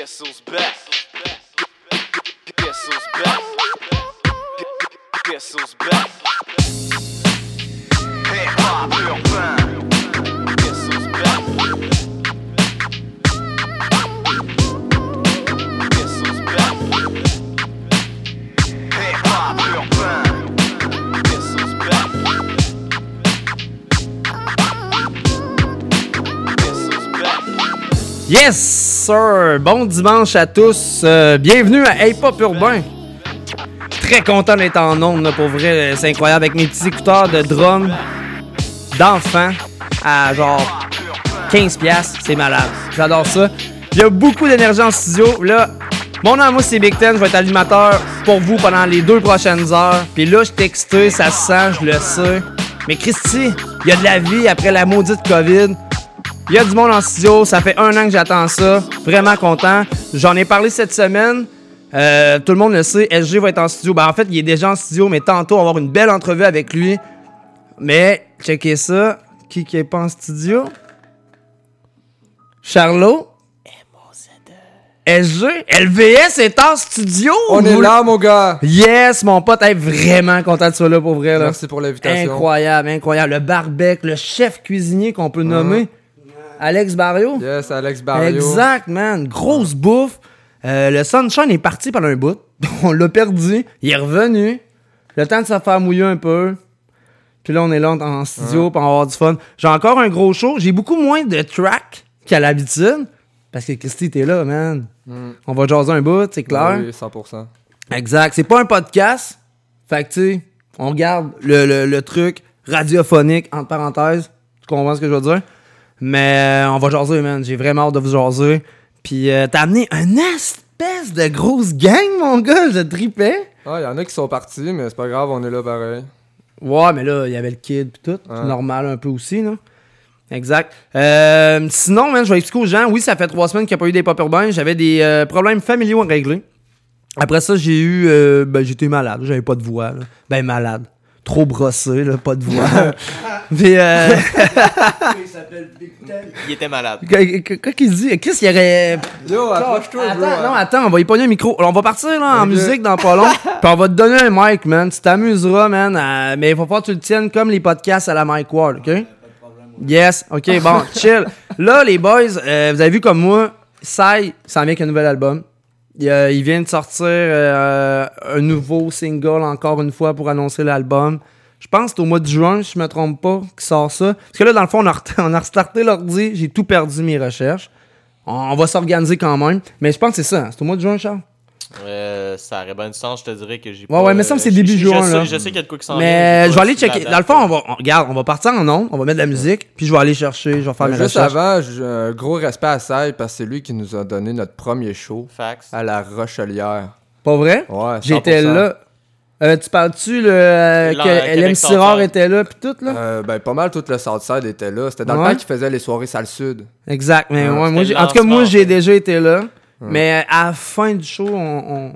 Guess who's back? Bon dimanche à tous. Euh, bienvenue à Hip Hop Urbain. Très content d'être en ondes, là, pour vrai. C'est incroyable. Avec mes petits écouteurs de drum d'enfant à genre 15$. piastres. C'est malade. J'adore ça. Il y a beaucoup d'énergie en studio. Là, mon nom c'est Big Ten. Je vais être animateur pour vous pendant les deux prochaines heures. Puis là, je excité, ça se sent, je le sais. Mais Christy, il y a de la vie après la maudite COVID. Il y a du monde en studio, ça fait un an que j'attends ça. Vraiment content. J'en ai parlé cette semaine. Euh, tout le monde le sait, SG va être en studio. Ben, en fait, il est déjà en studio, mais tantôt, on va avoir une belle entrevue avec lui. Mais, checkez ça. Qui qui est pas en studio? Charlot? SG? LVS est en studio! On est là, mon gars! Yes, mon pote, est vraiment content de ça là pour vrai. Là. Merci pour l'invitation. Incroyable, incroyable. Le barbec, le chef cuisinier qu'on peut nommer. Alex Barrio? Yes, Alex Barrio. Exact, man. Grosse bouffe. Euh, le Sunshine est parti pendant un bout. On l'a perdu. Il est revenu. Le temps de se faire mouiller un peu. Puis là, on est là en studio pour avoir du fun. J'ai encore un gros show. J'ai beaucoup moins de tracks qu'à l'habitude. Parce que Christy, t'es là, man. On va jaser un bout, c'est clair. Oui, 100%. Exact. C'est pas un podcast. Fait que, tu sais, on regarde le, le- le truc radiophonique, entre parenthèses. Tu comprends ce que je veux dire? Mais euh, on va jaser, man. J'ai vraiment hâte de vous jaser. Puis, euh, t'as amené un espèce de grosse gang, mon gars. Je tripais. Ah, il y en a qui sont partis, mais c'est pas grave, on est là pareil. Ouais, mais là, il y avait le kid pis tout. C'est Ouais. normal un peu aussi, là. Exact. Euh, sinon, man, je vais expliquer aux gens. Oui, ça fait trois semaines qu'il n'y a pas eu des pop urbains. J'avais des euh, problèmes familiaux à régler. Après ça, j'ai eu. ben, j'étais malade. J'avais pas de voix. là. Ben, malade. Trop brossé, là, pas de voix. Euh, Il était malade. qu- qu- quoi qu'il dit? Chris, il y aurait. Yo, approche-toi, Attends, bro. non, attends, on va y pogner un micro. On va partir là, en musique dans pas long. Puis on va te donner un mic, man. Tu t'amuseras, man. à- Mais il faut pas que tu le tiennes comme les podcasts à la Mike Ward, OK? Yes, OK, bon, chill. Là, les boys, euh, vous avez vu comme moi, Sai s'en vient avec un nouvel album. Il, vient de sortir euh, un nouveau single encore une fois pour annoncer l'album. Je pense que c'est au mois de juin, si je me trompe pas, qu'il sort ça. Parce que là, dans le fond, on a, restarté l'ordi, j'ai tout perdu mes recherches. On, va s'organiser quand même. Mais je pense que c'est ça. C'est au mois de juin, Charles? Euh, ça aurait bien du sens, je te dirais que j'ai Ouais, ouais, mais ça me semble que c'est début je- juin, Je là. sais, je sais qu'il y a de quoi qui s'en Mais vient, je j'ai vais pas aller checker. Dans le fond, on va, on- regarde, on va partir en ondes, on va mettre de la musique, puis je vais aller chercher, je vais faire mes Mais Juste recherches. avant, j'ai un gros respect à Sai parce que c'est lui qui nous a donné notre premier show Fax. à la Rochelière. Pas vrai? Ouais, J'étais 100%. là. Euh, tu parles-tu le, euh, Là, que Québec LM était là, puis tout, là? Euh, ben, pas mal tout le Southside était là. C'était dans Ouais. le temps qu'il faisait les soirées salle sud. Exact. Mais Ouais, ouais, moi, c'était j'ai- le en tout cas, moi, lancement, j'ai déjà été là. Mais à la fin du show, on, on,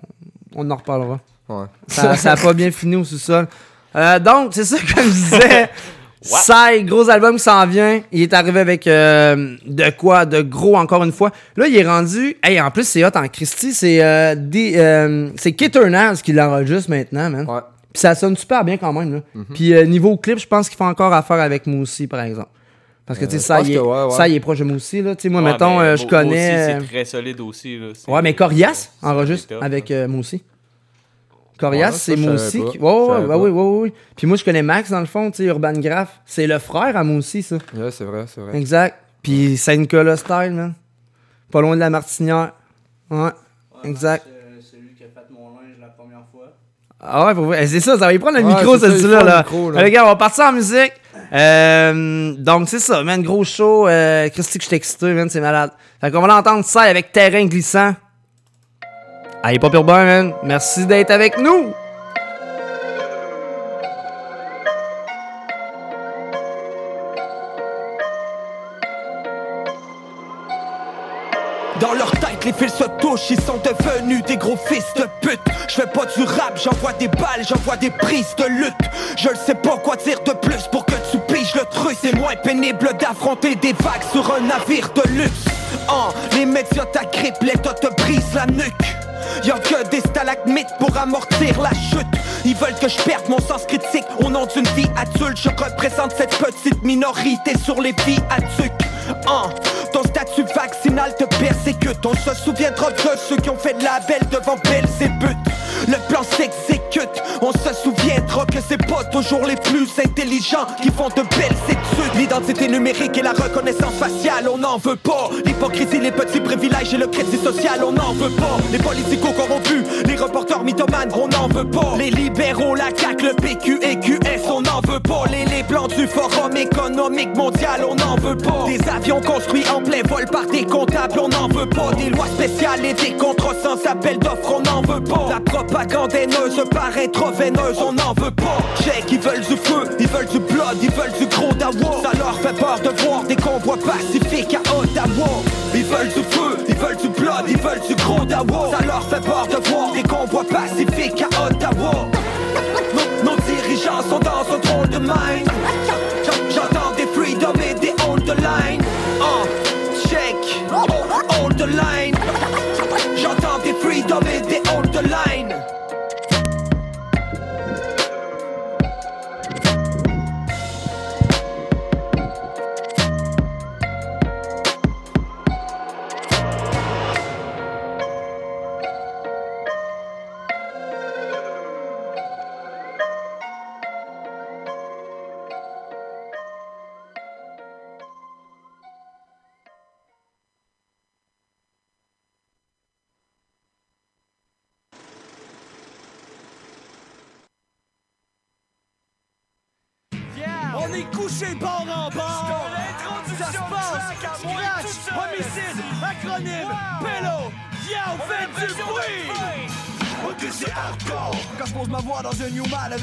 on en reparlera. Ouais. Ça, ça a pas bien fini au sous-sol. Euh, donc, c'est ça, comme je disais. Sai, gros album qui s'en vient. Il est arrivé avec euh, de quoi De gros, encore une fois. Là, il est rendu. Hey, en plus, c'est hot en Christie. C'est euh, des, euh, c'est Kitternaz qui l'enregistre maintenant, man. Ouais. Puis ça sonne super bien quand même. Là. Mhm. Puis euh, niveau clip, je pense qu'il faut encore affaire avec Moussi, par exemple. Parce que, tu sais, Euh, ça, pense il est, que ouais, ouais. ça, il est proche de Moussi. Là. Tu sais, moi, Ouais, mettons, euh, je connais. Aussi, euh, c'est très solide aussi. Là. C'est- Ouais, mais Corias c'est enregistre avec là. euh, Moussi. Corias, c'est Moussi. qui- Je Ouais, ouais, ouais, ouais. Puis moi, je connais Max, dans le fond, tu sais, Urban Graph. C'est le frère à Moussi, ça. Ouais, c'est vrai, c'est vrai. Exact. Puis Saint-Nicolas style, man. Pas loin de la Martinière. Ouais, exact. C'est lui qui a fait mon linge la première fois. Ah ouais, pour. Eh, C'est ça, ça va y prendre le Ouais, micro, c'est celle-là. Là. micro, là. Allez, gars, on va partir en musique. Euh, donc, c'est ça, man. Gros show. Euh, Christy, que je excité, man. C'est malade. Fait qu'on va l'entendre ça avec terrain glissant. Allez, pas pire bien, man. Merci d'être avec nous. Dans leur tête, les fils se touchent, ils sont devenus des gros fils de pute. Je fais pas du rap, j'envoie des balles, j'envoie des prises de lutte. Je ne sais pas quoi dire de plus pour que tu le truc. C'est moins pénible d'affronter des vagues sur un navire de luxe. Hein, les médias t'agrippent, l'État te brise la nuque. Y'a que des stalagmites pour amortir la chute. Ils veulent que je perde mon sens critique au nom d'une vie adulte. Je représente cette petite minorité sur les vies adultes. Hein, ton statut vaccinal te persécute. On se souviendra de ceux qui ont fait de la belle devant Belzébuth. Le plan s'exécute. On se souviendra que c'est pas toujours les plus intelligents qui font de belles études. L'identité numérique et la reconnaissance faciale, on n'en veut pas. L'hypocrisie, les petits privilèges et le crédit social, on n'en veut pas. Les politico corrompus, les reporters mythomanes, on n'en veut pas. Les libéraux, la CAQ, le PQ et QS, on n'en veut pas. Les, les blancs du Forum économique mondial, on n'en veut pas. Des avions construits en plein vol par des comptables, on n'en veut pas. Des lois spéciales et des contrats sans appel d'offres, on n'en veut pas. La propagande haineuse paraît trop veineuse, on n'en veut pas. Check, ils veulent du feu, ils veulent du blood, ils veulent du gros dawa. Ça leur fait peur de voir des convois pacifiques à Ottawa. Ils veulent du feu, ils veulent du blood, ils veulent du gros dawa. Ça leur fait peur de voir des convois pacifiques à Ottawa. Nos, nos dirigeants sont dans un drôle de mind.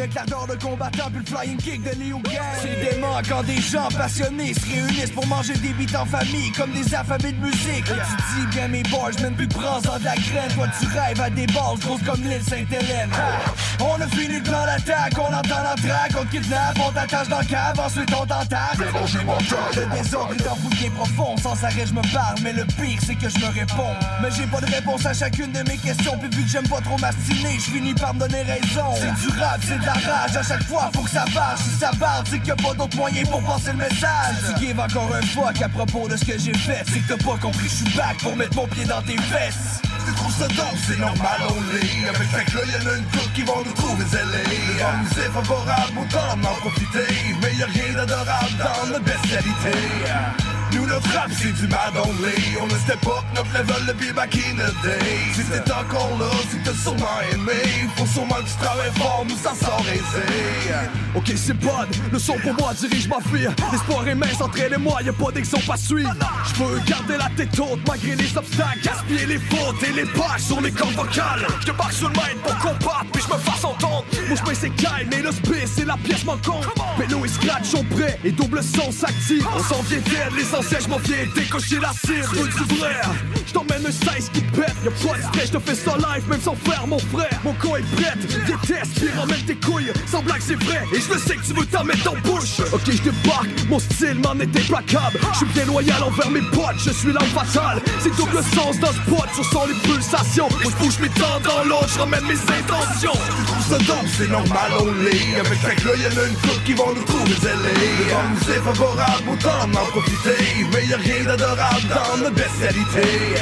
Avec l'ardeur de combattant puis le flying kick de Liu Gang. C'est dément quand des gens passionnés se réunissent pour manger des bites en famille comme des affamés de musique. Là, tu dis bien mes boys, je plus prends-en de la graine. Toi, tu rêves à des balles grosses comme l'île Sainte-Hélène. Ah, On a fini le plan d'attaque, on entend la traque, on te kidnappe, on t'attache dans le cave, ensuite on t'entasse. Le désordre est enfouillé profond, sans arrêt je me parle, mais le pire c'est que je me réponds. Mais j'ai pas de réponse à chacune de mes questions, puis vu que j'aime pas trop m'astiner, je finis par me donner raison. C'est du rap, c'est de la rage, à chaque fois faut que ça barre. Si ça barre, c'est qu'il y a pas d'autre moyen pour passer le message. Si tu give encore un fuck à propos de ce que j'ai fait, c'est que t'as pas compris, je suis back pour mettre mon pied dans tes fesses. Tu trouves ça dope, c'est normal, on l'est Avec fait que là, y'en a une couple qui vont nous trouver zélés En musée favorable, autant en profiter Mais y'a rien d'adorable dans notre bestialité Nous, notre rap, c'est du mad only. On a step up notre level depuis back in the day. Si t'es encore là, que t'as sûrement aimé Faut sûrement que tu travailles fort, nous ça sort aisé Ok c'est bon, le son pour moi dirige ma vie L'espoir est mince entre elle et moi, y'a pas d'exemple à suivre. Je veux garder la tête haute malgré les obstacles. Gaspiller les fautes et les pages sur les cordes vocales. Je marche sur le maître pour combattre puis je me fasse entendre Mon chemin c'est calme mais le space c'est la pièce manquante. Pélo et scratch sont prêts et double son s'active On s'en vient d'aide, l'essentiel je m'en viens décocher la cire Je veux du vrai, je t'emmène un 16 qui pète Y'a pas de stress, je te fais ça live même sans faire mon frère. Mon corps est prêt, déteste, puis ramène tes couilles. Sans blague c'est vrai, et je le sais que tu veux t'en mettre en bouche. Ok je débarque, mon style m'en est implacable. Je suis bien loyal envers mes potes, je suis l'homme fatal C'est double sens dans ce spot, sur son les pulsations. Moi je bouge mes temps dans l'autre, je ramène mes intentions c'est normal, on l'est. Avec fait que là, y'en a une couple qui vont nous trouver zélés Devant nous est favorable, autant en profiter. Mais y'a rien d'adorable dans notre bestialité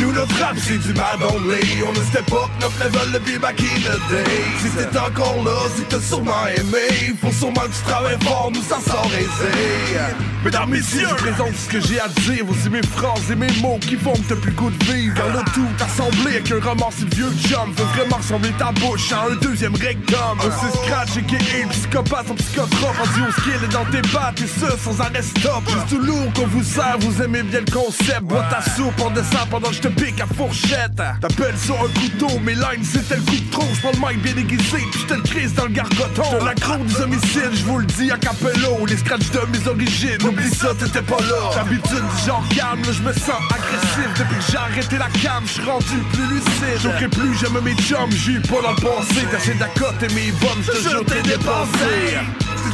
nous notre rap c'est du mad only. On a step up notre level depuis back in the day Si t'es encore là, c'est que t'as sûrement aimé Faut sûrement que tu travailles fort, nous ça sort aisé. Mesdames, messieurs, je présente ce que j'ai à dire. Voici mes phrases et mes mots qui font que t'as plus le goût de vivre. Dans le tout, assemblé avec un ramassé de vieux chum. Fait vraiment ressembler ta bouche à un deuxième rectum On s'est scratch et qui est psychopathe en psychotrope. Rendu au skill et dans tes pattes et ça sans arrêt stop. Juste tout lourd qu'on vous sert, vous aimez bien le concept. Bois ta soupe, on descend pendant que je te pique à fourchette. T'appelles ça un couteau, mes lines c'était le coup de trop J'prends le mic bien aiguisé, puis j'te le crise dans le gargoton. J'te l'aggro des homicides, j'vous le dis à capello. Les scratchs de mes origines, oublie ça t'étais pas là. D'habitude genre calme, là j'me sens agressif. Depuis que j'ai arrêté la cam, j'suis rendu plus lucide. J'offrais plus jamais mes chums, j'suis pas dans le passé T'essaies d'accoter mes bombes, j'te jure t'es dépensé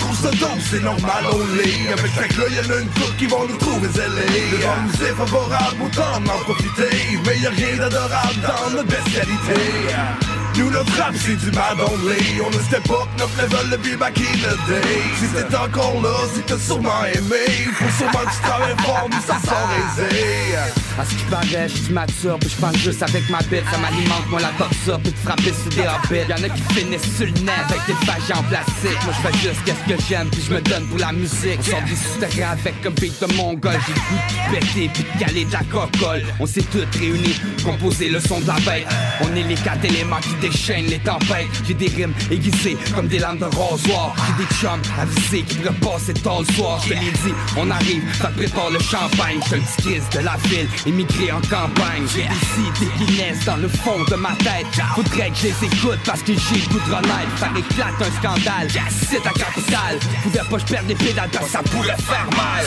trouve ça dope, c'est normal, on l'est. Avec que là, y'en a une couple qui vont nous trouver zélés Le vent nous est favorable, autant en profiter Mais y'a rien d'adorable dans notre bestialité nous notre rap c'est du bad only. On a step up notre level depuis back in the day. Si t'es encore là, t'as sûrement aimé. Faut sûrement que tu travailles fort, nous ça sent aisé À ce qui paraît, je suis mature, puis je pense juste avec ma bite. Ça m'alimente, moi, la toxa, puis de frapper sur des hobbits. Y'en a qui finissent sur le nez avec des pages en plastique. Moi, je fais juste qu'est-ce que j'aime, puis je me donne pour la musique. On sort des souterrains avec un beat de mongol. J'ai le goût de péter, puis de caler de la cocole. On s'est tous réunis, composer le son de la bête. On est les quatre éléments qui déchaînent les tempêtes. J'ai des rimes aiguisées comme des lames de rasoir. J'ai des chums avisés qui pourraient passer tard le soir. Je te l'ai dit, on arrive, ça prépare le champagne. Je le petit Chris de la ville, émigré en campagne. J'ai des cités qui naissent dans le fond de ma tête. Faudrait que je les écoute parce que j'ai le goût de renaître. Ça éclate un scandale, c'est ta capitale. Faudrait pas que je perde des pédales parce que ça pourrait faire mal.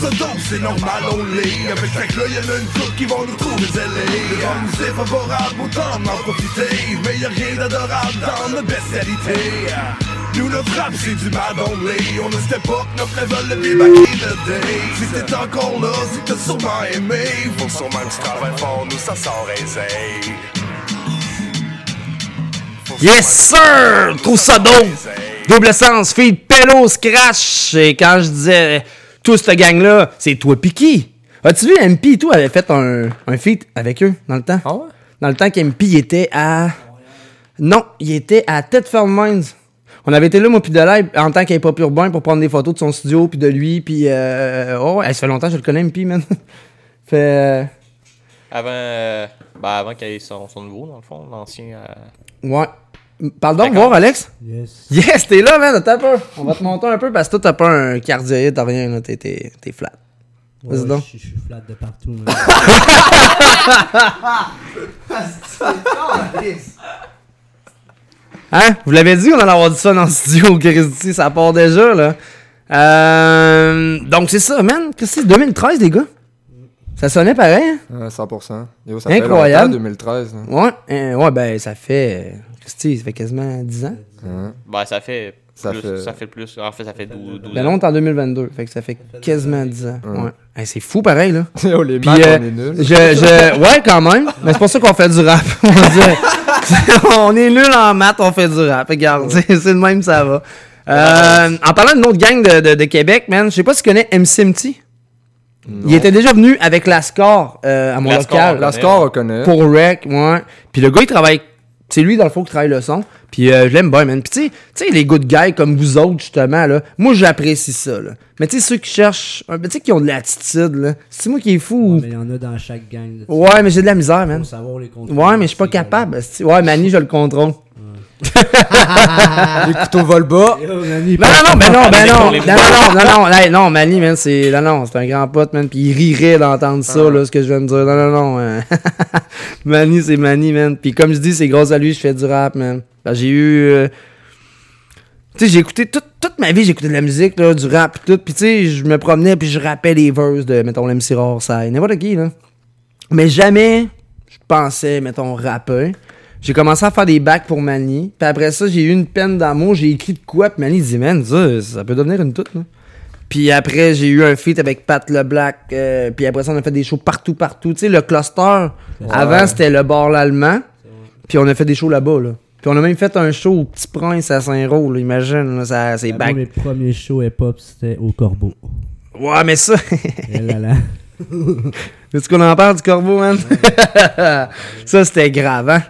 Ça dope, c'est normal, on l'est Avec que là, y'en a une couple qui vont nous trouver zélés Le vent nous est favorable, autant en profiter Mais y'a rien d'adorable dans notre bestialité nous notre rap c'est du bad only On a step up notre level depuis back in the day Si t'es encore là, c'est que t'as sûrement aimé Faut sûrement que tu travailles fort, nous ça sort aisé Yes, sir! Trouve ça dope! Double sens, fille Pello, Scratch. Et quand je disais euh, tout cette gang-là, c'est toi Piki. As-tu vu, MP et tout avait fait un, un feat avec eux dans le temps? Ah ouais? Dans le temps qu'MP était à. Non, il était à Tedford Mines. On avait été là, moi, puis de live, en tant qu'hip-hop urbain, pour prendre des photos de son studio, puis de lui, puis. Euh, oh, ouais, ça fait longtemps que je le connais, MP, man. fait. euh, Avant, euh, ben, avant qu'il ait son, son nouveau, dans le fond, l'ancien. euh, ouais. Parle donc, voir, Alex. Yes. Yes, t'es là, man, attends un peu. On va te monter un peu parce que toi, t'as pas un cardioïde, t'as rien, là. T'es, t'es, t'es flat. Ouais, Vas-y donc. Je je suis flat de partout. man. Hein? Vous l'avez dit, on allait avoir dit ça dans le studio, Christy, ça part déjà, là. Euh, donc, c'est ça, man. Christy, 2013, les gars. Ça sonnait pareil, hein? Ouais, 100%. Yo, ça Incroyable. fait longtemps, 2013. là. Ouais, euh, ouais, ben, ça fait. Christy, ça fait quasiment 10 ans. Hein. Ben, ça fait. Ça plus, fait- Ça fait plus. En fait, ça fait 12, 12 Ben, ans. l'autre en 2022, fait que ça fait quasiment 10 ans. Ouais. Ouais. Hey, c'est fou, pareil, là. Les Puis, euh, on est nuls. je, je, ouais, quand même. Mais c'est pour ça qu'on fait du rap. On, on est nul en maths, on fait du rap. Regarde, c'est c'est le même, ça va. Euh, en parlant d'une autre gang de, de, de Québec, man, je sais pas si tu connais MCMT. Il était déjà venu avec Lascar euh, à mon Lascar, local. on La score, on connaît. Pour Rec, ouais. Puis le gars, il travaille. C'est lui, dans le fond, qui travaille le son. Puis euh, je l'aime bien, man. Puis tu sais- tu sais, les good guys comme vous autres, justement, là, moi, j'apprécie ça, là. Mais tu sais, ceux qui cherchent. Tu sais, qui ont de l'attitude, là. C'est moi qui est fou. ou- mais il y en a dans chaque gang. là, Ouais, mais j'ai de la misère, man. Faut savoir les. Ouais, mais je suis pas capable. Ouais, Manny, je le contrôle. Les couteaux volent bas. Yo, Non, non, non, non, non. Non, non, non, non, non, hey, non, Manny, man, c'est. Non, non, c'est un grand pote, man. Puis il rirait d'entendre ça, là, ce que je viens de dire. Non, non, non. euh, Manny, c'est Manny, man. Puis comme je dis, c'est grâce à lui je fais du rap, man. Ben, j'ai eu. euh, Tu sais, j'ai écouté toute, toute ma vie, j'ai écouté de la musique, là, du rap, pis tout. Puis tu sais, je me promenais, puis je rappais les verses de, mettons, l'MC Rare, ça, n'importe qui, là. Mais jamais je pensais, mettons, rapper. J'ai commencé à faire des bacs pour Manny. Puis après ça, j'ai eu une peine d'amour. J'ai écrit de quoi. Puis Manny dit, man, ça, ça peut devenir une toute. Là. Puis après, j'ai eu un feat avec Pat LeBlack. euh, puis après ça, on a fait des shows partout, partout. Tu sais, le cluster, avant, c'était le bar l'allemand. Puis on a fait des shows là-bas. Là. Puis on a même fait un show au Petit Prince à Saint-Roch. Imagine, là, ça, c'est Moi, back. mes premiers shows hip-hop, c'était au Corbeau. Ouais, mais ça. Et là, là. Est-ce qu'on en parle du corbeau, man? ça, c'était grave, hein?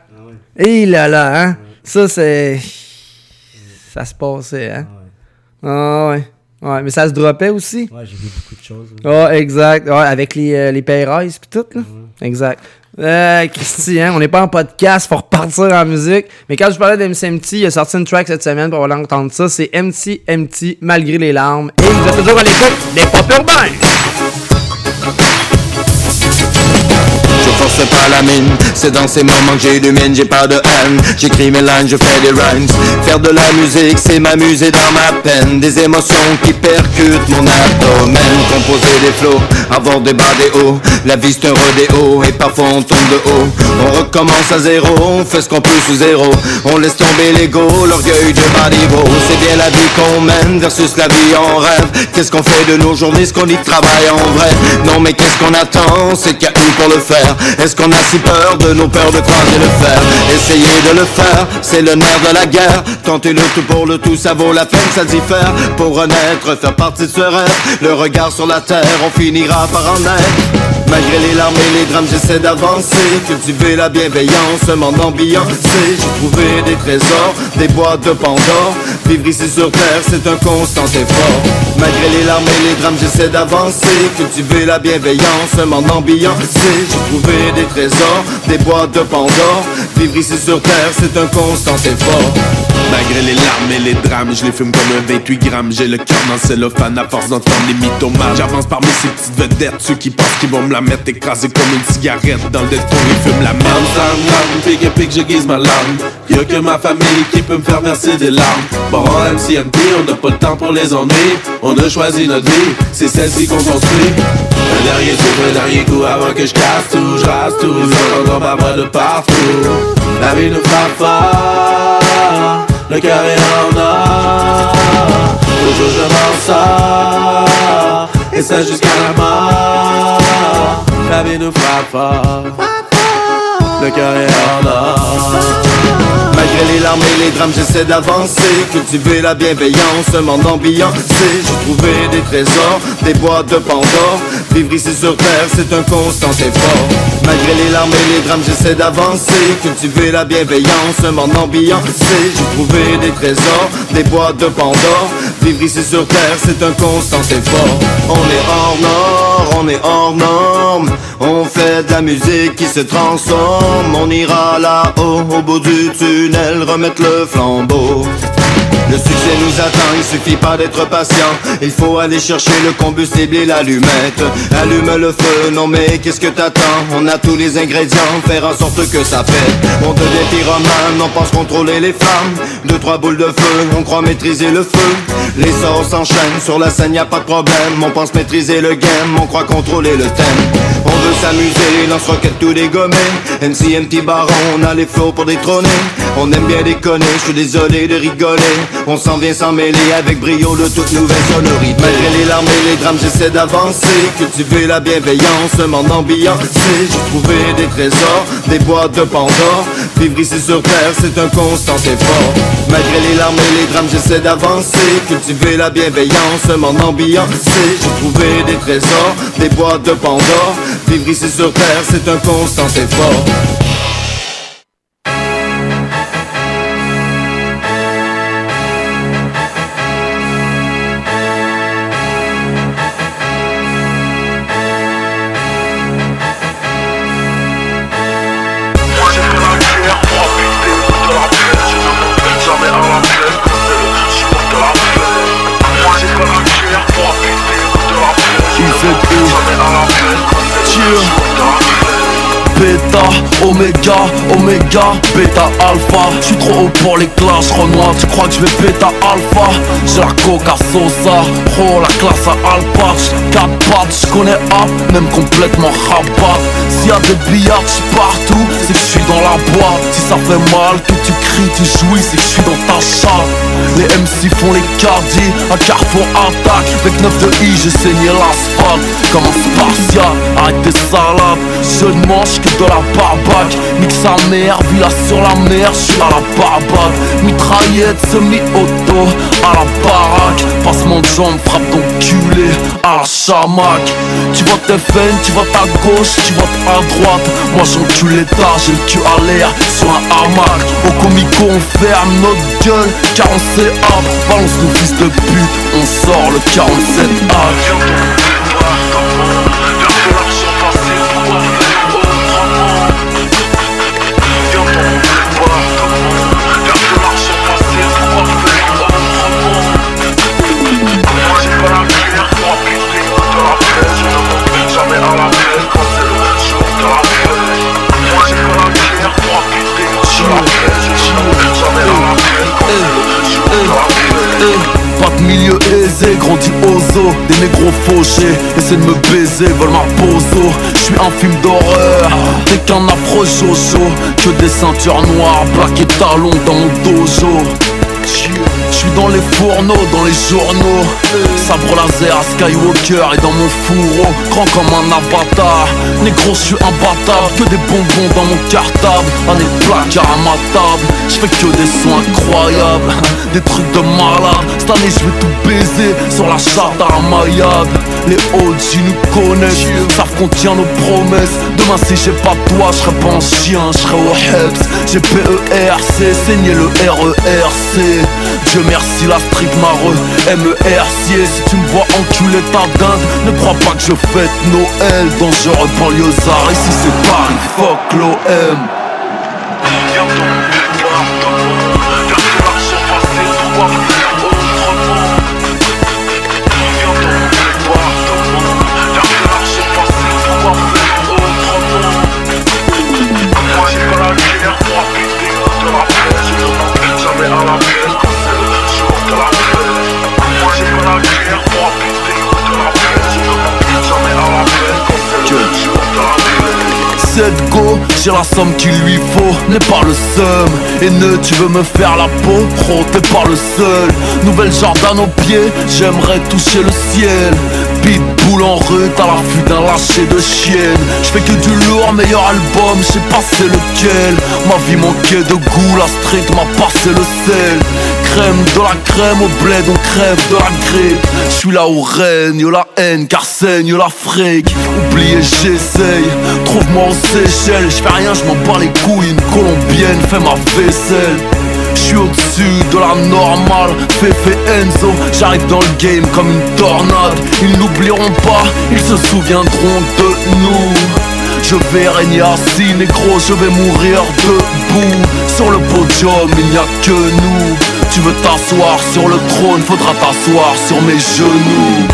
Et là là, hein? Ça, c'est. Ça se passait, hein? Ah ouais. Ouais, mais ça se dropait aussi? Ouais, j'ai vu beaucoup de choses. Ah, exact. Ouais, avec les, euh, les pis tout, là. Exact. Euh, Christy, hein, on n'est pas en podcast, faut repartir en musique. Mais quand je parlais d'MCMT, il a sorti une track cette semaine pour aller entendre ça. C'est MT MT malgré les larmes. Et vous êtes toujours à l'écoute des pop urbains. Force pas la mine, c'est dans ces moments que j'illumine, j'ai pas de haine J'écris mes lines, je fais des rhymes Faire de la musique, c'est m'amuser dans ma peine Des émotions qui percutent mon abdomen Composer des flots, avoir des bas des hauts La vie c'est un rodéo et parfois on tombe de haut. On recommence à zéro, on fait ce qu'on peut sous zéro. On laisse tomber l'ego, l'orgueil de bas niveau. C'est bien la vie qu'on mène versus la vie en rêve. Qu'est-ce qu'on fait de nos journées, ce qu'on dit de travail en vrai? Non mais qu'est-ce qu'on attend, c'est qu'il y a eu pour le faire. Est-ce qu'on a si peur de nos peurs de croiser le fer? Essayer de le faire, c'est le nerf de la guerre. Tenter le tout pour le tout, ça vaut la peine, ça diffère. Pour renaître, faire partie de ce rêve. Le regard sur la terre, on finira par en être. Malgré les larmes et les drames, j'essaie d'avancer. Cultiver la bienveillance, m'en ambiancer. J'ai trouvé des trésors, des boîtes de Pandore. Vivre ici sur terre, c'est un constant effort. Malgré les larmes et les drames, j'essaie d'avancer. Cultiver la bienveillance, m'en ambiancer. J'ai trouvé des trésors, des boîtes de Pandore. Vivre ici sur terre, c'est un constant effort. Malgré les larmes et les drames, je les fume comme un 28 grammes. J'ai le cœur dans cellophane à force d'entendre les mythomanes. J'avance parmi ces petites vedettes, ceux qui pensent qu'ils vont me la mettre écrasée comme une cigarette dans le détour. Ils fument la merde. Sam, pique et pique, je guise ma langue. Y'a que ma famille qui peut me faire verser des larmes. Bon, en MCMP, on n'a pas le temps pour les ennuis. On a choisi notre vie, c'est celle-ci qu'on construit. Un dernier souffle, un dernier coup avant que je casse tout. Tout, je dans ma de partout. La vie nous frappe fort le cœur est en or. Toujours je m'en sors Et ça jusqu'à la mort. La vie nous frappe fort Malgré les larmes et les drames, j'essaie d'avancer. Cultiver la bienveillance, m'en ambiancer. J'ai trouvé des trésors, des boîtes de Pandore. Vivre ici sur terre, c'est un constant effort. Malgré les larmes et les drames, j'essaie d'avancer. Cultiver la bienveillance, m'en ambiancer. J'ai trouvé des trésors, des boîtes de Pandore. Vivre ici sur terre, c'est un constant effort. On est hors nord, on est hors norme. On fait de la musique qui se transforme. On ira là-haut, au bout du tunnel, remettre le flambeau. Le succès nous attend, il suffit pas d'être patient. Il faut aller chercher le combustible et l'allumette. Allume le feu, non mais qu'est-ce que t'attends? On a tous les ingrédients, faire en sorte que ça pète On devient pyromane, on pense contrôler les flammes Deux, trois boules de feu, on croit maîtriser le feu. Les sorts s'enchaînent, sur la scène y a pas de problème. On pense maîtriser le game, on croit contrôler le thème. On veut s'amuser, lance-roquette tout dégommé MC MT Baron, on a les flots pour détrôner. On aime bien déconner, je suis désolé de rigoler on s'en vient s'en mêler avec brio de toute nouvelle sonorité Malgré les larmes et les drames j'essaie d'avancer. Cultiver la bienveillance, m'en ambiancer. J'ai trouvé des trésors, des boîtes de Pandore. Vivre sur terre c'est un constant effort. Malgré les larmes et les drames j'essaie d'avancer. Cultiver la bienveillance, m'en ambiancer. J'ai trouvé des trésors, des boîtes de Pandore. Vivre ici sur terre c'est un constant effort Beta, Oméga, Oméga, Beta, Alpha. J'suis trop haut pour les classes, Renoir, tu crois que je vais Beta, Alpha? J'ai la coca Sosa, pro la classe à Alpha 4 pattes, j'connais A, même complètement rabat. S'il y a des billards, partout, c'est que j'suis dans la boîte. Si ça fait mal, que tu cries, tu jouis, c'est que j'suis dans ta chatte Les MC font les cardis, à Carrefour attaque. Avec 9 de I, j'ai saigné l'asphalte. Comme un spartiate, arrête tes salades. Je ne mange que de la barbaque Nique sa mère, villa sur la mer, j'suis à la barbade Mitraillette semi-auto, à la baraque Passement de jambes, frappe d'enculé, à la chamac Tu votes FN, tu votes à gauche, tu votes à droite Moi j'encule l'état, j'ai le cul à l'air sur un hamac Au comico on ferme notre gueule, car on sait hop Balance nos fils de pute, on sort le 47 hack milieu aisé, grandi aux Des négros fauchés, essaient de me baiser, veulent ma bozo Je suis un film d'horreur, t'es qu'un affreux jojo Que des ceintures noires, plaqués talons dans mon dojo. Je suis dans les fourneaux, dans les journaux Sabre laser à Skywalker et dans mon fourreau Grand comme un avatar. Négro, je suis imbattable Que des bonbons dans mon cartable. Un de placard à ma table Je fais que des sons incroyables. Des trucs de malade Cette année je vais tout baiser Sur la charte Mayab Les OG nous connaissent Savent qu'on tient nos promesses. Demain si j'ai pas toi, je serai pas un chien, je serai au Heps. J'ai PERC, saigné le RERC Dieu merci la street mareux MERC Tu me vois enculer ta dinde. Ne crois pas que je fête Noël Dangereux banlieusard Ici c'est Paris, fuck l'OM j'ai la somme qu'il lui faut, n'est pas le seum. Et ne tu veux me faire la peau, pro t'es pas le seul. Nouvelle Jordan au pied, j'aimerais toucher le ciel. Pitbull en rue, à l'affût d'un lâcher de chienne. J'fais que du lourd, meilleur album, j'sais pas c'est lequel. Ma vie manquait de goût, la street m'a passé le sel Crème de la crème au bled, on crève de la grippe. J'suis là où règne la haine, car saigne la fric Oubliez j'essaye, trouve-moi aux Seychelles. J'fais rien, j'm'en bats les couilles, une colombienne fait ma vaisselle. Je suis au-dessus de la normale Fefe Enzo, j'arrive dans le game comme une tornade. Ils n'oublieront pas, ils se souviendront de nous. Je vais régner assis, négro, je vais mourir debout. Sur le podium, il n'y a que nous Tu veux t'asseoir sur le trône, faudra t'asseoir sur mes genoux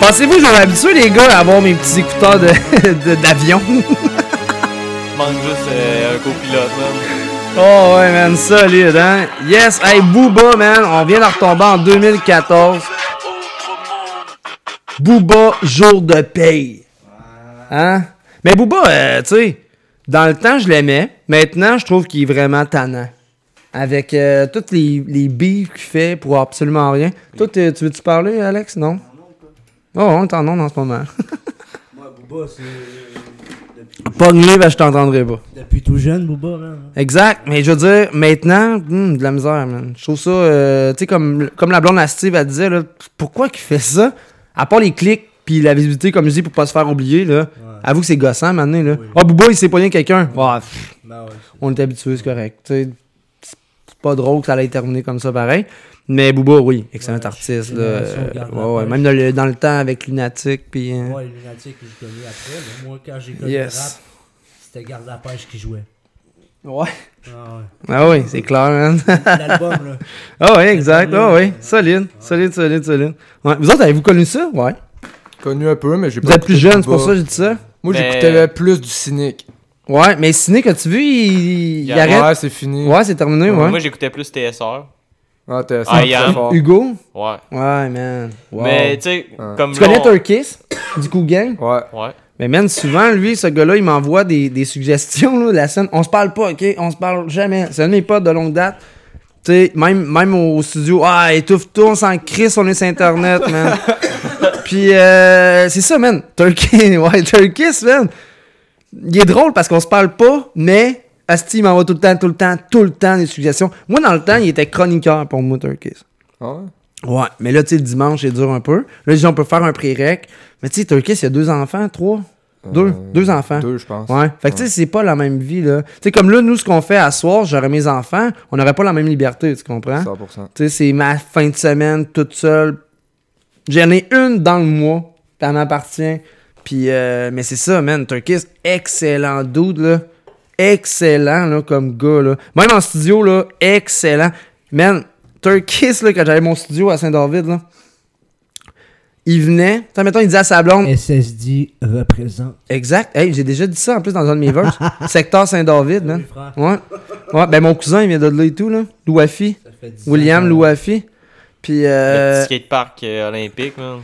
Pensez-vous que je vais m'habituer, les gars, à avoir mes petits écouteurs de- de- d'avion? manque juste euh, un copilote, man. oh ouais, man, solide, hein? Yes, hey, Booba, man, on vient de retomber en 2014. Booba, jour de paye. Hein? Mais Booba, euh, tu sais, dans le temps, je l'aimais. Maintenant, je trouve qu'il est vraiment tannant. Avec euh, toutes les, les beefs qu'il fait pour absolument rien. Toi, t'es- tu veux-tu parler, Alex? Non? Oh, on est en onde en ce moment. Moi, Booba, c'est. Ben, je t'entendrai pas. Depuis tout jeune, Booba, là. Exact, mais je veux dire, maintenant, hmm, de la misère, man. Je trouve ça, euh, tu sais, comme, comme la blonde à Steve, elle disait, là, pourquoi qu'il fait ça? À part les clics, puis la visibilité, comme je dis, pour pas se faire oublier, là. Avoue que c'est gossant, maintenant, là. Ah, Booba, il s'est pogné quelqu'un. Pff, Ben ouais. on est habitué, c'est correct. Tu sais, c'est pas drôle que ça allait terminer comme ça, pareil. Mais Booba, oui, excellent artiste, là. ouais, ouais, même dans le, dans le temps avec Lunatic, puis... Moi, les lunatiques que j'ai connus après, là, moi, quand j'ai connu Yes. le rap, c'était Garde la pêche qui jouait. Ouais. Ah ouais. Ah oui, c'est clair, man. L'album, là. Ah oui, exact. Ah oui, solide, solide, solide, solide. Ouais. Vous autres, avez-vous connu ça? Ouais. Connu un peu, mais j'ai Vous pas êtes plus jeune, c'est pour ça que j'ai dit ça? Moi, Mais- j'écoutais plus du cynique. Ouais, mais Cynic, as-tu vu, il, il Il arrête? Ouais, c'est fini. Ouais, c'est terminé, ouais. Moi, j'éctais plus TSR. Ah, fort. Hugo? Ouais. Ouais, man. Wow. Mais, tu sais, Ouais. comme tu connais on- Turkis? Du coup, gang? Ouais. Ouais. Mais man, souvent, lui, ce gars-là, il m'envoie des, des suggestions, là, la scène. On se parle pas, ok? On se parle jamais. C'est un de mes potes de longue date. Tu sais, même, même au studio, ah, étouffe-toi, on s'en crisse, on est sur Internet, man. Puis, euh, c'est ça, man. Turkey, ouais, Turkis, man. Il est drôle parce qu'on se parle pas, mais Asti, il m'envoie tout le temps, tout le temps, tout le temps des suggestions. Moi, dans le temps, il était chroniqueur pour moi, Turkis. Ah ouais? Ouais, mais là, tu sais, le dimanche, c'est dur un peu. Là, je dis, on peut faire un pré-rec. Mais tu sais, Turkis, il y a deux enfants, trois? Deux, Euh, deux? Enfants. Deux, je pense. Ouais. Fait que tu sais, c'est pas la même vie, là. Tu sais, comme là, nous, ce qu'on fait à soir, j'aurais mes enfants, on n'aurait pas la même liberté, tu comprends? 100%. Tu sais, c'est ma fin de semaine toute seule. J'en ai une dans le mois, elle m'appartient. Puis, euh, mais c'est ça, man. Turkis, excellent dude, là. Excellent, là, comme gars, là. Même en studio, là, excellent. Man, Turkis, là, quand j'avais mon studio à Saint-David, là, il venait, t'sais, mettons, il disait à sa blonde, SSD représente. exact, hey, j'ai déjà dit ça en plus dans un de mes verses, secteur Saint-David, man. Ouais. Ouais, ben mon cousin, il vient de là et tout, là. Louafi. Ça fait 10 ans William Louafi. Puis, Le euh. petit skatepark euh, olympique, man.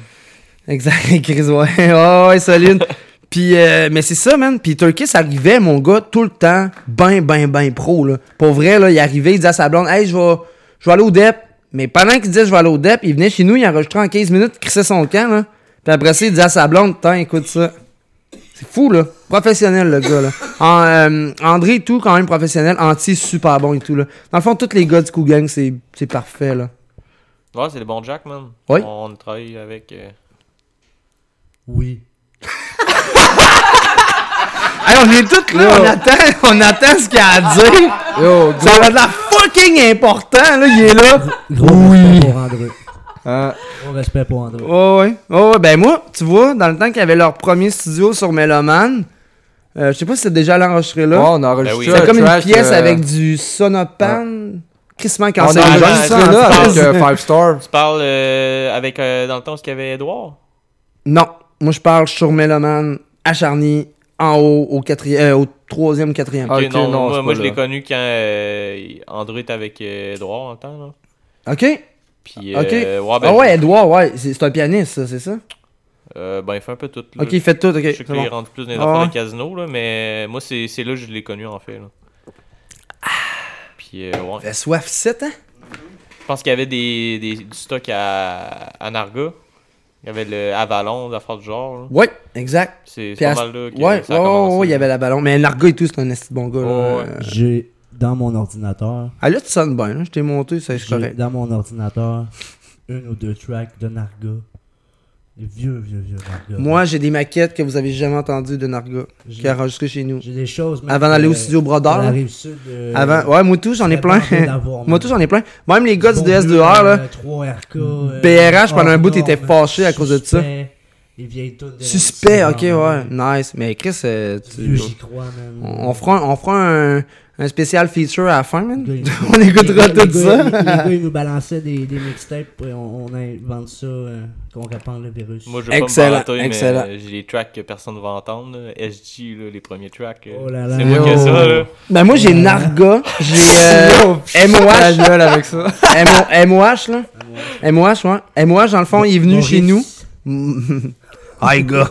Exact, Chris, ouais. ouais, ouais, solide. Puis, euh, mais c'est ça, man. Puis Turkis arrivait, mon gars, tout le temps, ben, ben, ben pro, là. Pour vrai, là, il arrivait, il disait à sa blonde, hey, je vais, je vais aller au DEP. Mais pendant qu'il disait, je vais aller au DEP, il venait chez nous, il enregistrait en 15 minutes, il crissait son camp, là. Puis après ça, il disait à sa blonde, tiens, écoute ça. C'est fou, là. Professionnel, le gars, là. En, euh, André et tout, quand même professionnel. Anti, super bon et tout, là. Dans le fond, tous les gars du Coup Gang, c'est c'est parfait, là. Ouais, c'est le bon Jack, man. Oui. On travaille avec. euh, Oui. Hey, on est tous là, on attend, on attend ce qu'il a à dire. Yo, Ça va de la fucking important, là, il est là. Gros respect pour André. Hein, Gros respect pour André. Ouais, ouais. Ouais, ouais, ben moi, tu vois, dans le temps qu'ils avaient leur premier studio sur Meloman, euh, je sais pas si c'est déjà allé enregistrer ouais, là. on a enregistré oui. c'est comme une pièce euh, avec du sonopan. Crissement On quand a Ah, enregistré ah, là ah, avec ah, euh, Five Star. Tu parles euh, avec. euh, dans le temps, où il y avait Edouard Non, moi je parle sur Meloman, à Charny, en haut, au quatrième, euh, au troisième, quatrième. Ah, Ok, ok, non, non, moi, je l'ai connu quand euh, André était avec euh, Edouard en temps, là. Ok, Puis, ok. euh, ouais, ben, ah ouais, Edouard, ouais, c'est un pianiste, ça, c'est ça? euh, ben, il fait un peu tout. Là. Ok, il fait tout, ok. Je sais qu'il bon. est rendu plus dans les Ah affaires ouais. de casino, là, mais moi, c'est c'est là que je l'ai connu, en fait. Là. Puis, euh, ouais. Fait soif 7 hein? Je pense qu'il y avait des, des, du stock à, à Narga. Il y avait le Avalon, des affaires du genre. là. Ouais, exact. C'est c'est à- pas mal là que Ouais, ça a ouais, commencé. ouais, il y avait la ballon. Mais Narga et tout, c'est un esti bon gars. là. Ouais. Euh, J'ai dans mon ordinateur, Ah là, tu sonnes bien, là. Je t'ai monté, ça, c'est j'ai correct. dans mon ordinateur une ou deux tracks de Narga. Vieux, vieux, vieux Narga. Moi, j'ai des maquettes que vous avez jamais entendues de Narga, qui a enregistré chez nous. j'ai des choses. Avant d'aller au studio Brodeur. la là. rive sud. euh, Avant, ouais, moi tout, j'en ai plein. moi tout, j'en ai plein. Même les gars du Bon DS2R, vieux, là. euh, 3RK, euh, BRH, pendant un bout, hors était norme, fâché à cause de ça. Suspect, Les vieilles tunes de Suspect, ok, ouais. Nice. Mais Chris, euh, tu- j'y crois, man. on, on fera, un, on fera un, un spécial feature à la fin, man. Gars, on écoutera tout les ça. Les gars, ils nous balançaient des, des mixtapes, et on, on invente ça, euh, qu'on répand le virus. Moi, je vais Excellent, pas me excellent. mais euh, j'ai des tracks que personne ne va entendre. là. SG, là, les premiers tracks. euh, Oh là là. c'est moi qui ai ça, là. Ben moi, j'ai. Narga, j'ai euh, MOH, avec ça. MO MOH, là. MOH, ouais. MOH, dans le fond, il est venu chez nous. Hi, gars.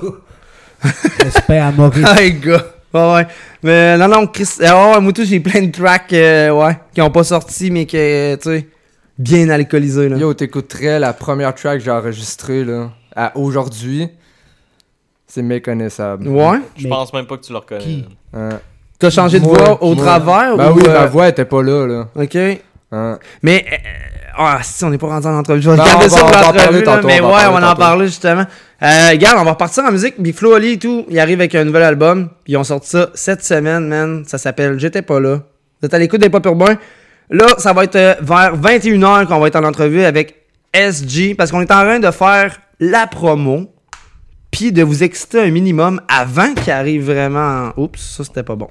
Respect à Maurice. Hi, gars. Ouais, ouais. Mais non, non, Chris. euh, ouais, moi, tout, j'ai plein de tracks, euh, ouais, qui ont pas sorti, mais qui, euh, tu sais, bien alcoolisés, là. Yo, t'écouterais la première track que j'ai enregistrée, là, à aujourd'hui. C'est méconnaissable. Ouais. Je pense même pas que tu le reconnais. qui? Hein. T'as changé de voix au travers Ben ou, oui, euh, ma voix était pas là, là. Ok. Hein. Mais, euh, ah, si, on n'est pas rendu en entrevue. Je vais Non, garder on ça pour l'entrevue, Mais ouais, on va en parler justement. Euh, regarde, on va repartir en musique. Big Flo Oli et tout, il arrive avec un nouvel album. Puis ils ont sorti ça cette semaine, man. Ça s'appelle J'étais pas là. Vous êtes à l'écoute des Pas Urbains. Là, ça va être euh, vers 21h qu'on va être en entrevue avec SG. Parce qu'on est en train de faire la promo. Puis de vous exciter un minimum avant qu'il arrive vraiment en... Oups, ça c'était pas bon.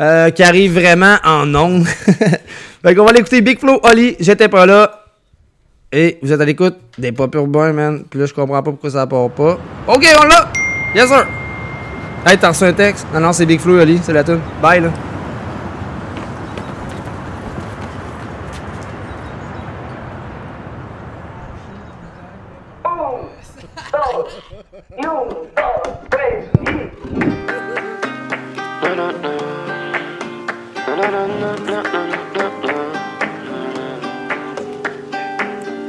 Euh, qui arrive vraiment en ondes. fait qu'on va l'écouter Big Flo, Oli, j'étais pas là. Et vous êtes à l'écoute des pop urbains, man. Puis là, je comprends pas pourquoi ça part pas. Ok, on l'a! Yes, sir! Hey, t'as reçu un texte? Non, non, c'est Big Flo, Oli, c'est la tune. Bye, là.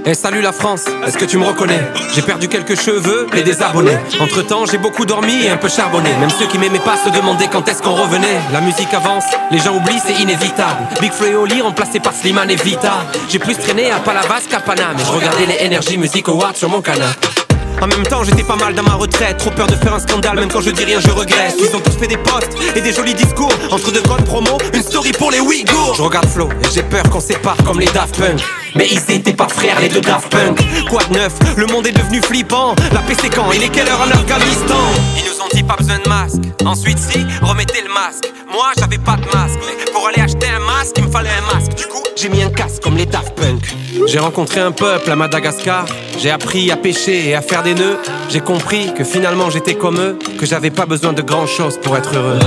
Eh salut la France, est-ce que tu me reconnais? J'ai perdu quelques cheveux et des abonnés Entre temps j'ai beaucoup dormi et un peu charbonné Même ceux qui m'aimaient pas se demandaient quand est-ce qu'on revenait La musique avance, les gens oublient c'est inévitable Big Flo et Oli remplacé par Slimane et Vita J'ai plus traîné à Palavas qu'à Paname Et je regardais les Energy Music Awards sur mon canal en même temps, j'étais pas mal dans ma retraite. Trop peur de faire un scandale, même quand je dis rien, je regrette. Ils ont tous fait des posts et des jolis discours. Entre deux codes promo, une story pour les Ouïghours. Je regarde Flo et j'ai peur qu'on sépare comme les Daft Punk. Mais ils étaient pas frères, les deux Daft Punk. Quoi de neuf? Le monde est devenu flippant. La paix c'est quand? Il est quelle heure en Afghanistan? Ils nous ont dit pas besoin de masque. Ensuite, si, remettez le masque. Moi, j'avais pas de masque, mais pour aller acheter un masque, il me fallait un masque. Du coup, j'ai mis un casque comme les Daft Punk. J'ai rencontré un peuple à Madagascar. J'ai appris à pêcher et à faire des nœuds. J'ai compris que finalement j'étais comme eux, que j'avais pas besoin de grand chose pour être heureux.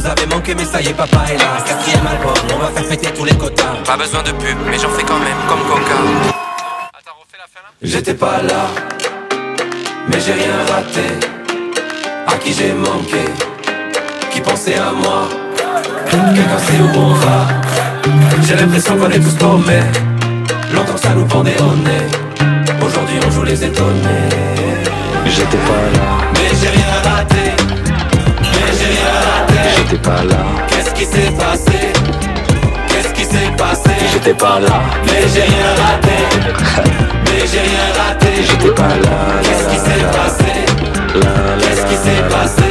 Nous avez manqué, mais ça y est, papa est là. Quatrième album, on va faire péter tous les quotas. Pas besoin de pub, mais j'en fais quand même, comme Coca. J'étais pas là, mais j'ai rien raté. À qui j'ai manqué, qui pensait à moi. Quelqu'un sait où on va. J'ai l'impression qu'on est tous paumés. Longtemps que ça nous pendait au nez. Aujourd'hui on joue les étonnés. J'étais pas là, mais j'ai rien raté. J'étais pas là. Qu'est-ce qui s'est passé? Qu'est-ce qui s'est passé? J'étais pas là, mais j'ai rien raté. Mais j'ai rien raté. J'étais pas là. Qu'est-ce qui s'est passé? Qu'est-ce qui s'est passé?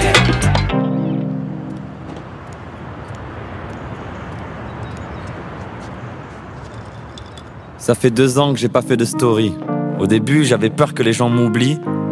Ça fait deux ans que j'ai pas fait de story. Au début, j'avais peur que les gens m'oublient.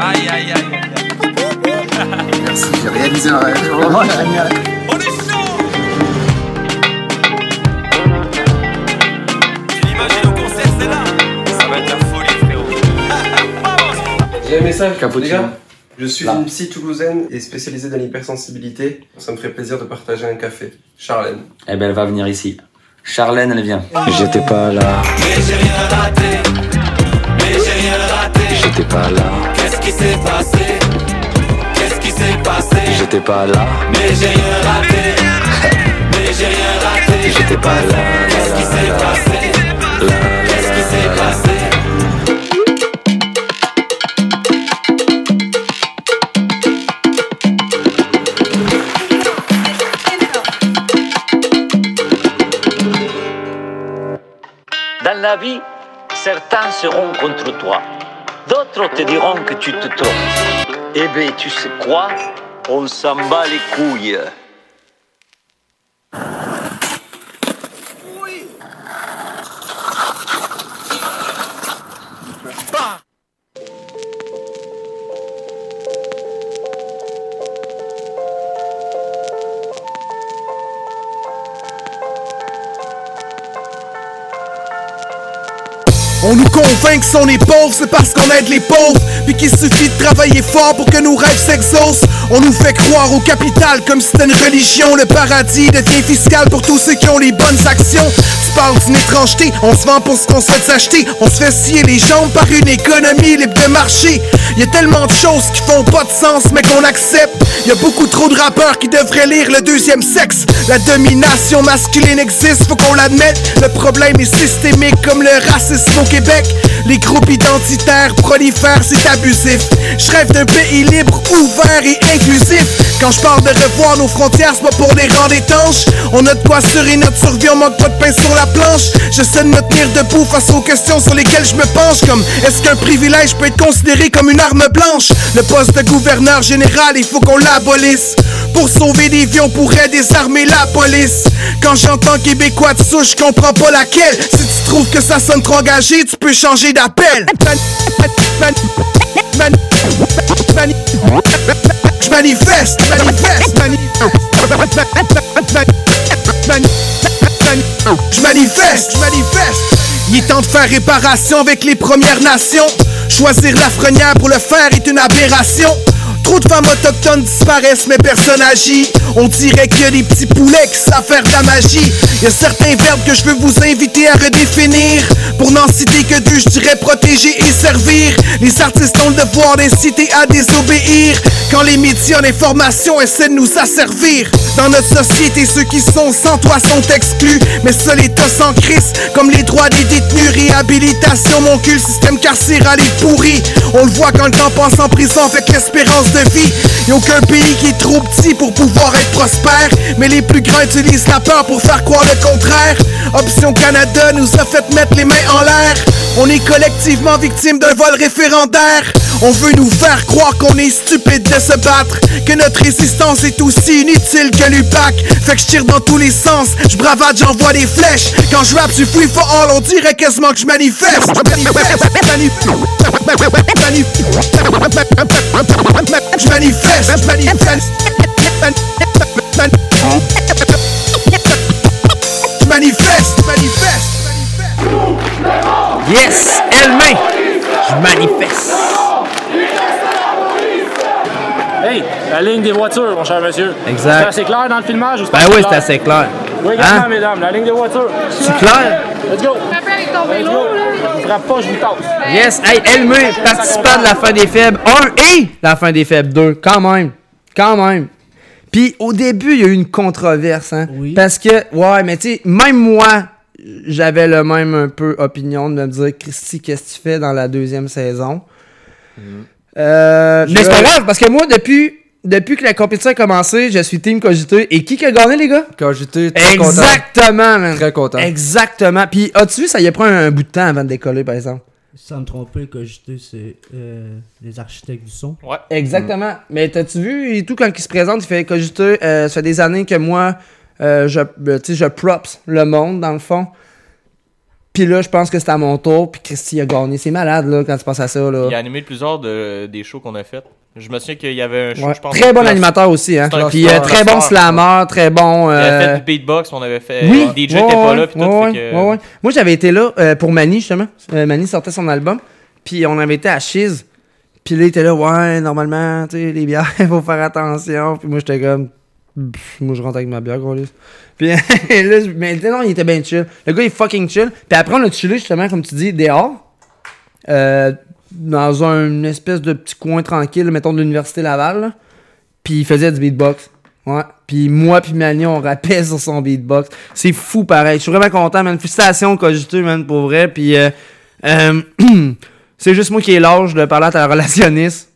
Aïe aïe aïe. Merci, j'ai réalisé un rêve. Vraiment génial. On est chaud Tu l'imagines au concert, c'est là Ça va être la folie, frérot. J'ai un message, les gars. Je suis Là. une psy toulousaine et spécialisée dans l'hypersensibilité. Ça me ferait plaisir de partager un café. Charlène. Eh ben, elle va venir ici. Charlène, elle vient. J'étais pas là. Mais j'ai rien raté. J'étais pas là. Qu'est-ce qui s'est passé? Qu'est-ce qui s'est passé? J'étais pas là. Mais j'ai rien raté. Mais j'ai rien raté. J'étais pas là. Qu'est-ce qui s'est passé? Qu'est-ce qui s'est passé? Dans la vie, certains seront contre toi. D'autres te diront que tu te trompes. Eh bien, tu sais quoi? On s'en bat les couilles. On nous convainc que est pauvre, c'est parce qu'on aide les pauvres. Puis qu'il suffit de travailler fort pour que nos rêves s'exaucent. On nous fait croire au capital comme si c'était une religion. Le paradis devient fiscal pour tous ceux qui ont les bonnes actions. D'une étrangeté, on se vend pour ce qu'on souhaite s'acheter. On se fait scier les jambes par une économie libre de marché. Y a tellement de choses qui font pas de sens, mais qu'on accepte. Y a beaucoup trop de rappeurs qui devraient lire le deuxième sexe. La domination masculine existe, faut qu'on l'admette. Le problème est systémique comme le racisme au Québec. Les groupes identitaires prolifèrent, c'est abusif. Je rêve d'un pays libre, ouvert et inclusif. Quand je parle de revoir nos frontières, c'est pas pour les rendre étanches. On a de quoi assurer notre survie, on manque pas de pain sur la planche. J'essaie de me tenir debout face aux questions sur lesquelles je me penche. Comme est-ce qu'un privilège peut être considéré comme une arme blanche? Le poste de gouverneur général, il faut qu'on l'abolisse. Pour sauver des vies, on pourrait désarmer la police. Quand j'entends Québécois de souche, je comprends pas laquelle. Si tu trouves que ça sonne trop engagé, tu peux changer d'appel. Je manifeste, manifeste, manifeste. Je manifeste, je manifeste. Il est temps de faire réparation avec les Premières Nations. Choisir la frenière pour le faire est une aberration. Trop de femmes autochtones disparaissent, mais personne agit. On dirait qu'il y a des petits poulets qui savent faire de la magie. Il y a certains verbes que je veux vous inviter à redéfinir. Pour n'en citer que deux, je dirais protéger et servir. Les artistes ont le devoir d'inciter à désobéir. Quand les médias d'information essaient de nous asservir. Dans notre société, ceux qui sont sans toi sont exclus. Mais ça, l'État s'en crisse. Comme les droits des détenus, réhabilitation, mon cul, système carcéral est pourri. On le voit quand le temps passe en prison avec l'espérance de vie. Y'a aucun pays qui est trop petit pour pouvoir être prospère. Mais les plus grands utilisent la peur pour faire croire le contraire. Option Canada nous a fait mettre les mains en l'air. On est collectivement victime d'un vol référendaire. On veut nous faire croire qu'on est stupide de se battre. Que notre résistance est aussi inutile que l'UPAC. Fait que je tire dans tous les sens. Je bravade, j'envoie des flèches. Quand je rappe, je free for all. On dirait quasiment que je manifeste. Je manifeste. Je manifeste. Je manifeste. manifeste. Yes! Elle-main! Je manifeste! Hey, la ligne des voitures, mon cher monsieur. Exact. C'est assez clair dans le filmage ou c'est Ben pas oui, c'est assez clair. Oui, également, Hein? mesdames, la ligne des voitures. C'est clair? Let's go. Let's go. Je vous frappe pas, je vous tasse. Yes! Hey, Elmé, participant de la fin des faibles 1 et la fin des faibles 2. Quand même. Quand même. Puis au début, il y a eu une controverse, hein. Parce que, ouais, mais tu sais, même moi, j'avais le même un peu opinion de me dire, Christy, qu'est-ce que tu fais dans la deuxième saison? Euh, Je- mais c'est pas grave, parce que moi, depuis, depuis que la compétition a commencé, je suis Team Cogité. Et qui qui a gagné, les gars? Cogité, très content. Exactement, man. Très content. Exactement. Puis, as-tu vu, ça y a pris un, un bout de temps avant de décoller, par exemple? Sans me tromper, Cogité, c'est euh, les architectes du son. Ouais. Exactement. Mais t'as-tu vu et tout quand il se présente, il fait cogiter. euh, ça fait des années que moi, euh, je, euh, tu sais, je props le monde dans le fond. Puis là, je pense que c'est à mon tour. Puis Christy a gagné. C'est malade là quand tu penses à ça là. Il a animé plusieurs de, des shows qu'on a fait. Je me souviens qu'il y avait un show, Ouais. je pense. Très bon animateur aussi, hein. Puis euh, très bon slammer, très bon. Il avait euh, fait du beatbox, on avait fait. Oui, DJ ouais, était pas ouais, là, puis tout. ouais, fait que- ouais, ouais. Moi, j'avais été là euh, pour Manny, justement. Euh, Manny sortait son album. Puis on avait été à Chiz. Puis là, il était là, ouais, normalement, tu sais, les bières, il faut faire attention. Puis moi, j'étais comme, Pff, moi, je rentre avec ma bière, gros. Puis là, mais non, il était bien chill. Le gars, il est fucking chill. Puis après, on a chillé, justement, comme tu dis, dehors. Euh, dans un espèce de petit coin tranquille, mettons, de l'Université Laval. là. Puis il faisait du beatbox. Ouais. Puis moi puis Mani, on rappait sur son beatbox. C'est fou pareil. Je suis vraiment content, man. Félicitations, Cogité, man, pour vrai. Puis euh, euh, c'est juste moi qui ai l'âge de parler à ta relationniste.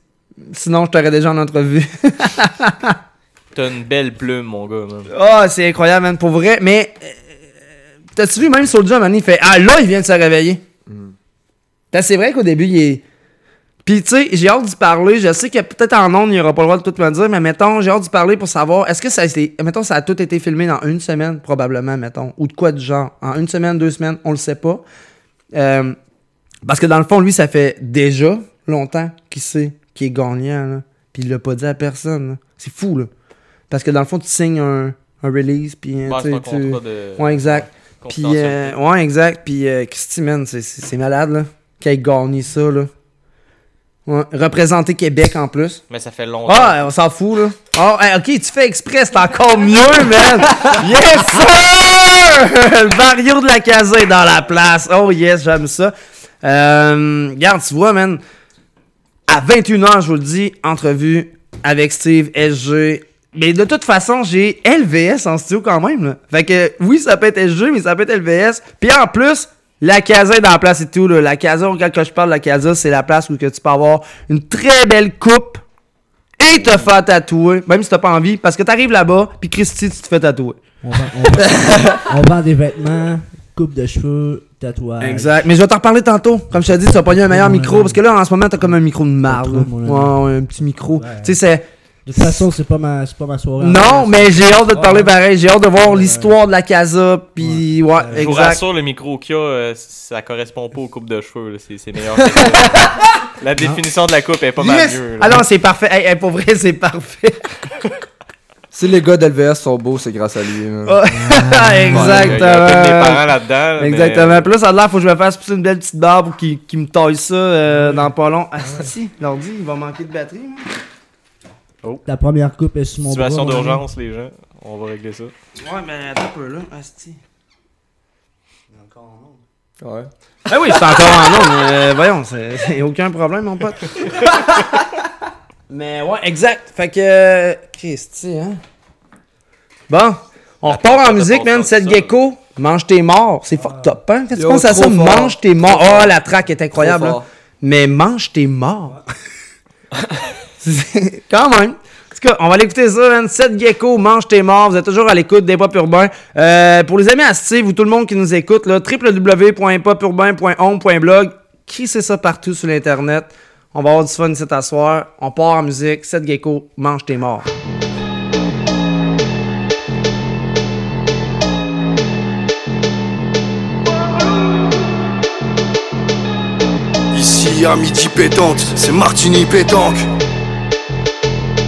Sinon, je t'aurais déjà en entrevue. T'as une belle plume, mon gars, man. Ah, c'est incroyable, man, pour vrai. Mais, euh, t'as-tu vu, même Soulja, man, il fait Ah, là, il vient de se réveiller. Parce que c'est vrai qu'au début, il est. Puis, tu sais, j'ai hâte d'y parler. Je sais que peut-être en ondes, il n'y aura pas le droit de tout me dire, mais mettons, j'ai hâte d'y parler pour savoir est-ce que ça a été. Mettons, ça a tout été filmé dans une semaine, probablement, mettons. Ou de quoi du genre. En une semaine, deux semaines, on le sait pas. Euh, parce que dans le fond, lui, ça fait déjà longtemps qu'il sait qu'il est gagnant, là. Puis il l'a pas dit à personne, là. C'est fou, là. Parce que dans le fond, tu signes un, un release, puis. euh, un tu- de- Ouais, exact. ouais, Puis, euh, ouais, exact. Puis, euh, Christy, man, c'est- malade, là. Qu'il ait gagné ça, là. Ouais. Représenter Québec en plus. Mais ça fait longtemps. Ah, on s'en fout, là. Ah, hey, ok, tu fais exprès, c'est encore mieux, man. Yes, sir! Le barrio de la casée dans la place. Oh, yes, j'aime ça. Euh, regarde, tu vois, man. À 21h, je vous le dis, entrevue avec Steve, SG. Mais de toute façon, j'ai LVS en studio quand même, là. Fait que, oui, ça peut être SG, mais ça peut être LVS. Puis en plus, la casa est dans la place et tout, là. La casa, quand je parle de la casa, c'est la place où que tu peux avoir une très belle coupe et te faire tatouer, même si t'as pas envie, parce que t'arrives là-bas, puis Christy, tu te fais tatouer. On vend, on vend- on vend des vêtements, coupe de cheveux, tatouage. Exact. Mais je vais t'en reparler tantôt. Comme je t'ai dit, tu vas pogner un meilleur micro. Parce que là, en ce moment, t'as comme un micro de marde. Ouais, ouais, un petit micro. Tu sais, c'est. De toute façon, c'est pas ma, c'est pas ma soirée. Non, mais j'ai hâte de te parler pareil. J'ai hâte de voir l'histoire de la casa. Puis, ouais, Je vous rassure, le micro qu'il y a, euh, ça correspond pas aux coupes de cheveux. là. C'est c'est meilleur. la définition de la coupe est pas mal mieux. là. Ah non, c'est parfait. Hey, hey, pour vrai, c'est parfait. Si les gars d'LVS sont beaux, c'est grâce à lui. man. Ouais, Exactement. Il y a parents là-dedans. Exactement. Puis là, ça a l'air, faut que je me fasse pousser une belle petite barbe pour qu'il qu'il me taille ça euh, dans pas long. Ah, si, l'ordi, il va manquer de batterie. Moi. Ta première coupe est sur mon bras. Situation ami. d'urgence, les gens. On va régler ça. Ouais, mais attends un peu là. Asti. Il est encore en onde. Ouais. Ben oui, c'est encore en onde. mais, euh, voyons, c'est aucun problème, mon pote. mais ouais, exact. Fait que. Christy, hein. Bon, on repart en musique, man. Cette gecko, mange tes morts. C'est fucked up, hein? Qu'est-ce que tu penses à ça? fort. Mange tes morts. Oh, la track est incroyable, là. fort. Mais mange tes morts. C'est- Quand même. En tout cas, on va l'écouter ça, man. 7 gecko, mange tes morts. Vous êtes toujours à l'écoute des Pop Urbains. Euh, pour les amis à Steve ou tout le monde qui nous écoute, là, www.popurbain.on.blog. Qui sait ça partout sur l'Internet? On va avoir du fun cet soir. On part en musique. 7 gecko, mange tes morts. Ici à midi pétante, c'est Martini pétanque.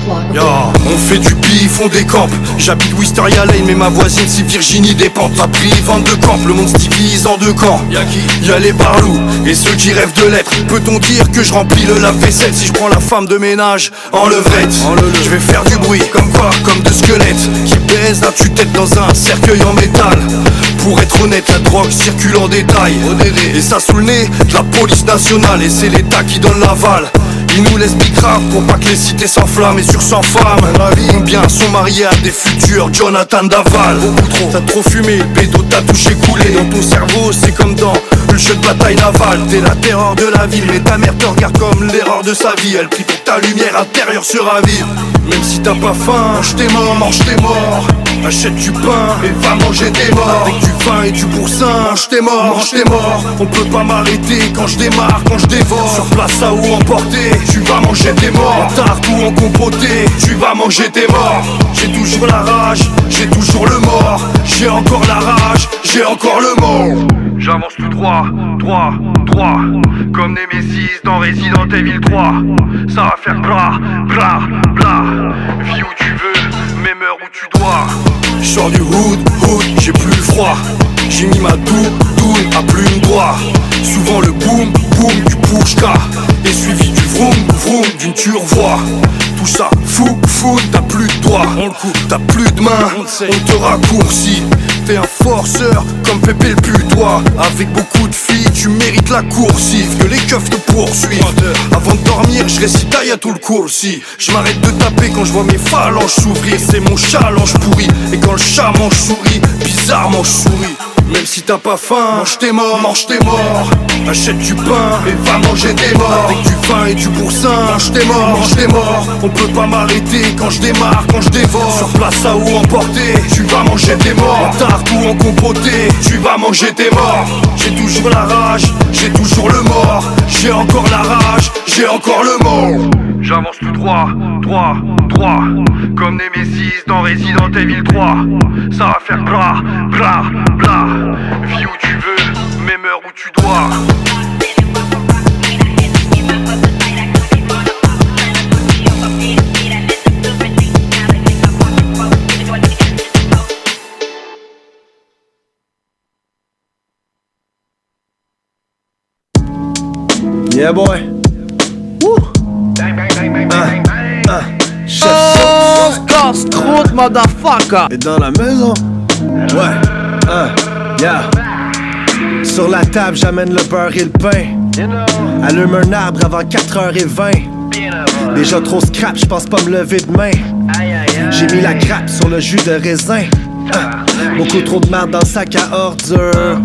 On fait du bif, on décampe. J'habite Wisteria Lane, mais ma voisine c'est Virginie Despentes. T'as pris 22 camps, le monde se divise en deux camps. Y'a qui Y'a les barlous et ceux qui rêvent de l'être. Peut-on dire que je remplis le lave-vaisselle si je prends la femme de ménage en levrette? Je vais faire du bruit, comme quoi Comme de squelettes qui baisent la tue-tête dans un cercueil en métal. Pour être honnête, la drogue circule en détail. Et ça sous le nez de la police nationale, et c'est l'État qui donne l'aval. Ils nous laissent bicrave pour pas que les cités s'enflamment et sur 100 femmes. Combien sont mariés à des futurs Jonathan Daval. Beaucoup trop, t'as trop fumé, bédo t'as touché coulé. Dans ton cerveau c'est comme dans une jeu de bataille navale. T'es la terreur de la ville mais ta mère te regarde comme l'erreur de sa vie. Elle prie pour ta lumière intérieure se ravive Même si t'as pas faim, tes morts, mange tes morts Achète du pain et va manger tes morts. Avec du vin et du boursin, tes morts, mange tes morts On peut pas m'arrêter quand je démarre, quand je dévore. Sur place à ou emporter, tu vas manger tes morts. En tarte ou en compoté, tu vas manger tes morts. J'ai toujours la rage, j'ai toujours le mort. J'ai encore la rage, j'ai encore le mort J'avance tout droit, droit, droit. Comme Nemesis dans Resident Evil 3 Ça va faire bla, bla, bla. Vis où tu veux, mais meurs où tu dois. Je sors du hood, hood, j'ai plus froid J'ai mis ma dou, doune à plume droit Souvent le boom, boom du pushka. Et suivi du vroom, vroom d'une turvoie Tout ça. Fou, fou, t'as plus de doigts On le coupe, t'as plus de main, on te raccourcit. T'es un forceur comme Pépé le putois. Avec beaucoup de filles, tu mérites la coursive Que les keufs te poursuivent. Avant de dormir, je récite à tout le coursi Je m'arrête de taper quand je vois mes phalanges s'ouvrir. C'est mon challenge pourri. Et quand le chat mange souris, bizarrement je souris. Même si t'as pas faim, mange tes morts, mange tes morts. Achète du pain et va manger tes morts. Avec du vin et du boursin, mange tes morts, mange tes morts. On peut pas m'arrêter. Quand je démarre, quand je dévore. Sur place à ou emporter, tu vas manger tes morts. En tarte ou en compoté, tu vas manger tes morts. J'ai toujours la rage, j'ai toujours le mort. J'ai encore la rage, j'ai encore le mort. J'avance tout droit, droit, droit. Comme Nemesis dans Resident Evil 3 Ça va faire bla, bla, bla Vis où tu veux, mais meurs où tu dois Yeah, boy. Woo. Ah, ah, chef Oh, casse-croûte, motherfucker! est dans la maison. Ouais. Ah, yeah. Sur la table, j'amène le beurre et le pain. Allume un arbre avant 4h20. Déjà trop scrap, je pense pas me lever demain. J'ai mis la grappe sur le jus de raisin. Ah, beaucoup trop de merde dans le sac à ordures.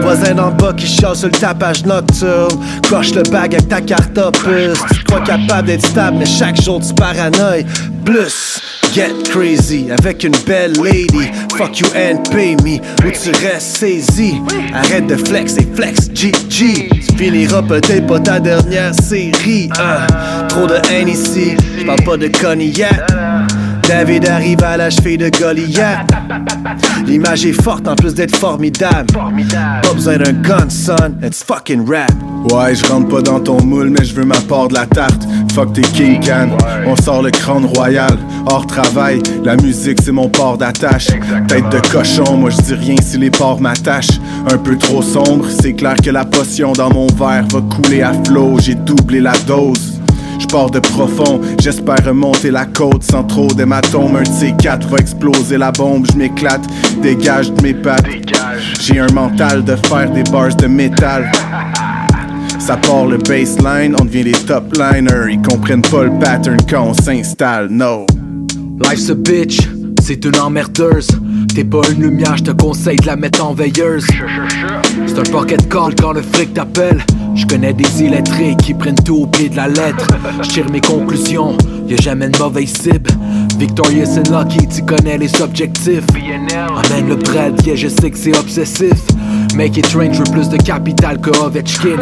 Voisin d'en bas qui sur le tapage nocturne. Coche le bag avec ta carte opus. Tu crois capable d'être stable, mais chaque jour tu paranoïes. Plus, get crazy avec une belle lady. Fuck you and pay me. Ou tu restes saisi. Arrête de flex et flex, GG. Tu finiras peut-être pas ta dernière série. Ah, trop de haine ici. J'parle pas de cognac. David arrive à la cheville de Goliath. L'image est forte en plus d'être formidable. Pas besoin d'un gun, son, it's fucking rap. Ouais, je rentre pas dans ton moule, mais je veux ma part de la tarte. Fuck tes King Can, on sort le crâne royal. Hors travail, la musique c'est mon port d'attache. Tête de cochon, moi je dis rien si les ports m'attachent. Un peu trop sombre, c'est clair que la potion dans mon verre va couler à flot. J'ai doublé la dose. Je pars de profond, j'espère remonter la côte sans trop d'hématomes. Un de ces quatre va exploser la bombe, je m'éclate, dégage de mes pattes. J'ai un mental de faire des bars de métal. Ça part le baseline, on devient des top liners. Ils comprennent pas le pattern quand on s'installe, no. Life's a bitch, c'est une emmerdeuse. T'es pas une lumière, je te conseille de la mettre en veilleuse. C'est un pocket call quand le flic t'appelle. Je connais des illettrés qui prennent tout au pied de la lettre. Je mes conclusions, y a jamais de mauvaise cible. Victorious and Lucky, tu connais les objectifs. Amène le bread, yeah, je sais que c'est obsessif. Make it rain, je plus de capital que Ovechkin.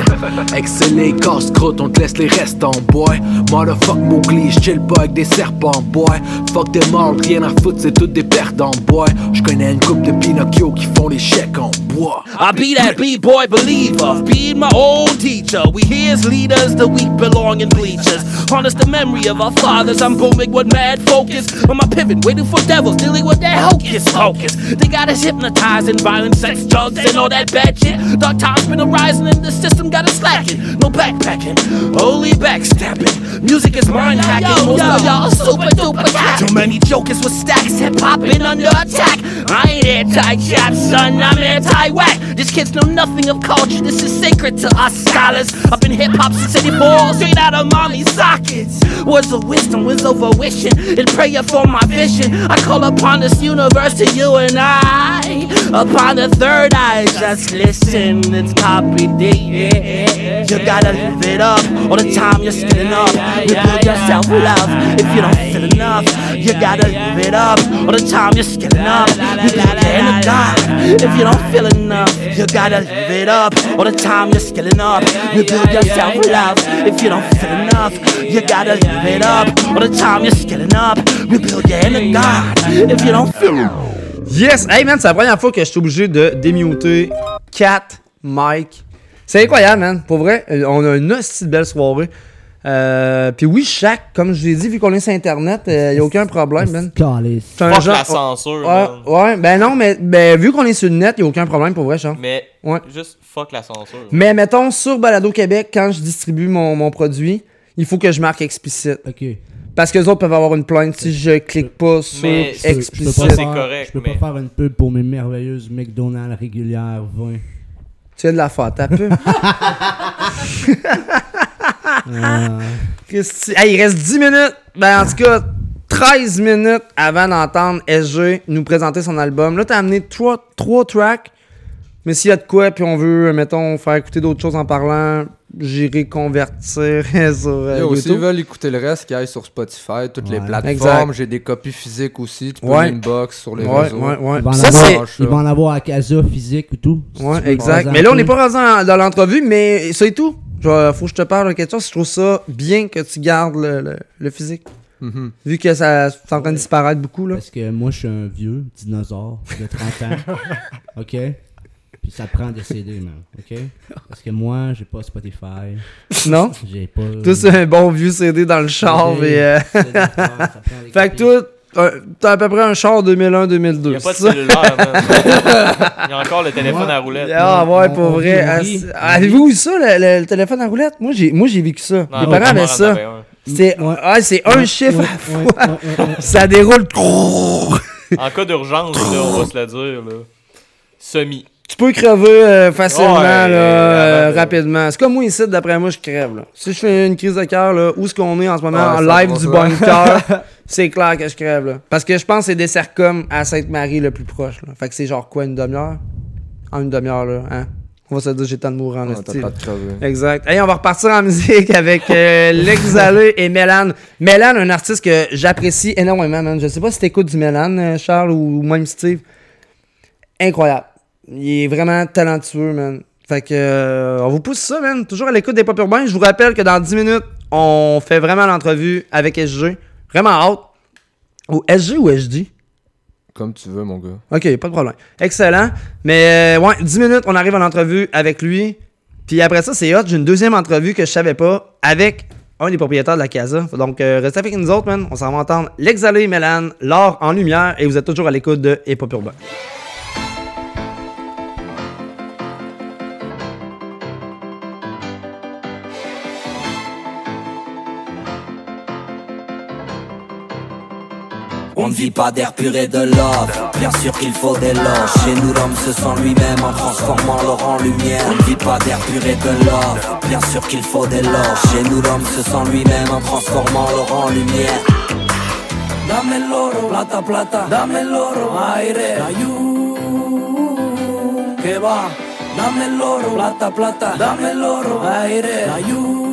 Exceller, casse-croûte, on te laisse les restants, boy. Motherfuck Mowgli, chill pas avec des serpents, boy. Fuck des morts, rien à foutre, c'est toutes des perdants, boy. Je connais une couple de Pinocchio qui font les chèques en bois. I be that B-boy believer, be my old teacher. We here as leaders, the weak belong in bleachers. Harness the memory of our fathers, I'm booming with mad focus. On my pivot, waiting for devils, dealing with that hocus pocus. They got us hypnotized in violent sex, drugs, and all that bad shit. Dark times been arising and the system got us slacking. No backpacking, only backstabbing. Music is mind hacking, most of y'all super duper cat. Too many jokers with stacks, hip hop been under attack. I ain't anti-chap, son, I'm anti-whack. These kids know nothing of culture, this is sacred to us scholars. I've been hip hop since 84, straight out of mommy's sockets. Words of wisdom, words over wishing, and prayer for my vision. I call upon this universe to you and I. Upon the third eye, just listen, it's copy D. Yeah. You gotta live it up all the time you're spinning up. You build yourself love if you don't feel enough. You gotta live it up all the time you're scaling up. You build the inner God if you don't feel enough. You gotta live it up all the time you're scaling up. You build yourself love if you don't feel enough. You gotta live it up all the time you're scaling up. You build your inner God if you don't feel enough. Yes! Hey man, c'est la première fois que je suis obligé de démuter Cat, Mike. C'est incroyable, man. Pour vrai, euh, on a une de belle soirée. Euh, puis oui, chaque, comme je l'ai dit, vu qu'on est sur Internet, il n'y a aucun problème, man. C'est un Fuck genre- la censure, Ouais, man. ouais, ben non, mais ben, vu qu'on est sur le net, il n'y a aucun problème pour vrai, Charles. Mais Ouais. juste fuck la censure. Mais mettons, sur Balado Québec, quand je distribue mon, mon produit, il faut que je marque explicite. Ok. Parce que les autres peuvent avoir une plainte si je clique pas sur Mais Je peux- je peux explicite. pas c'est faire- correct, Je peux mais- pas faire une pub pour mes merveilleuses McDonald's régulières 20. Tu as de la faute. Ah. Christy. Hey, il reste 10 minutes. Ben, en tout cas, 13 minutes avant d'entendre SG nous présenter son album. Là, t'as amené 3, tracks. Mais s'il y a de quoi, puis on veut, mettons, faire écouter d'autres choses en parlant, j'irai convertir sur euh, Yo, S'ils YouTube. veulent écouter le reste, qu'ils aillent sur Spotify, toutes les plateformes. J'ai des copies physiques aussi. Tu peux Ouais. l'inbox sur les Ouais, réseaux. ouais, ouais. Il va en Ça, avoir, c'est- il va en avoir à Casa physique ou tout. si exact. Mais là, on n'est pas rendu en- dans l'entrevue, mais c'est tout. Faut que je te parle de quelque chose. Je trouve ça bien que tu gardes le, le- le physique. Mhm. Vu que ça c'est en train de disparaître beaucoup, là. Parce que moi, je suis un vieux dinosaure de 30 ans. OK? Puis ça prend des CD, man. OK? Parce que moi, j'ai pas Spotify. Non? J'ai pas. C'est un bon vieux CD dans le char. Ok. et, euh, ça prend des fait que toi, euh, t'as à peu près un char 2001-2002. Il n'y a pas de cellulaire, man. Il y a encore le téléphone à roulette. Ah ouais, On- pour vrai. Ah, on Avez-vous eu ça, le, le- le téléphone à roulette? Moi, j'ai, moi, j'ai vécu ça. Non, Mes parents avaient en ça. C'est, ah, c'est un Ouais, chiffre ouais, à ouais, fois. Ça déroule. En cas d'urgence, on va se le dire, là. Semi. Tu peux crever euh, facilement, là, euh, de- rapidement. C'est comme moi ici, d'après moi, je crève. Là. Si je fais une crise de cœur, là, où est-ce qu'on est en ce moment, en live du bunker, c'est clair que je crève. Là. Parce que je pense que c'est des Sercom à Sainte-Marie le plus proche. Là. Fait que c'est genre quoi, une demi-heure? En une demi-heure, là, hein? On va se dire, j'ai temps de T'as là. pas de crever. Exact. Hey, on va repartir en musique avec euh, L'Exhalé et Mélan. Mélan, un artiste que j'apprécie énormément, man. Je sais pas si t'écoutes du Mélan, euh, Charles, ou même Steve. Incroyable. Il est vraiment talentueux, man. Fait que, euh, on vous pousse ça, man. Toujours à l'écoute des pop urbains. Je vous rappelle que dans 10 minutes, on fait vraiment l'entrevue avec SG. Vraiment hâte. Ou SG ou SG? Comme tu veux, mon gars. Ok, pas de problème. Excellent. Mais euh, ouais, 10 minutes, on arrive en entrevue avec lui. Puis après ça, c'est hot. J'ai une deuxième entrevue que je savais pas avec un des propriétaires de la casa. Donc, euh, restez avec nous autres, man. On s'en va entendre l'exhalé Mélan, l'or en lumière. Et vous êtes toujours à l'écoute de Hip Hop Urbain. On ne vit pas d'air pur et de love. Bien sûr qu'il faut des loges. Chez nous l'homme se sent lui-même en transformant l'or en lumière. On ne vit pas d'air pur et de love. Bien sûr qu'il faut des loges. Chez nous l'homme se sent lui-même en transformant l'or en lumière. Dame el oro, plata, plata. Dame el oro, aire Ayú, que va? Dame el oro, plata, plata. Dame el oro, aire Ayú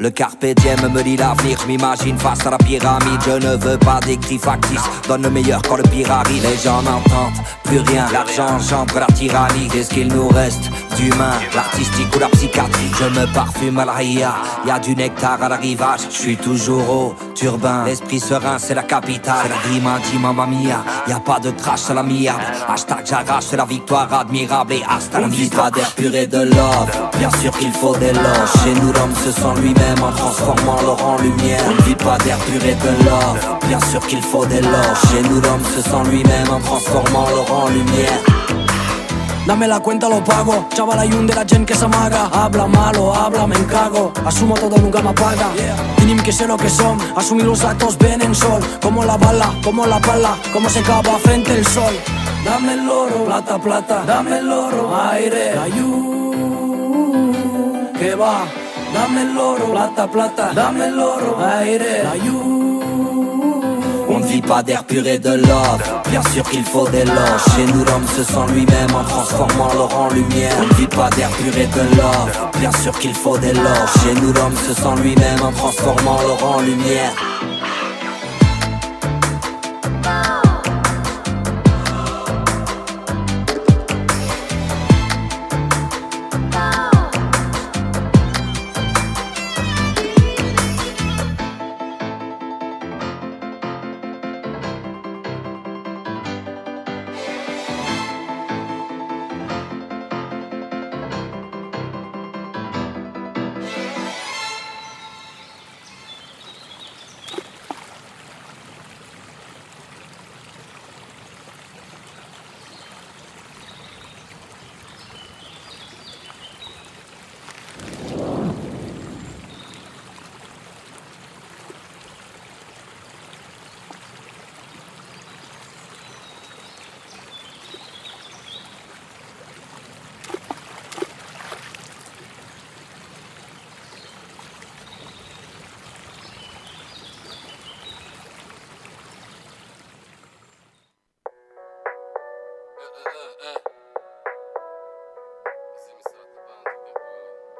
le carpe diem me lit l'avenir, je m'imagine face à la pyramide. Je ne veux pas d'écrit factice, donne le meilleur quand le pire arrive. Les gens n'entendent plus rien, l'argent engendre la tyrannie. Qu'est-ce qu'il nous reste d'humain, l'artistique ou la psychiatrie? Je me parfume à la ria, y a du nectar à l'arrivage Je suis toujours au turbin, l'esprit serein c'est la capitale. La vie m'a dit mamma mia, y a pas de trash à la mia Hashtag j'arrache la victoire admirable et hasta la vista d'air pur et de love. Bien sûr qu'il faut des loges. Chez nous l'homme se sent lui-même en transformant l'or en lumière On ne vit pas d'air pur et de love Bien sûr qu'il faut des loges Chez nous l'homme se sent lui-même en transformant l'or en lumière Dame la cuenta, lo pago. Chaval, hay un de la gente que se amaga. Habla malo, habla, me encago. Asumo todo, nunca me apaga. Dinim que sé lo que son. Asumir los actos ven en sol. Como la bala, como la pala, como se cava frente el sol. Dame el oro, plata, plata. Dame el oro, aire. Ayú, que va. On ne vit pas d'air pur et de love Bien sûr qu'il faut des loges. Chez nous l'homme se sent lui-même en transformant l'or en lumière. On ne vit pas d'air pur et de love Bien sûr qu'il faut des loges. Chez nous l'homme se sent lui-même en transformant l'or en lumière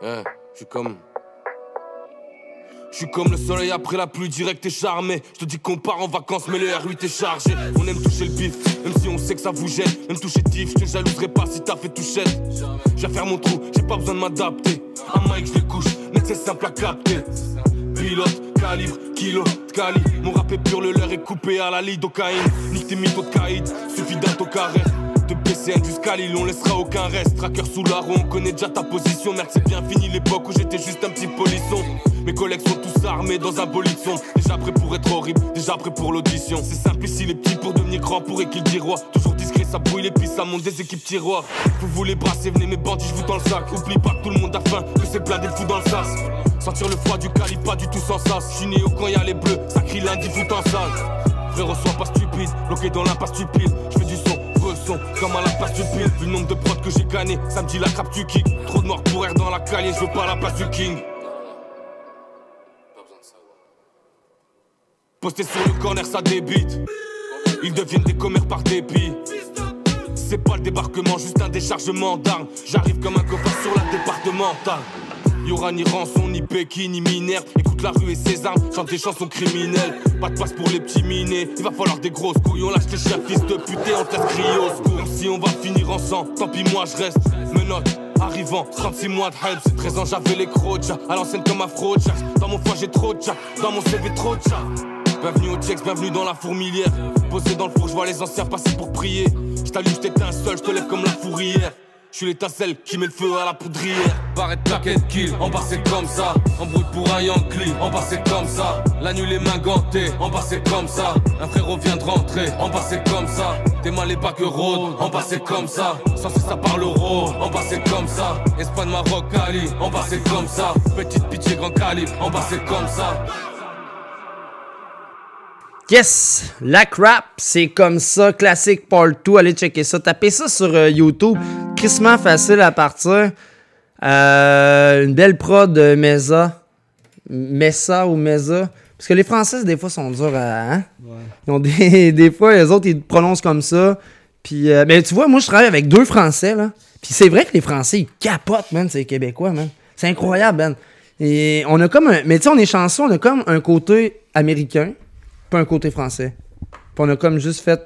Hein, je suis comme. Je comme le soleil après la pluie directe et charmé. Je te dis qu'on part en vacances, mais le R8 est chargé. On aime toucher le bif, même si on sait que ça vous gêne. Même toucher tif, je te jalouserai pas si t'as fait touchette. Je vais faire mon trou, j'ai pas besoin de m'adapter. Un mic, je les couche, mec, c'est simple à capter. Pilote, calibre, kilo, cali. Mon rap est pur, le leur est coupé à la lidocaïne. Nique tes mythos de suffit d'un carré. De PCN jusqu'à Lille, on laissera aucun reste. Tracker sous la roue, on connaît déjà ta position. Merde, c'est bien fini l'époque où j'étais juste un petit polisson. Mes collègues sont tous armés dans un bolide son. Déjà prêt pour être horrible, déjà prêt pour l'audition. C'est simple ici, les petits pour devenir grands, pour qu'il dit roi. Toujours discret, ça brouille les pistes, ça monte des équipes tiroirs. Vous voulez brasser, venez mes bandits, je vous dans le sac. Oublie pas que tout le monde a faim, que c'est plein de fous dans le sas. Sentir le froid du calibre, pas du tout sans sas. J'suis né au camp, y'a les bleus, ça crie lundi, fout en salle. Frérot, sois pas stupide, bloqué dans l'impasse stupide. J'fais du comme à la place du pile. Vu le nombre de prods que j'ai gagné, ça me dit la crape du kick. Trop de morts pour air dans la calier, je veux pas la place du king. Posté sur le corner, ça débite. Ils deviennent des commères par dépit. C'est pas le débarquement, juste un déchargement d'armes. J'arrive comme un copain sur la départementale. Y'aura ni rançon, ni béquille, ni minère. La rue et ses armes, chante des chansons criminelles. Pas de place pour les petits minés. Il va falloir des grosses couilles. On lâche tes chiens, fils de pute, on te laisse crier. Même si on va finir ensemble, tant pis, moi je reste. Menotte, arrivant, 36 mois de help. 13 ans, j'avais les crocs, à l'ancienne comme afro Dans mon foie, j'ai trop de. Dans mon CV, trop de chat. Bienvenue au Tiex, bienvenue dans la fourmilière. Posé dans le four, je vois les anciens passer pour prier. Je t'allume, je seul, je te lève comme la fourrière. Je suis l'étincelle qui met le feu à la poudrière. Barrette de kill, en bas comme ça. En brut pour un Yankee, en bas comme ça. La nuit les mains gantées, en bas comme ça. Un frérot vient de rentrer, en bas comme ça. Tes mains les pas que rôde, en bas comme ça. Censé ça parle euro, en bas comme ça. Espagne, Maroc, Cali, en bas comme ça. Petite pitié, grand calibre, en bas c'est comme ça. Yes! La crap, c'est comme ça, classique part 2. Allez checker ça. Tapez ça sur euh, YouTube. Crissement facile à partir. Euh, une belle prod de Mesa. Mesa ou Mesa. Parce que les Français, des fois, sont durs à. Hein? Ils ont des, des fois, les autres, ils prononcent comme ça. Puis, euh, mais tu vois, moi, je travaille avec deux Français, là. Puis c'est vrai que les Français, ils capotent, man, c'est les Québécois, man. C'est incroyable, man. Et on a comme un. Mais tu sais, on est chanceux, on a comme un côté américain, pas un côté français. Puis on a comme juste fait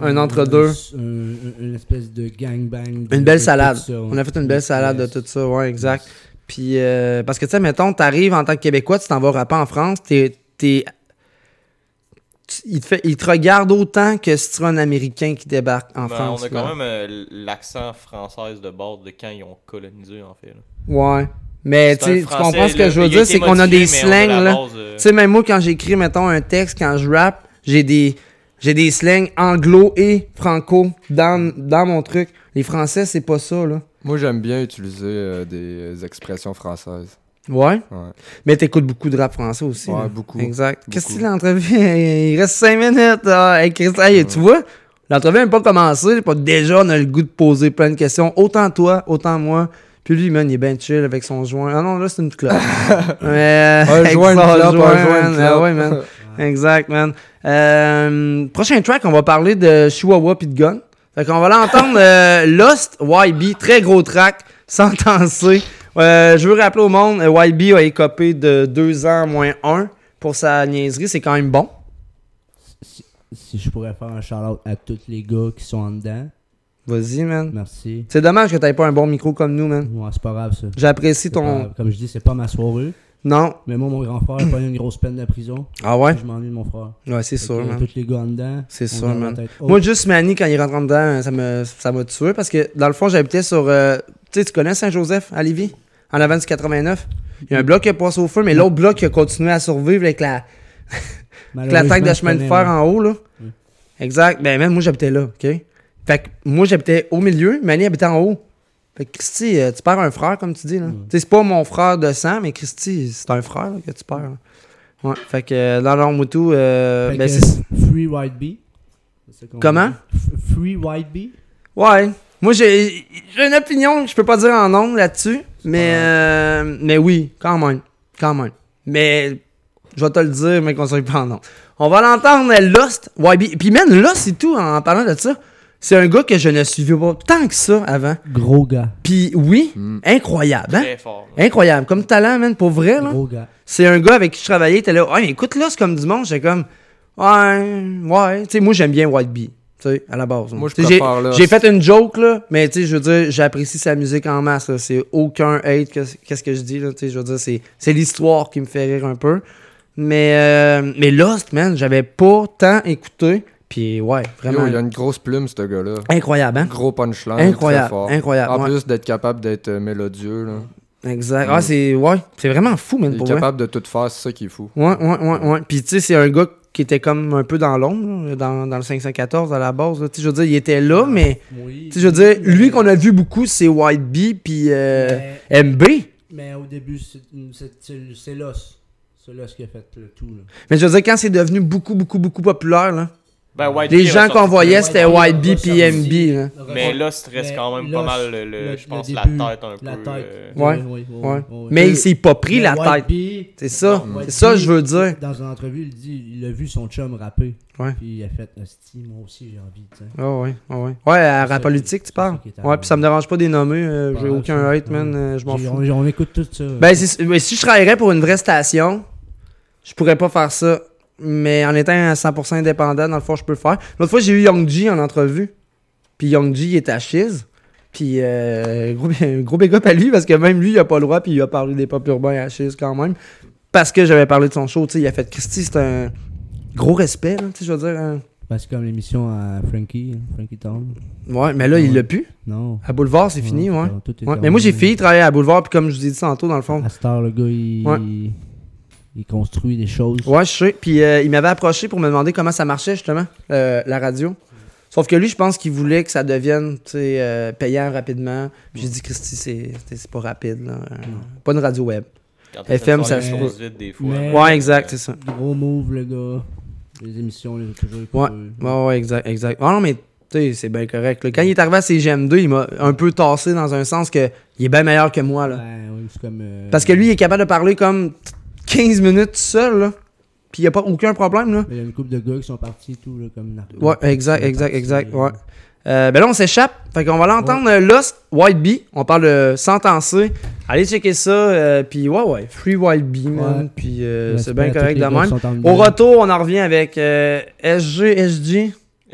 un entre-deux. Un- un- Une espèce de gangbang. de- Une belle de salade. ça. On a fait une belle salade de tout ça, ouais, exact. Puis, euh, parce que, tu sais, mettons, t'arrives en tant que Québécois, tu t'en vas rapper en France, t'es. t'es- il, te fait, il te regarde autant que si tu es un Américain qui débarque en Ben, France. on a là. quand même euh, l'accent français de bord de quand ils ont colonisé, en fait. là. Ouais. Mais tu comprends ce que je veux dire, c'est qu'on a des slangs, la là. euh, Tu sais, même moi, quand j'écris, mettons, un texte, quand je rappe, j'ai des, j'ai des slangs anglo et franco dans, dans mon truc. Les Français, c'est pas ça, là. Moi, j'aime bien utiliser euh, des expressions françaises. Ouais? Ouais. Mais t'écoutes beaucoup de rap français aussi. Ouais, là. beaucoup. Exact. Qu'est-ce que l'entrevue? Il reste 5 minutes. Ah, hey, Chris, hey, Tu vois, l'entrevue n'a pas commencé. Pas déjà, on a le goût de poser plein de questions. Autant toi, autant moi. Puis lui, man, il est bien chill avec son joint. Ah non, là, c'est une clope. Mais, Un joint, une clope, un joint, joint, une. Ah ouais, man. Exact, man. Euh, prochain track, on va parler de Chihuahua puis de Gun. Fait qu'on va l'entendre euh, Lost YB, très gros track, sans tancer. Euh, je veux rappeler au monde, euh, YB a écopé de 2 ans moins 1 pour sa niaiserie, c'est quand même bon. Si je pourrais faire un shout-out à tous les gars qui sont en dedans. Vas-y, man. Merci. C'est dommage que t'aies pas un bon micro comme nous, man. Ouais, c'est pas grave ça. J'apprécie ton-. Comme je dis, c'est pas ma soirée. Non. Mais moi, mon grand frère a pas eu une grosse peine de prison. Ah ouais? Je m'ennuie de mon frère. Ouais, c'est sûr, man. Tous les gars en dedans. C'est sûr, man. Moi, juste Manny, quand il rentre en dedans, ça me ça m'a tué parce que dans le fond, j'habitais sur. euh, tu sais, tu connais Saint-Joseph à Lévis, en avant du 89. Il y a un bloc qui a passé au feu, mais l'autre bloc qui a continué à survivre avec la. avec l'attaque de chemin de fer en haut, là. Exact. Ben, même moi, j'habitais là, OK? Fait que moi, j'habitais au milieu, Manny habitait en haut. Fait que Christy, euh, tu perds un frère, comme tu dis, là. Tu sais, c'est pas mon frère de sang, mais Christy, c'est un frère là, que tu perds. là. Ouais. Fait que euh, dans leur moto, euh, Fait ben, c'est. Free White Bee. Comment? dit. Free White Bee? Ouais. Moi, j'ai j'ai une opinion je peux pas dire en nom là-dessus. Mais, euh, mais oui, quand même. Quand même. Mais je vais te le dire, mais qu'on soit pas en nom. On va l'entendre, Lost, YB. Puis même Lost, c'est tout, en parlant de ça. C'est un gars que je ne suivais pas tant que ça avant. Gros gars. Puis oui, incroyable, hein? Très fort, Incroyable. Comme talent, man, pour vrai, là. Gros gars. C'est un gars avec qui je travaillais, t'es là, ouais, écoute là, c'est comme du monde, j'étais comme, ouais, ouais, tu sais, moi j'aime bien White Bee, tu sais, à la base. Moi, je j'ai-. J'ai fait une joke, là, mais tu sais, je veux dire, j'apprécie sa musique en masse, là, c'est aucun hate, que- qu'est-ce que je dis, là, tu sais, je veux dire, c'est, c'est l'histoire qui me fait rire un peu. Mais, euh, mais Lost, man, j'avais pas tant écouté, puis ouais, vraiment. Yo, il a une grosse plume, ce gars-là. Incroyable, hein? Gros punchline. Incroyable, très fort. incroyable, En ouais. plus d'être capable d'être euh, mélodieux, là. Exact. Mm. Ah, c'est, ouais, c'est vraiment fou, man, Il est vrai. capable de tout faire, c'est ça qui est fou. Ouais, ouais, ouais, ouais. Puis, tu sais, c'est un gars qui était comme un peu dans l'ombre, dans, dans le 514 à la base. là. Tu sais, je veux dire, il était là, mais. Oui. Tu sais, je veux dire, lui qu'on a vu beaucoup, c'est White Bee, puis euh, MB. Mais au début, c'est l'os. C'est l'os qui a fait le tout. Là. Mais je veux dire, quand c'est devenu beaucoup, beaucoup, beaucoup populaire, là. Ben, White les gens qu'on voyait, c'était White a puis MB, là. Mais là, ça reste quand même pas mal, le, le- le- je pense, le la tête un la peu. tête. euh, Ouais. Oui, oui, ouais. oui, oui. Mais il s'est pas pris Mais la White tête. C'est ça. C'est ça, je veux dire. Dans une entrevue, il dit il a vu son chum rapper. Ouais. Puis il a fait Asti, moi aussi j'ai envie. sais. Ah ouais, ah ouais. Ouais, à rap politique, tu parles? Ouais, puis ça me dérange pas des nommer. euh, J'ai aucun hate, man. euh, Je m'en fous. On, écoute tout ça. Ben, si je travaillerais pour une vraie station, je pourrais pas faire ça. Mais en étant à 100% indépendant, dans le fond, je peux le faire. L'autre fois, j'ai eu Young G en entrevue. Puis Young G il est à Chiz. Puis euh, gros, gros big up à lui parce que même lui, il a pas le droit. Puis il a parlé des pop urbains à Chiz quand même. Parce que j'avais parlé de son show. Tu sais, il a fait Christy, c'est un. gros respect, tu sais, je veux dire. hein. Ben, c'est comme l'émission à Frankie, hein, Frankie Town. Ouais, mais là, il l'a plus. Non. À Boulevard, c'est fini, ouais. Mais moi, j'ai fini de travailler à Boulevard, puis comme je vous ai dit tantôt, dans le fond. À Star, le gars, il. Il construit des choses. Ouais, je sais. Puis euh, il m'avait approché pour me demander comment ça marchait, justement, euh, la radio. Sauf que lui, je pense qu'il voulait que ça devienne euh, payant rapidement. Puis j'ai dit, Christy, c'est pas rapide. Là. Pas une radio web. Quand FM, ça se des fois. Mais- Ouais, exact, c'est ça. Gros move, le gars. Les émissions, les toujours Ouais, ouais, ouais, exact, exact. Ah non, mais tu sais, c'est bien correct. là. Quand il est arrivé à CGM2, il m'a un peu tassé dans un sens que il est bien meilleur que moi. Là. Ouais, ouais, c'est comme. euh, Parce que lui, il est capable de parler comme 15 minutes seul. Là. Puis il n'y a pas aucun problème. Là. Il y a une couple de gars qui sont partis et tout, là, comme Narco. Ouais, exact, exact, partis, exact. Ouais. Euh, ben là, on s'échappe. Fait qu'on va l'entendre euh, Lost, White Bee. On parle de sentencé. Allez checker ça. euh, puis ouais, ouais. Free White Bee, man. Ouais. Puis euh, Ouais, c'est bien correct de même. Au retour, on en revient avec euh, SG, SG.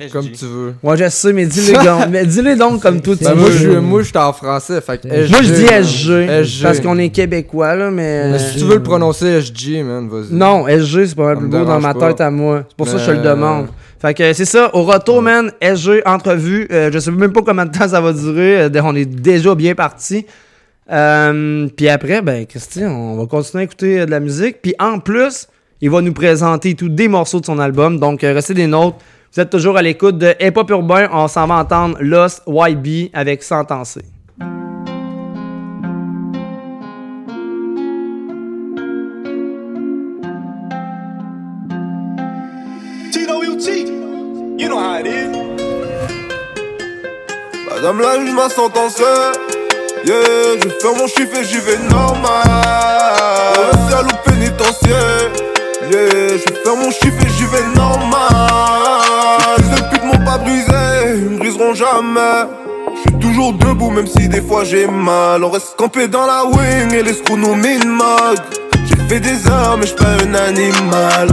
Comme tu veux. Ouais, je sais, mais dis-les donc. mais dis-les donc comme toi tu Ben, moi, veux. je moi, je suis en français. Fait que Moi, je dis SG. SG. Parce qu'on est québécois, là, mais. Mais si tu veux le prononcer SG, man, vas-y. Non, SG, c'est pas mal plus beau dans ma pas. tête à moi. C'est pour ça que je te le demande. Fait que c'est ça. Au retour, man, SG, entrevue. Euh, je sais même pas combien de temps ça va durer. Euh, on est déjà bien parti. Euh, puis après, ben, Christy, on va continuer à écouter de la musique. Puis en plus, il va nous présenter tout des morceaux de son album. Donc, restez des nôtres. Vous êtes toujours à l'écoute de Hip Hop Urbain. On s'en va entendre Lost YB avec Sentencé. TWT, you know how it is. Madame la juge m'a sentencé. Yeah, je fais mon chiffre et j'y vais normal. Provincial ou pénitentiaire. Je fais mon chiffre et j'y vais normal. Les de pute m'ont pas brisé, ils me briseront jamais. Je suis toujours debout même si des fois j'ai mal. On reste campé dans la wing et les screws nous mode. J'ai fait des heures mais je pas un animal.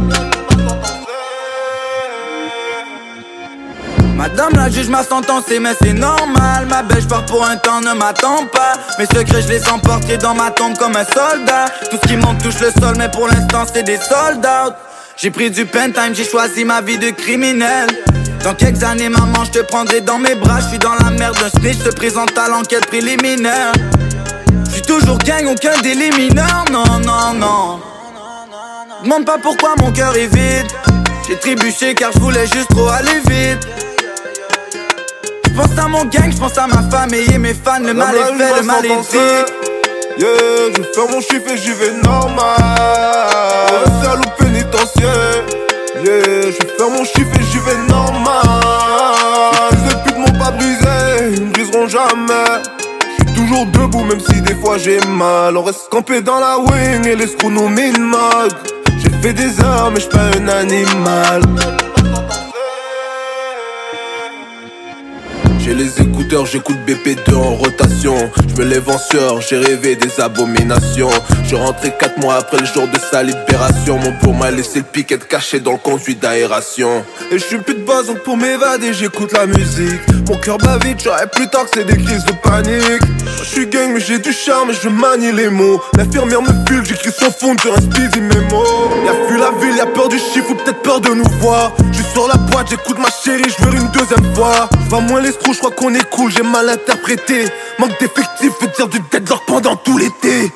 Madame la juge m'a sentencé mais c'est normal. Ma belle je pars pour un temps ne m'attends pas. Mes secrets je les emporte dans ma tombe comme un soldat. Tout ce qui monte touche le sol mais pour l'instant c'est des soldats. J'ai pris du pen time j'ai choisi ma vie de criminel. Dans quelques années maman je te prendrai dans mes bras. Je suis dans la merde un snitch se présente à l'enquête préliminaire. Je suis toujours gang aucun délit mineur Non non non. Demande pas pourquoi mon cœur est vide. J'ai trébuché car je voulais juste trop aller vite pense à mon gang, je pense à ma famille et mes fans, le mal est fait, le mal est dit. Yeah, je fais mon chiffre et j'y vais normal. Ou pénitentiaire. Yeah, je fais mon chiffre et j'y vais normal. Les fils de pute m'ont pas brisé, ils me briseront jamais. Je suis toujours debout même si des fois j'ai mal. On reste campé dans la wing et les screws nous mode. J'ai fait des heures mais je suis pas un animal. J'ai les j'écoute BP2 en rotation. Je me lève en sueur, j'ai rêvé des abominations. Je rentrais 4 mois après le jour de sa libération. Mon pour m'a laissé le piquet caché dans le conduit d'aération. Et je suis plus de base, donc pour m'évader, j'écoute la musique. Mon cœur bat vite, j'aurais plus tard que c'est des crises de panique. Je suis gang, mais j'ai du charme et je manie les mots. L'infirmière me file, j'écris sans fond un speedy mémo. Y'a vu la ville, y'a peur du chiffre ou peut-être peur de nous voir. Je suis sur la boîte, j'écoute ma chérie, je veux une deuxième fois. Je vois moins les screws, je crois qu'on est j'ai mal interprété. Manque d'effectifs veut dire du deadlock pendant tout l'été.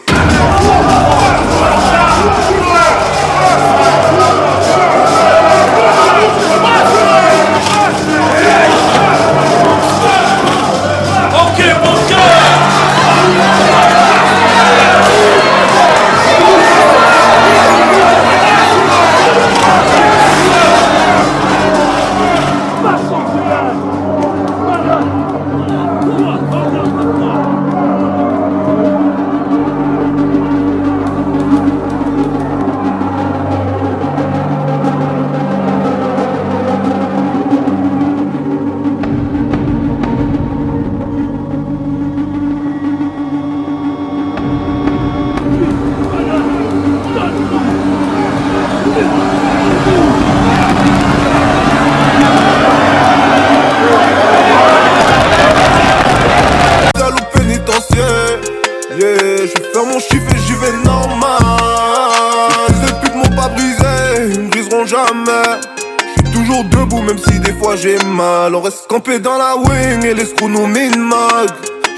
Campé dans la wing et les screws nous mag.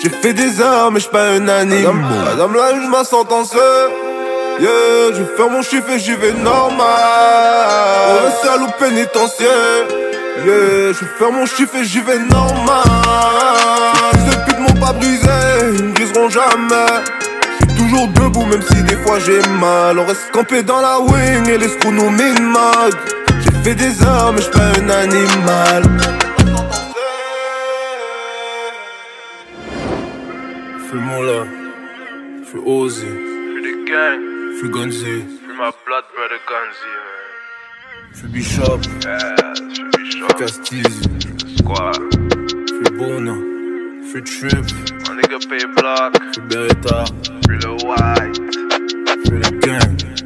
J'ai fait des heures, mais j'suis pas un animal. Madame, là, je m'a sentencé. Yeah, je vais faire mon chiffre et j'y vais normal. Seul au pénitentiaire. Yeah, je vais faire mon chiffre et j'y vais normal. Les fils de pute m'ont pas brisé, ils me briseront jamais. J'suis toujours debout, même si des fois j'ai mal. On reste campé dans la wing et les screws nous mag. J'ai fait des heures, mais j'suis pas un animal. Fais mon là, fais oser. Fais des gangs, Fais Gonzi, fais ma blood brother Gonzi, fais Bishop, man. Yeah, je fais Castizi, Squad. fais Bono, fais Trip, My nigga pay block, fais Beretta, free Lil White. fais la gang.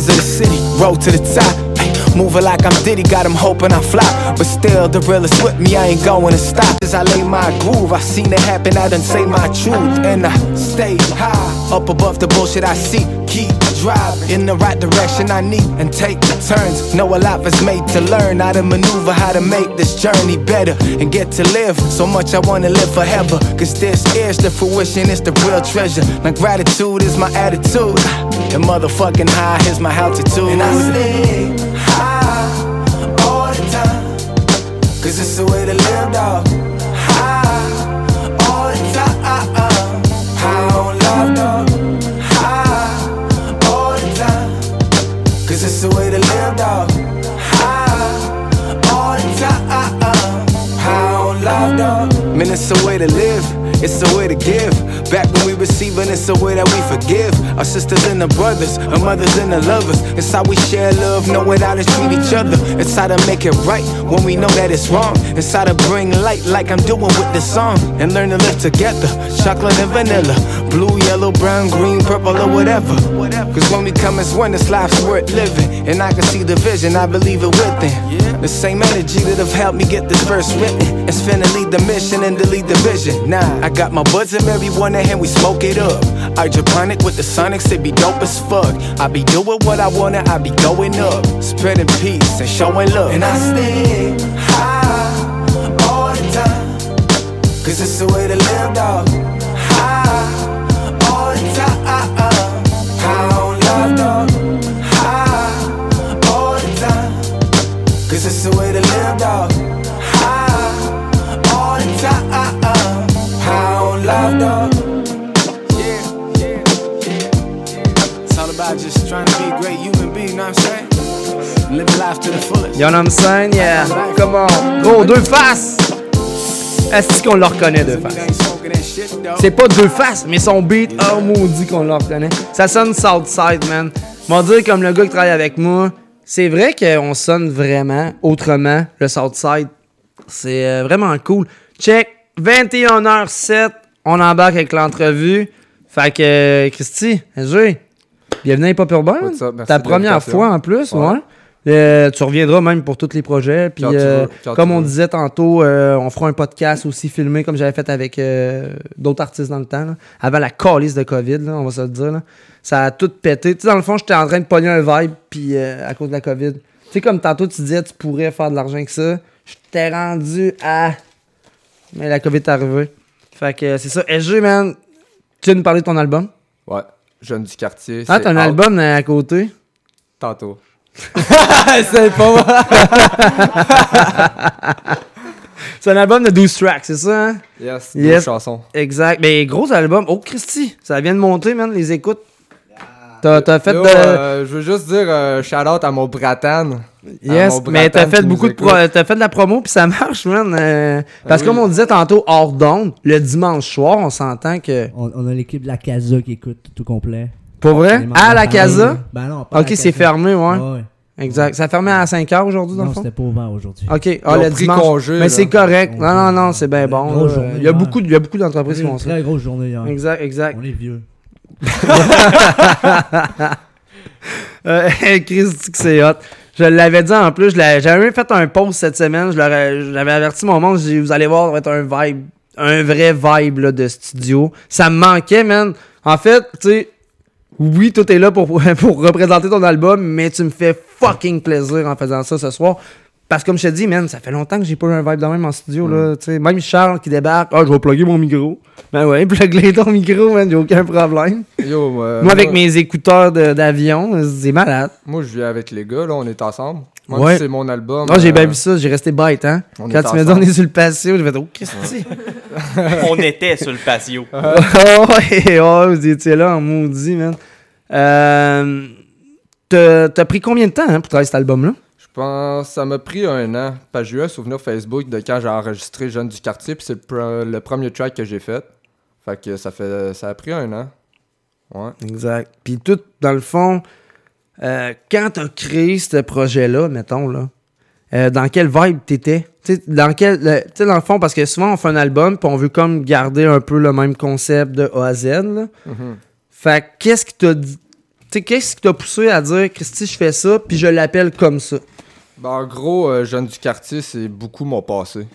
Rise of the city, roll to the top. Moving like I'm Diddy, got him hoping I flop. But still, the realest with me, I ain't going to stop. As I lay my groove, I seen it happen, I done say my truth. And I stay high, up above the bullshit I see. Keep driving in the right direction I need and take the turns. Know a lot was made to learn how to maneuver, how to make this journey better and get to live. So much I wanna live forever. Cause this is the fruition, it's the real treasure. My gratitude is my attitude. And motherfucking high is my altitude. And I stay high all the time. Cause it's the way to live, dog. Dog. Man, it's a way to live. It's a way to give. Back when we receiving, it's a way that we forgive. Our sisters and the brothers, our mothers and the lovers. It's how we share love, know it how to treat each other. It's how to make it right when we know that it's wrong. It's how to bring light like I'm doing with this song. And learn to live together. Chocolate and vanilla. Blue, yellow, brown, green, purple, or whatever. Cause when we come as one, this life's worth living. And I can see the vision, I believe it within. The same energy that have helped me get this verse written. It's finna lead the mission and delete the vision. Nah, I got my buds in marijuana and we smoke it up. Hydroponic with the sonics, it be dope as fuck. I be doing what I wanna, I be going up. Spreading peace and showing love. And I stay high all the time. Cause it's the way to live, dog. High all the time. High on love, dog. High all the time. Cause it's the way to live, dog. Y'en a scène, yeah. Come on. Gros, deux faces. Est-ce qu'on le reconnaît, deux faces? C'est pas deux faces, mais son beat, oh maudit qu'on le reconnaît. Ça sonne Southside, man. M'en dire comme le gars qui travaille avec moi, c'est vrai qu'on sonne vraiment autrement, le Southside. C'est euh, vraiment cool. Check, 21h07, on embarque avec l'entrevue. Fait que, euh, Christy, SG, bienvenue à up? Merci Ta première fois en plus, ouais. Ouais. Euh, tu reviendras même pour tous les projets. Puis, euh, veux, comme on veux. disait tantôt, euh, on fera un podcast aussi filmé comme j'avais fait avec d'autres artistes dans le temps. là. Avant la calice de COVID, là, on va se le dire. là. Ça a tout pété. Tu sais, dans le fond, j'étais en train de pogner un vibe puis à cause de la COVID. Tu sais, comme tantôt, tu disais tu pourrais faire de l'argent avec ça. J'étais rendu à. Mais la COVID est arrivée. Fait que c'est ça. SG, man, tu viens nous parler de ton album? Ouais, Jeune du quartier. Ah, t'as un album à côté? Tantôt. c'est pas C'est un album de 12 tracks, c'est ça? Hein? Yes, 12 chansons. Exact. Mais gros album. Oh, Christy, ça vient de monter, man, les écoutes. T'as t'as fait Yo, de. euh, je veux juste dire euh, shout out à mon bratan. Yes, mon mais t'as fait beaucoup de pro- t'as fait de la promo puis ça marche, man. euh, parce que oui. comme on disait tantôt hors d'onde, le dimanche soir, on s'entend que. On, on a l'équipe de la Casa qui écoute tout complet. Pour vrai? À la famille. casa? Ben non, pas Ok, c'est fermé, ouais. Ouais, ouais. Exact. Ça fermé à 5h aujourd'hui, dans Non, le fond? c'était pas ouvert aujourd'hui. Ok, ah, le dimanche. congé, mais c'est correct. Non, non, non, c'est bien bon. Grosse là. journée Il y a beaucoup, de- il y a beaucoup d'entreprises qui Une font ça. très grosse journée hier. Exact, exact. On est vieux. Euh, Chris dit que c'est hot. Je l'avais dit en plus, l'avais- j'avais même fait un post cette semaine, je j'avais averti mon monde, dit, vous allez voir, ça va être un vibe, un vrai vibe là, de studio. Ça me manquait, man. En fait, tu sais, oui, tout est là pour, pour représenter ton album, mais tu me fais fucking plaisir en faisant ça ce soir. Parce que comme je te dis, man, ça fait longtemps que j'ai pas eu un vibe de même en studio, là, tu sais. Même Charles qui débarque, ah, je vais plugger mon micro. Ben ouais, plug ton micro, man, j'ai aucun problème. Yo, euh, Moi, avec mes écouteurs d'avion, c'est malade. Moi, je vis avec les gars, là, on est ensemble. Moi, Ouais. c'est mon album. Ah, j'ai euh, bien vu ça, j'ai resté bête, hein. on Quand tu m'as dit on est sur le patio, j'ai fait, oh, qu'est-ce que c'est? On était sur le patio. oh, ouais, oh, vous étiez là en maudit, man. Euh, t'as t'as pris combien de temps hein, pour travailler cet album-là? Pense ça m'a pris un an. Parce que j'ai eu un souvenir Facebook de quand j'ai enregistré Jeune du quartier, puis c'est le, pre- le premier track que j'ai fait. Fait que ça fait ça a pris un an. Ouais. Exact. Puis tout, dans le fond, euh, quand t'as créé ce projet-là, mettons, là, euh, dans quelle vibe t'étais? Dans quel. le- Tu sais, dans le fond, parce que souvent on fait un album, puis on veut comme garder un peu le même concept de A à Z, là. Mhm. Fait que qu'est-ce qui t'a dit. Qu'est-ce qui t'a poussé à dire, Christy, je fais ça, puis je l'appelle comme ça? Ben, en gros, euh, Jeune du quartier, c'est beaucoup mon passé.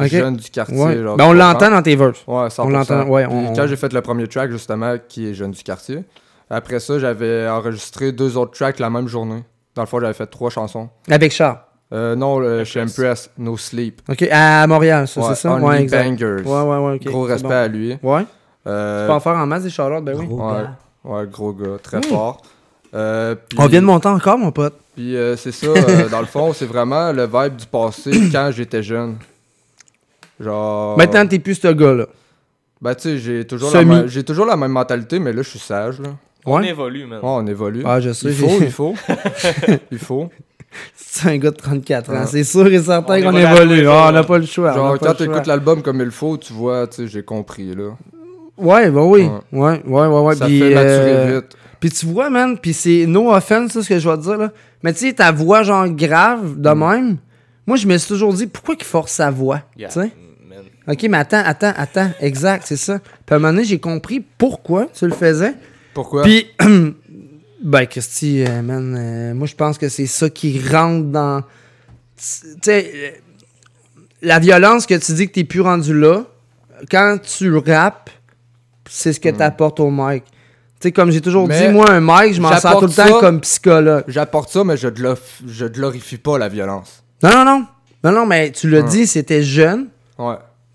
Ok. Jeune du quartier. Ouais. genre, Ben, on l'entend dans tes verses. Ouais, 100%. On l'entend, ouais, on- Quand j'ai fait le premier track, justement, qui est Jeune du quartier, après ça, j'avais enregistré deux autres tracks la même journée. Dans le fond, j'avais fait trois chansons. Avec Charles. Euh, non, le, chez Impress, No Sleep. Ok, à Montréal, ça, Ouais, c'est ça? Only Ouais, exact. Bangers. Ouais, ouais, ouais, Gros respect bon. à lui. Ouais. Euh, Tu peux en faire en masse des charlottes, ben oui. ouais, ouais, gros gars, très Mm. fort. Euh, On vient de monter encore, mon pote. Puis euh, c'est ça, euh, dans le fond, c'est vraiment le vibe du passé quand j'étais jeune. Genre. Maintenant, t'es plus ce gars-là. Ben, tu sais, j'ai toujours, la même- j'ai toujours la même mentalité, mais là, je suis sage, là. On Ouais. évolue, man. Ouais, on évolue. Ah, je sais, Il j'ai- faut, il faut. il faut. C'est un gars de 34 ans. Ouais. C'est sûr et certain On qu'on évolue à tous évolue. les Ah, on n'a pas le choix. on Genre, n'a pas quand le tu écoutes choix. l'album comme il faut, tu vois, tu sais, j'ai compris, là. Ouais, bah oui. Ouais, ouais, ouais, ouais. Ça puis, fait maturer euh, vite. Puis tu vois, man, puis c'est no offense, ça, ce que je vais te dire, là. Mais tu sais, ta voix, genre, grave, de même. Moi, je me suis toujours dit, pourquoi qu'il force sa voix? Yeah, Tu sais? Ok, mais attends, attends, attends. Exact, c'est ça. Puis à un moment donné, j'ai compris pourquoi tu le faisais. Pourquoi? Puis, ben, Christy, euh, man, euh, moi, je pense que c'est ça qui rentre dans. Tu sais, euh, la violence que tu dis que t'es plus rendu là, quand tu rappes, c'est ce que t'apportes au mic. Tu sais, comme j'ai toujours. Mais dit, moi, un mic, je m'en sers tout le temps comme psychologue. J'apporte ça, mais je, glorif- je glorifie pas la violence. Non, non, non. Non, non, mais tu l'as Ouais. dit, c'était jeune. Ouais.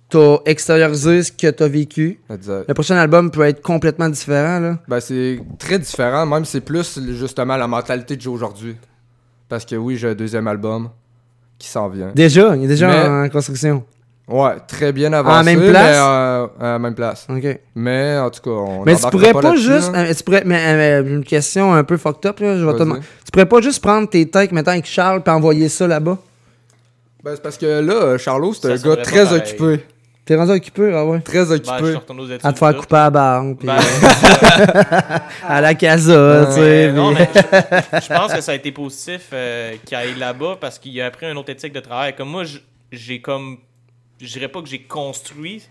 T'as extériorisé ce que t'as vécu. Exact. Le prochain album peut être complètement différent, là. Ben, c'est très différent, même c'est plus justement la mentalité que j'ai aujourd'hui. Parce que oui, j'ai un deuxième album qui s'en vient. Déjà, il est déjà Mais- en construction. Ouais, très bien avancé. même mais, place? euh, à la même place. Ok. Mais en tout cas, on Mais tu pourrais pas, juste. là. euh, tu pourrais, mais, euh, une question un peu fucked up, là, je vais te demander. Tu pourrais pas juste prendre tes takes, mettons, avec Charles, puis envoyer ça là-bas? Ben, c'est parce que là, Charlot, c'est un gars très occupé. T'es rendu occupé, ah ouais? Très Ben, je occupé. À te faire couper à la puis Ben, à la casa, tu sais. Mais non, mais je, je pense que ça a été positif euh, qu'il aille là-bas parce qu'il a appris un autre éthique de travail. Comme moi, j'ai comme. Je dirais pas que j'ai construit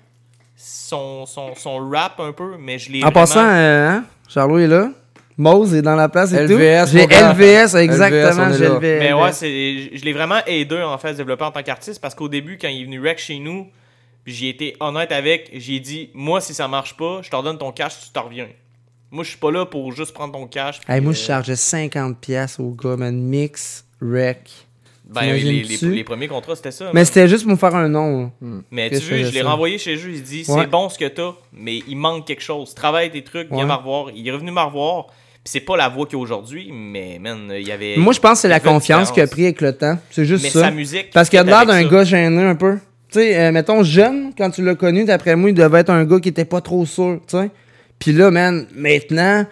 son, son, son rap un peu, mais je l'ai. En vraiment- passant, euh, hein, Charlot est là. Mose est dans la place et tout. LVS, J'ai mon gars. LVS, exactement, j'ai. LVS. Mais ouais, je l'ai vraiment aidé en fait à se développer en tant qu'artiste parce qu'au début, quand il est venu rec chez nous, j'ai été honnête avec, j'ai dit Moi, si ça marche pas, je te redonne ton cash, tu t'en reviens. Moi, je suis pas là pour juste prendre ton cash. Hey, moi, euh, je chargeais 50$ piastres au gars, man. Mix, rec. Ben, les, les, premiers contrats, c'était ça. Mais c'était juste pour me faire un nom. là. Mais tu faisais je l'ai ça. renvoyé chez eux. Il dit Ouais. c'est bon ce que t'as, mais il manque quelque chose. Travaille tes trucs, viens Ouais. me revoir. Il est revenu me revoir. Puis c'est pas la voix qu'il y a aujourd'hui, mais man, il y avait. Moi, je pense que c'est la confiance qu'il a pris avec le temps. C'est juste Mais ça. sa musique, Parce qu'il a l'air d'un ça. gars gêné un peu. Tu sais, euh, mettons, jeune, quand tu l'as connu, d'après moi, il devait être un gars qui était pas trop sûr, tu sais. Puis là, man, maintenant,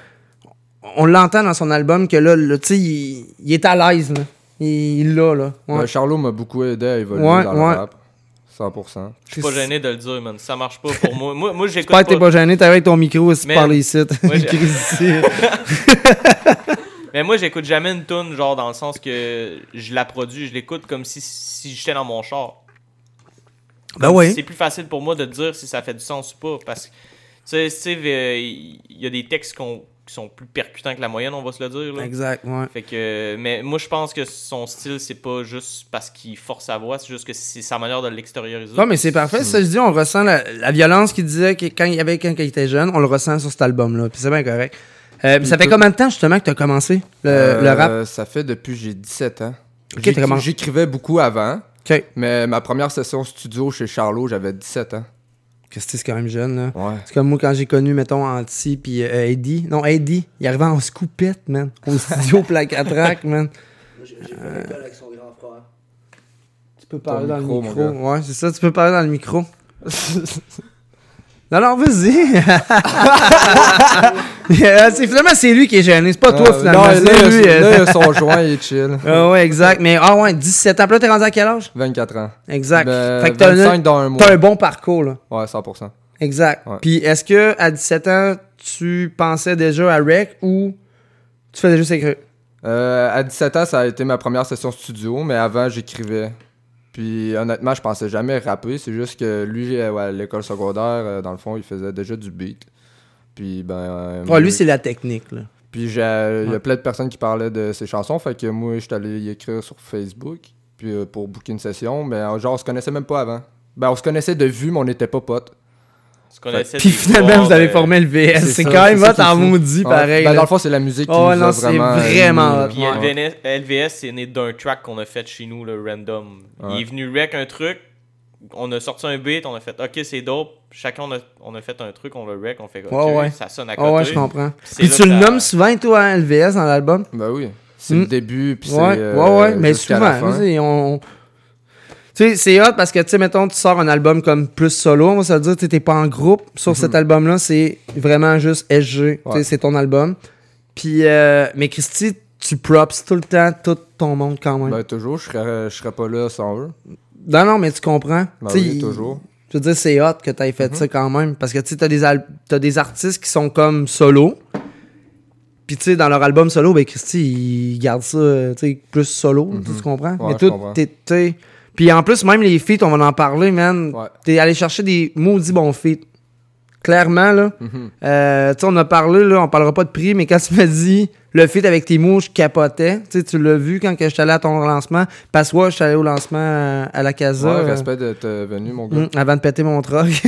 on l'entend dans son album que là, là, tu sais, il, il est à l'aise, Il l'a, là. Ouais. Ouais, Charlot m'a beaucoup aidé à évoluer Ouais, dans le rap. 100%. Je suis pas gêné de le dire, man. Ça marche pas pour moi. Moi, moi j'écoute J'espère que t'es pas gêné, t'es avec ton micro aussi Mais- parler ici. Mais moi, j'écoute jamais une tune, genre dans le sens que je la produis, je l'écoute comme si, si j'étais dans mon char. Ben oui. C'est plus facile pour moi de te dire si ça fait du sens ou pas. Parce que, tu sais, Steve, euh, il y a des textes qu'on- sont plus percutants que la moyenne, on va se le dire. là. Exact, ouais. Fait que, mais moi, je pense que son style, c'est pas juste parce qu'il force sa voix, c'est juste que c'est sa manière de l'extérioriser. Non, mais c'est parfait. Ça, je dis, on ressent la, la violence qu'il disait que quand il y avait quand il était jeune, on le ressent sur cet album-là. Puis c'est bien correct. Euh, ça fait combien de temps, justement, que tu as commencé le, Euh, le rap? Ça fait depuis que j'ai 17 ans. J'écrivais beaucoup avant. Ok. Mais ma première session studio chez Charlot, j'avais 17 ans. Que c'est quand même jeune, là? Ouais. C'est comme moi quand j'ai connu, mettons, Anti puis euh, Eddie. Non, Eddie, il arrivait en scoopette, man. Au studio Placatrac, man. Euh, Tu peux parler dans micro, le micro. Ouais, c'est ça, tu peux parler dans le micro. non, non, vas-y. Euh, finalement, c'est lui qui est gêné. C'est pas toi, Ah, finalement. non, c'est là, il lui. euh, là, il a son joint, il est chill. Ah ouais, exact. Mais, ah ouais, 17 ans. Puis là, t'es rendu à quel âge? 24 ans. Exact. Ben, fait que t'as 25 un, dans un mois. t'as un bon parcours, là. Ouais, 100%. Exact. Ouais. Puis est-ce que à 17 ans, tu pensais déjà à rec ou tu faisais juste écrire? Euh, à 17 ans, ça a été ma première session studio, mais avant, j'écrivais. Puis honnêtement, je pensais jamais rapper. C'est juste que lui, euh, ouais, à l'école secondaire, euh, dans le fond, il faisait déjà du beat. Puis ben. euh, Ouais, lui, c'est la technique, là. Puis il y a plein de personnes qui parlaient de ses chansons, fait que moi, je suis allé y écrire sur Facebook, puis euh, pour booker une session, mais genre, on se connaissait même pas avant. Ben, on se connaissait de vue, mais on n'était pas potes. Puis finalement, vous avez formé le VS. C'est ça, quand même hot qui en maudit, pareil. Ben, dans le fond, c'est la musique qui Oh, nous non, a c'est vraiment vraiment hot. Puis LVS, LVS, c'est né d'un track qu'on a fait chez nous, le random. Il est venu rec un truc, on a sorti un beat, on a fait OK, c'est dope. Chacun, on a, on a fait un truc, on le rec, on fait OK, Ouais, ouais. ça sonne à côté. ouais, je comprends. Puis tu le nommes souvent, toi, hein, LVS dans l'album? Ben oui. C'est Mm. le début, puis c'est. Ouais, euh, ouais, ouais, mais souvent. fin. tu sais, on... Tu sais, c'est hot parce que, tu sais, mettons, tu sors un album comme plus solo, on va se dire, tu t'es pas en groupe. Sur cet album-là, c'est vraiment juste SG. Tu sais, Mhm. Ouais. c'est ton album. Puis, euh, mais Christy, tu props tout le temps tout ton monde quand même. Ben toujours, je serais, je serais pas là sans eux. Non, non, mais tu comprends. Ben Tu sais, oui, il- toujours. Je veux dire, c'est hot que tu aies fait Mhm. ça quand même. Parce que tu sais, t'as des, t'as des artistes qui sont comme solo. Puis tu sais, dans leur album solo, ben Christy, ils gardent ça tu sais, plus solo. tu- Tu comprends? Mhm. Ouais, Mais tout, t'es- t'sais- Puis en plus, même les feats, on va en parler, man. Ouais. T'es allé chercher des maudits bons feats. Clairement, là. Mhm. Euh, tu sais, on a parlé, là, on parlera pas de prix, mais quand tu m'as dit le feat avec tes mots, je capotais. Tu sais, tu l'as vu quand je suis allé à ton lancement. Parce que ouais, je suis allé au lancement à, à la Casa. Ouais, euh, respect d'être euh, venu, mon gars. Mm, avant de péter mon truck.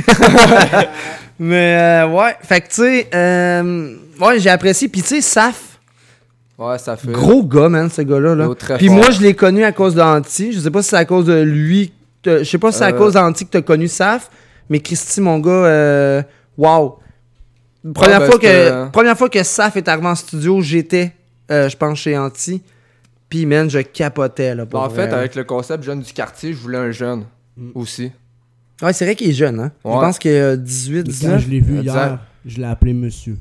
Mais euh, ouais, fait que tu sais, euh, ouais, j'ai apprécié. Puis tu sais, Saf, Ouais, ça fait. gros gars, man, ce gars-là. Là. Puis fort. moi, je l'ai connu à cause d'Anti. Je sais pas si c'est à cause de lui. Je sais pas si c'est à Euh. cause d'Anti que t'as connu Saf. Mais Christy, mon gars, euh, wow. Première, ben, fois que, première fois que Saf est arrivé en studio, j'étais, euh, je pense, chez Anti. Puis, man, je capotais, là. pour en fait, avec le concept jeune du quartier, je voulais un jeune aussi. Ouais, c'est vrai qu'il est jeune, hein. Je pense qu'il a 18, Quand 19. je l'ai vu hier, je l'ai appelé monsieur.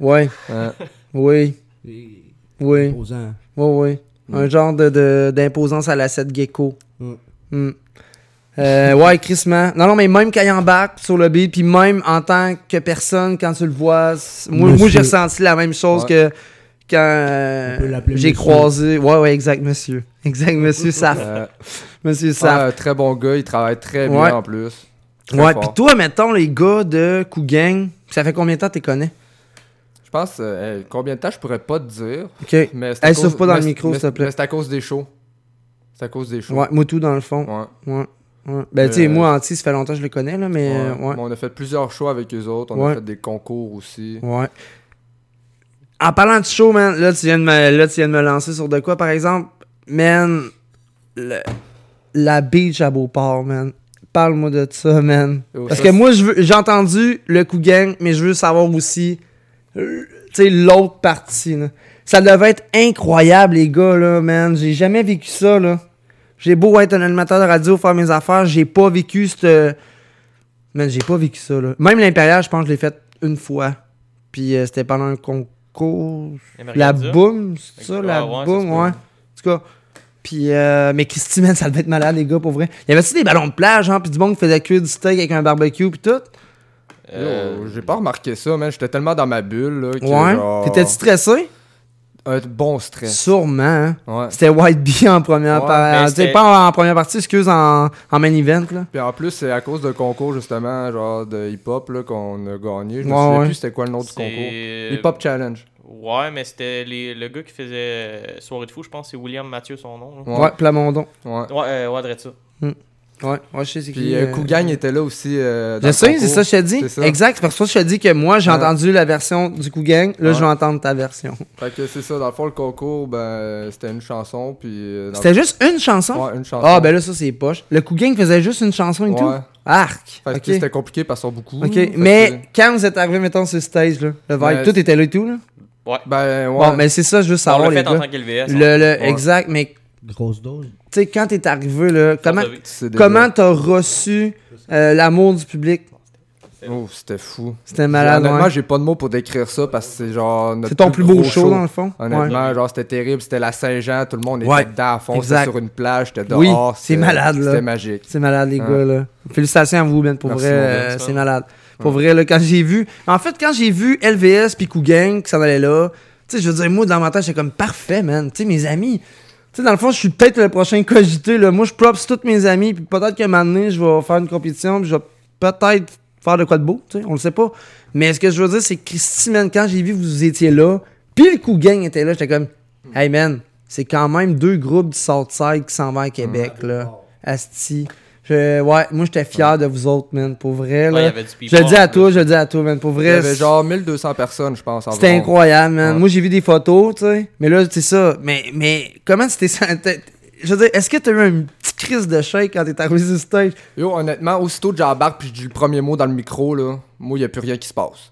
Ouais. Ouais. Oui. Oui. Imposant. Oui, oui. Un genre de, de- d'imposance à la 7 gecko. Mm. Mm. Euh, ouais, crissement. Non, non, mais même quand il embarque sur le beat, puis même en tant que personne, quand tu le vois, moi, moi j'ai ressenti la même chose Ouais. que quand euh, j'ai croisé. Ouais, ouais, exact, monsieur. Exact, monsieur Saf. Euh, monsieur Saf. ah, très bon gars, il travaille très bien Ouais. en plus. Très ouais, puis toi, mettons, les gars de Cougang, ça fait combien de temps que tu les connais? Pense, euh, combien de temps je pourrais pas te dire. Ok. Mais c'est à Hey, cause- pas dans mais le micro, s'il te plaît. mais C'est à cause des shows. C'est à cause des shows. Ouais, moi tout dans le fond. Ouais. Ouais. ouais. Ben, tu sais, Euh, moi, Anti, ça fait longtemps que je le connais, là, mais. Ouais. On a fait plusieurs shows avec eux autres. On a fait des concours aussi. Ouais. En parlant de show, man, là tu, viens de me, là, tu viens de me lancer sur de quoi, par exemple? Man, le- la beach à Beauport, man. Parle-moi de ça, man. Oh, Parce que moi, j'ai entendu le coup gang, mais je veux savoir aussi, l'autre partie, là. Ça devait être incroyable, les gars, là, man. J'ai jamais vécu ça, là. J'ai beau être un animateur de radio, faire mes affaires, j'ai pas vécu cette... Man, j'ai pas vécu ça, là. Même l'Impérial, je pense que je l'ai fait une fois. Puis euh, c'était pendant un concours. La boum, c'est ça, la ouais, boum, ouais. En tout cas. Puis, euh, mais Christy, man, ça devait être malade, les gars, pour vrai. Y avait-tu des ballons de plage, hein, puis du monde qui faisait cuire du steak avec un barbecue, puis tout? Euh, Yo, J'ai pas remarqué ça, man. J'étais tellement dans ma bulle. Là, que Ouais. genre- T'étais-tu stressé? Un bon stress. Sûrement. hein. Ouais. C'était White Bee en première Ouais, partie. pas en, en première partie, excuse, en, en main event. Là. Puis en plus, c'est à cause d'un concours, justement, genre de hip-hop, là, qu'on a gagné. Je me souviens ouais. plus c'était quoi le nom du concours. Hip-Hop Challenge. Ouais, mais c'était les- le gars qui faisait euh, Soirée de fou, je pense, c'est William Mathieu, son nom. là. Ouais, Plamondon. Ouais. Ouais, euh, ouais, ça. Hmm. Ouais, ouais, je sais c'est Puis qui. euh, euh, Kougang était là aussi. euh, dans Je le sais, c'est ça que je te dis. Ça. Exact, c'est parce que je te dis que moi, j'ai Ouais. entendu la version du Cougang. Là, Ouais. je vais entendre ta version. Fait que c'est ça, dans le fond, le concours, ben, c'était une chanson, puis... euh, dans C'était le- juste une chanson? Ouais, une chanson. Ah, ben là, ça, c'est poche. Le Cougang faisait juste une chanson et tout? Ouais. Arc! Fait que c'était compliqué parce sont beaucoup. Ok, Fait que mais quand vous êtes arrivé, mettons, sur stage, là, le vibe, Ben, tout était là et tout, là? Ouais. Ben, ouais. Bon, mais c'est ça, juste On savoir, l'a les fait en gars. tant qu'LVS, Le, le-. Exact, mais Grosse dose. tu sais, quand t'es arrivé, là, comment. C'est déjà- comment t'as reçu euh, l'amour du public? Oh, c'était fou. C'était malade, Honnêtement, ouais. j'ai pas de mots pour décrire ça parce que c'est genre. notre C'est ton plus beau show, dans le fond? Honnêtement, Ouais. genre, c'était terrible. C'était la Saint-Jean, tout le monde était Ouais, dedans à fond. C'était sur une plage, c'était Oui, dehors. c'est c'était- malade, là. C'était magique. C'est malade, les Hein. gars, là. Félicitations à vous, Ben, pour Merci, vrai. euh, c'est malade. Pour Ouais. vrai, là, quand j'ai vu. En fait, quand j'ai vu LVS puis Cougang qui s'en allait là, tu sais, je veux dire, moi, dans ma tête, j'étais comme parfait, man. Tu sais, mes amis. Tu sais, dans le fond, je suis peut-être le prochain cogité, là. Moi, je props tous mes amis, puis peut-être qu'à un moment donné, je vais faire une compétition, puis je vais peut-être faire de quoi de beau, tu sais, on le sait pas. Mais ce que je veux dire, c'est que Christy, man, quand j'ai vu que vous étiez là, puis le Cougang était là, j'étais comme, hey, man, c'est quand même deux groupes du Southside qui s'en vont à Québec, là. Asti. Je- ouais, moi j'étais fier de vous autres, man, pour vrai. Là. Ouais, il y avait du je le dis à toi, je le dis à toi, man, pour Il vrai. y avait c'est- genre 1200 personnes, je pense. C'était incroyable, man. Ouais. Moi j'ai vu des photos, tu sais. Mais là, c'est ça. Mais, mais comment tu t'es senti? Je veux dire, est-ce que t'as eu une petite crise de shake quand t'es arrivé sur stage? Yo, honnêtement, aussitôt que j'embarque puis je dis le premier mot dans le micro, là, moi, il n'y a plus rien qui se passe.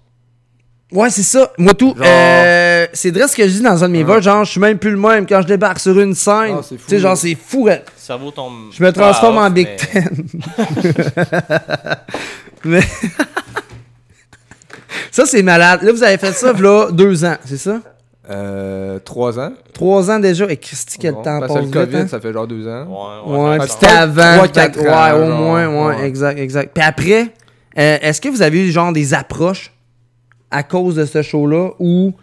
Ouais, c'est ça. Moi, tout. Genre- euh, c'est vrai ce que je dis dans un de mes vols. Genre, je suis même plus le même quand je débarque sur une scène. Ah, c'est tu fou, sais, genre, c'est fou. hein. Le cerveau tombe. Je me transforme en Big Ten. Mais- ça, c'est malade. Là, vous avez fait ça, là, deux ans, c'est ça? Euh, trois ans. Trois ans déjà. Et Christy, quel Bon, temps passe le vite, COVID, hein? ça fait genre deux ans. Ouais, puis que c'était avant. trois, quatre ans, ouais, au genre, moins, ouais, ouais. exact, exact. Puis après, euh, est-ce que vous avez eu genre des approches à cause de ce show-là ou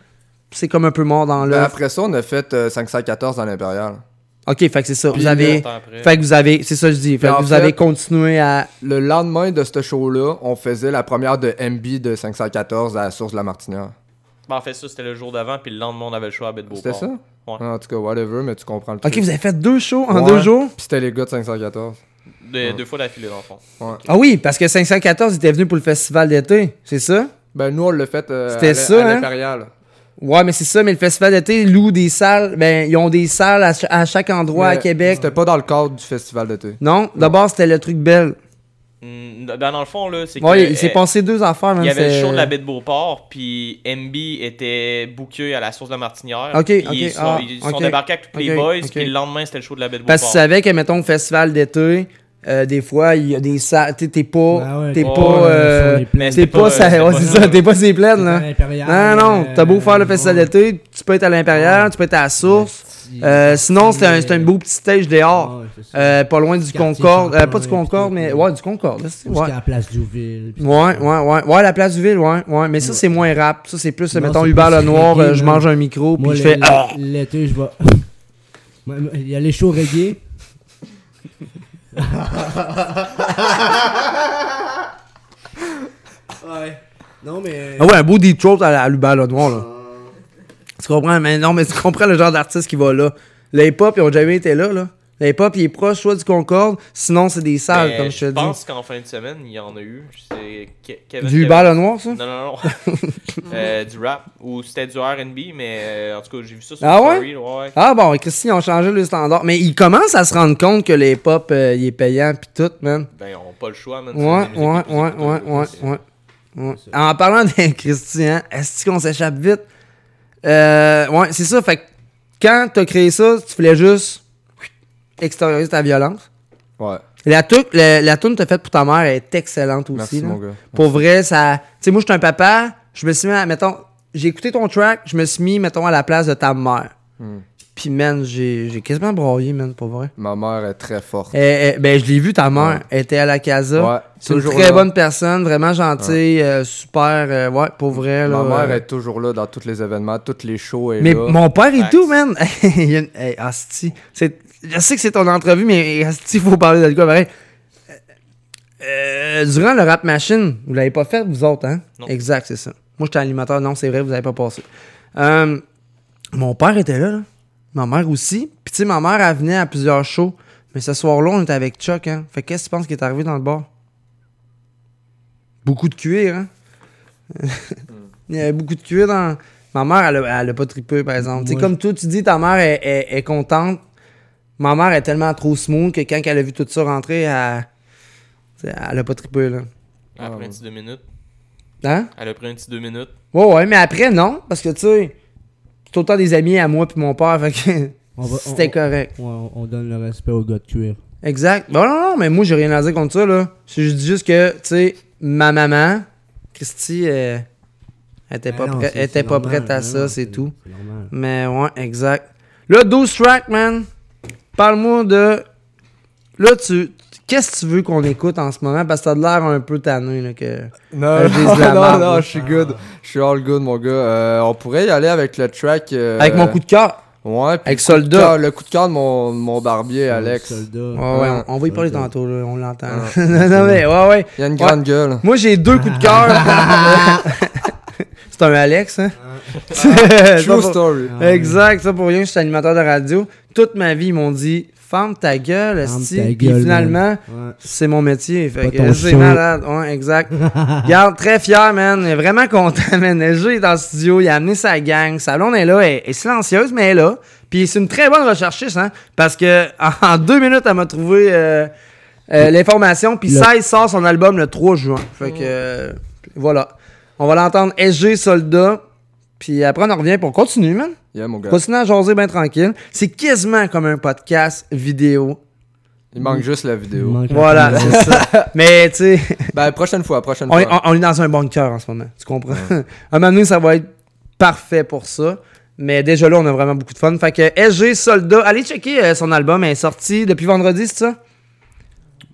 c'est comme un peu mort dans Ben, l'œuf? après ça, on a fait euh, 514 dans l'Impérial. Ok, fait que c'est ça. Puis vous avez. Fait que vous avez. C'est ça que je dis. Fait Puis que vous fait, avez continué à. Le lendemain de ce show-là, on faisait la première de MB de 514 à la source de la Martinière. Ben, en fait, ça, c'était le jour d'avant, puis le lendemain, on avait le choix à Beauport. C'était ça? Ouais. En tout cas, whatever, mais tu comprends le Ok, truc. vous avez fait deux shows en Ouais. deux jours? Puis c'était les gars de 514. Deux, deux fois d'affilée, dans le fond. Ouais. Ah oui, parce que 514 était venu pour le festival d'été, c'est ça? Ben, nous, on l'a fait euh, C'était à, ça, à hein? Ouais, mais c'est ça, mais le festival d'été loue des salles. Ben, ils ont des salles à, ch- à chaque endroit à Québec. C'était pas dans le cadre du festival d'été. Non, d'abord, c'était le truc belle. Hmm, dans, dans le fond, là, c'est Ouais, que. il s'est euh, passé deux affaires, même. Il y avait le show de la baie de Beauport, puis MB était booké à la source de la Martinière. Ok, Ils sont, ah, ils sont débarqués avec tous les boys, puis le lendemain, c'était le show de la baie de Parce que tu Beauport. savais que, mettons, au festival d'été, euh, des fois, il y a des salles. T'es t'es pas. Ah ouais, t'es pas. euh. T'es pas. ça- ouais, c'est t'es pas ces plaines, là. Non, non, euh, t'as beau faire le festival d'été, tu peux être à l'Impérial, tu peux être à la source. Euh, sinon, c'était un, beau petit stage dehors. Euh, pas loin du Concorde. Euh, pas du Concorde, mais. Ouais, du Concorde. c'est- Ouais. la place Douville. puis Ouais, ouais, ouais. Ouais, la place du ville, ouais. ouais. Mais ça, c'est moins rap. Ça, c'est plus, Non, mettons, c'est Hubert Lenoir, euh, je man. mange un micro, puis je fais. Ah! L'été, je vais. Il y a les shows reggae. Ouais. Non, mais. Ah ouais, un beau deep throat à, à Hubert Lenoir, là. Tu comprends? Mais non, mais tu comprends le genre d'artiste qui va là. Le hip-hop, ils ont jamais été là, là. Le hip-hop, il est proche soit du Concorde, sinon c'est des salles, Mais comme je te je dis. pense qu'en fin de semaine, il y en a eu. Kevin Du Hubert Lenoir, ça? Non, non, non. Euh, du rap. Ou c'était du RB, mais euh, en tout cas, j'ai vu ça sur Ah ouais? Ah bon, Christy, ils ont changé le standard. Mais ils commencent à se rendre compte que le hip-hop, euh, il est payant, pis tout, man. Ben, on n'a pas le choix, man. Ouais, ouais, ouais, les ouais, ouais, c'est- ouais, ouais. En parlant d'un Christian, est-ce qu'on s'échappe vite? Euh, ouais, c'est ça. Fait que quand t'as créé ça, tu voulais juste extérioriser ta violence. Ouais. La tune la, la toune que t'as faite pour ta mère est excellente aussi. Merci, là. mon gars. Pour vrai, ça. Tu sais, moi, je suis un papa. Je me suis mis à. Mettons, j'ai écouté ton track. Je me suis mis, mettons, à la place de ta mère. Hmm. Puis, man, j'ai j'ai quasiment broyé, man, pour vrai. Ma mère est très forte. Eh, ben, je l'ai vu, ta mère. Elle était à la casa. Ouais, c'est une très là. bonne personne, vraiment gentille, euh, super. euh, ouais, pour vrai. Ma là, mère euh, est toujours là dans tous les événements, tous les shows. elle est Mais là. mon père et tout, man. Il y a une- hey, asti. C'est- Je sais que c'est ton entrevue, mais il faut parler de quoi pareil. Euh, durant le rap machine, vous l'avez pas fait, vous autres, hein? Exact, c'est ça. Moi, j'étais animateur, non, c'est vrai, vous avez pas passé. Euh, mon père était là, là. Ma mère aussi. Puis, tu sais, ma mère, elle venait à plusieurs shows. Mais ce soir-là, on était avec Chuck, hein. Fait qu'est-ce que tu penses qui est arrivé dans le bar? Beaucoup de cuir, hein? Il y avait beaucoup de cuir dans. Ma mère, elle a, elle a pas trippé, par exemple. Tu sais, Ouais. comme toi, tu dis, ta mère est, est- est contente. Ma mère est tellement trop smooth que quand elle a vu tout ça rentrer, elle, a pas trippé, là. Elle a pris un petit deux minutes. Hein? Elle a pris un petit deux minutes. Ouais, ouais, mais après, non. Parce que, tu sais, c'est autant des amis à moi puis mon père, fait que c'était on- correct. Ouais, on, on donne le respect aux gars de cuir. Exact. Bon, non, non, mais moi, j'ai rien à dire contre ça, là. C'est juste, juste que, tu sais, ma maman, Christy, euh, elle était pas, Ben non, prête- était pas normal, prête à ben ça, c'est tout. normal. Mais ouais, exact. Là, 12 tracks, man. Parle-moi de. Là, tu. Qu'est-ce que tu veux qu'on écoute en ce moment? Parce que t'as de l'air un peu tanné, là, que. Non, non, non, je suis good. Je suis all good, mon gars. Euh, on pourrait y aller avec le track. euh, Avec mon coup de cœur? Ouais, puis Avec Soldat. Le coup de cœur de mon, mon barbier, Alex. Ouais, ouais, on, on va y parler Soldat. tantôt, là, on l'entend. Ouais. non, mais, ouais, ouais. Il y a une Ouais. grande gueule. Moi, j'ai deux coups de cœur. c'est un Alex, hein? True Ça pour- story. Exact, ça pour rien, je suis animateur de radio. Toute ma vie, ils m'ont dit Ferme ta gueule, esti. Puis finalement. Ouais. c'est mon métier. C'est malade. Ouais, exact. Regarde, très fier, man. Vraiment content, man. LG est dans le studio, il a amené sa gang. Sa blonde est là, elle est silencieuse, mais elle est là. Puis c'est une très bonne recherchiste, hein. Parce que en deux minutes, elle m'a trouvé euh, euh, l'information. Puis Le- 16 sort son album le 3 juin. Fait que euh, voilà. On va l'entendre SG Soldat. Puis après, on en revient pour on continue, man. Yeah, mon gars. Continue à jaser bien tranquille. C'est quasiment comme un podcast vidéo. Il manque juste la vidéo. Voilà, c'est ça. Mais tu sais. Ben, prochaine fois, prochaine On, est- fois. on- on est dans un bunker en ce moment. Tu comprends? à un moment donné, ça va être parfait pour ça. Mais déjà là, on a vraiment beaucoup de fun. Fait que SG Soldat, allez checker euh, son album. Elle est sorti depuis vendredi, c'est ça?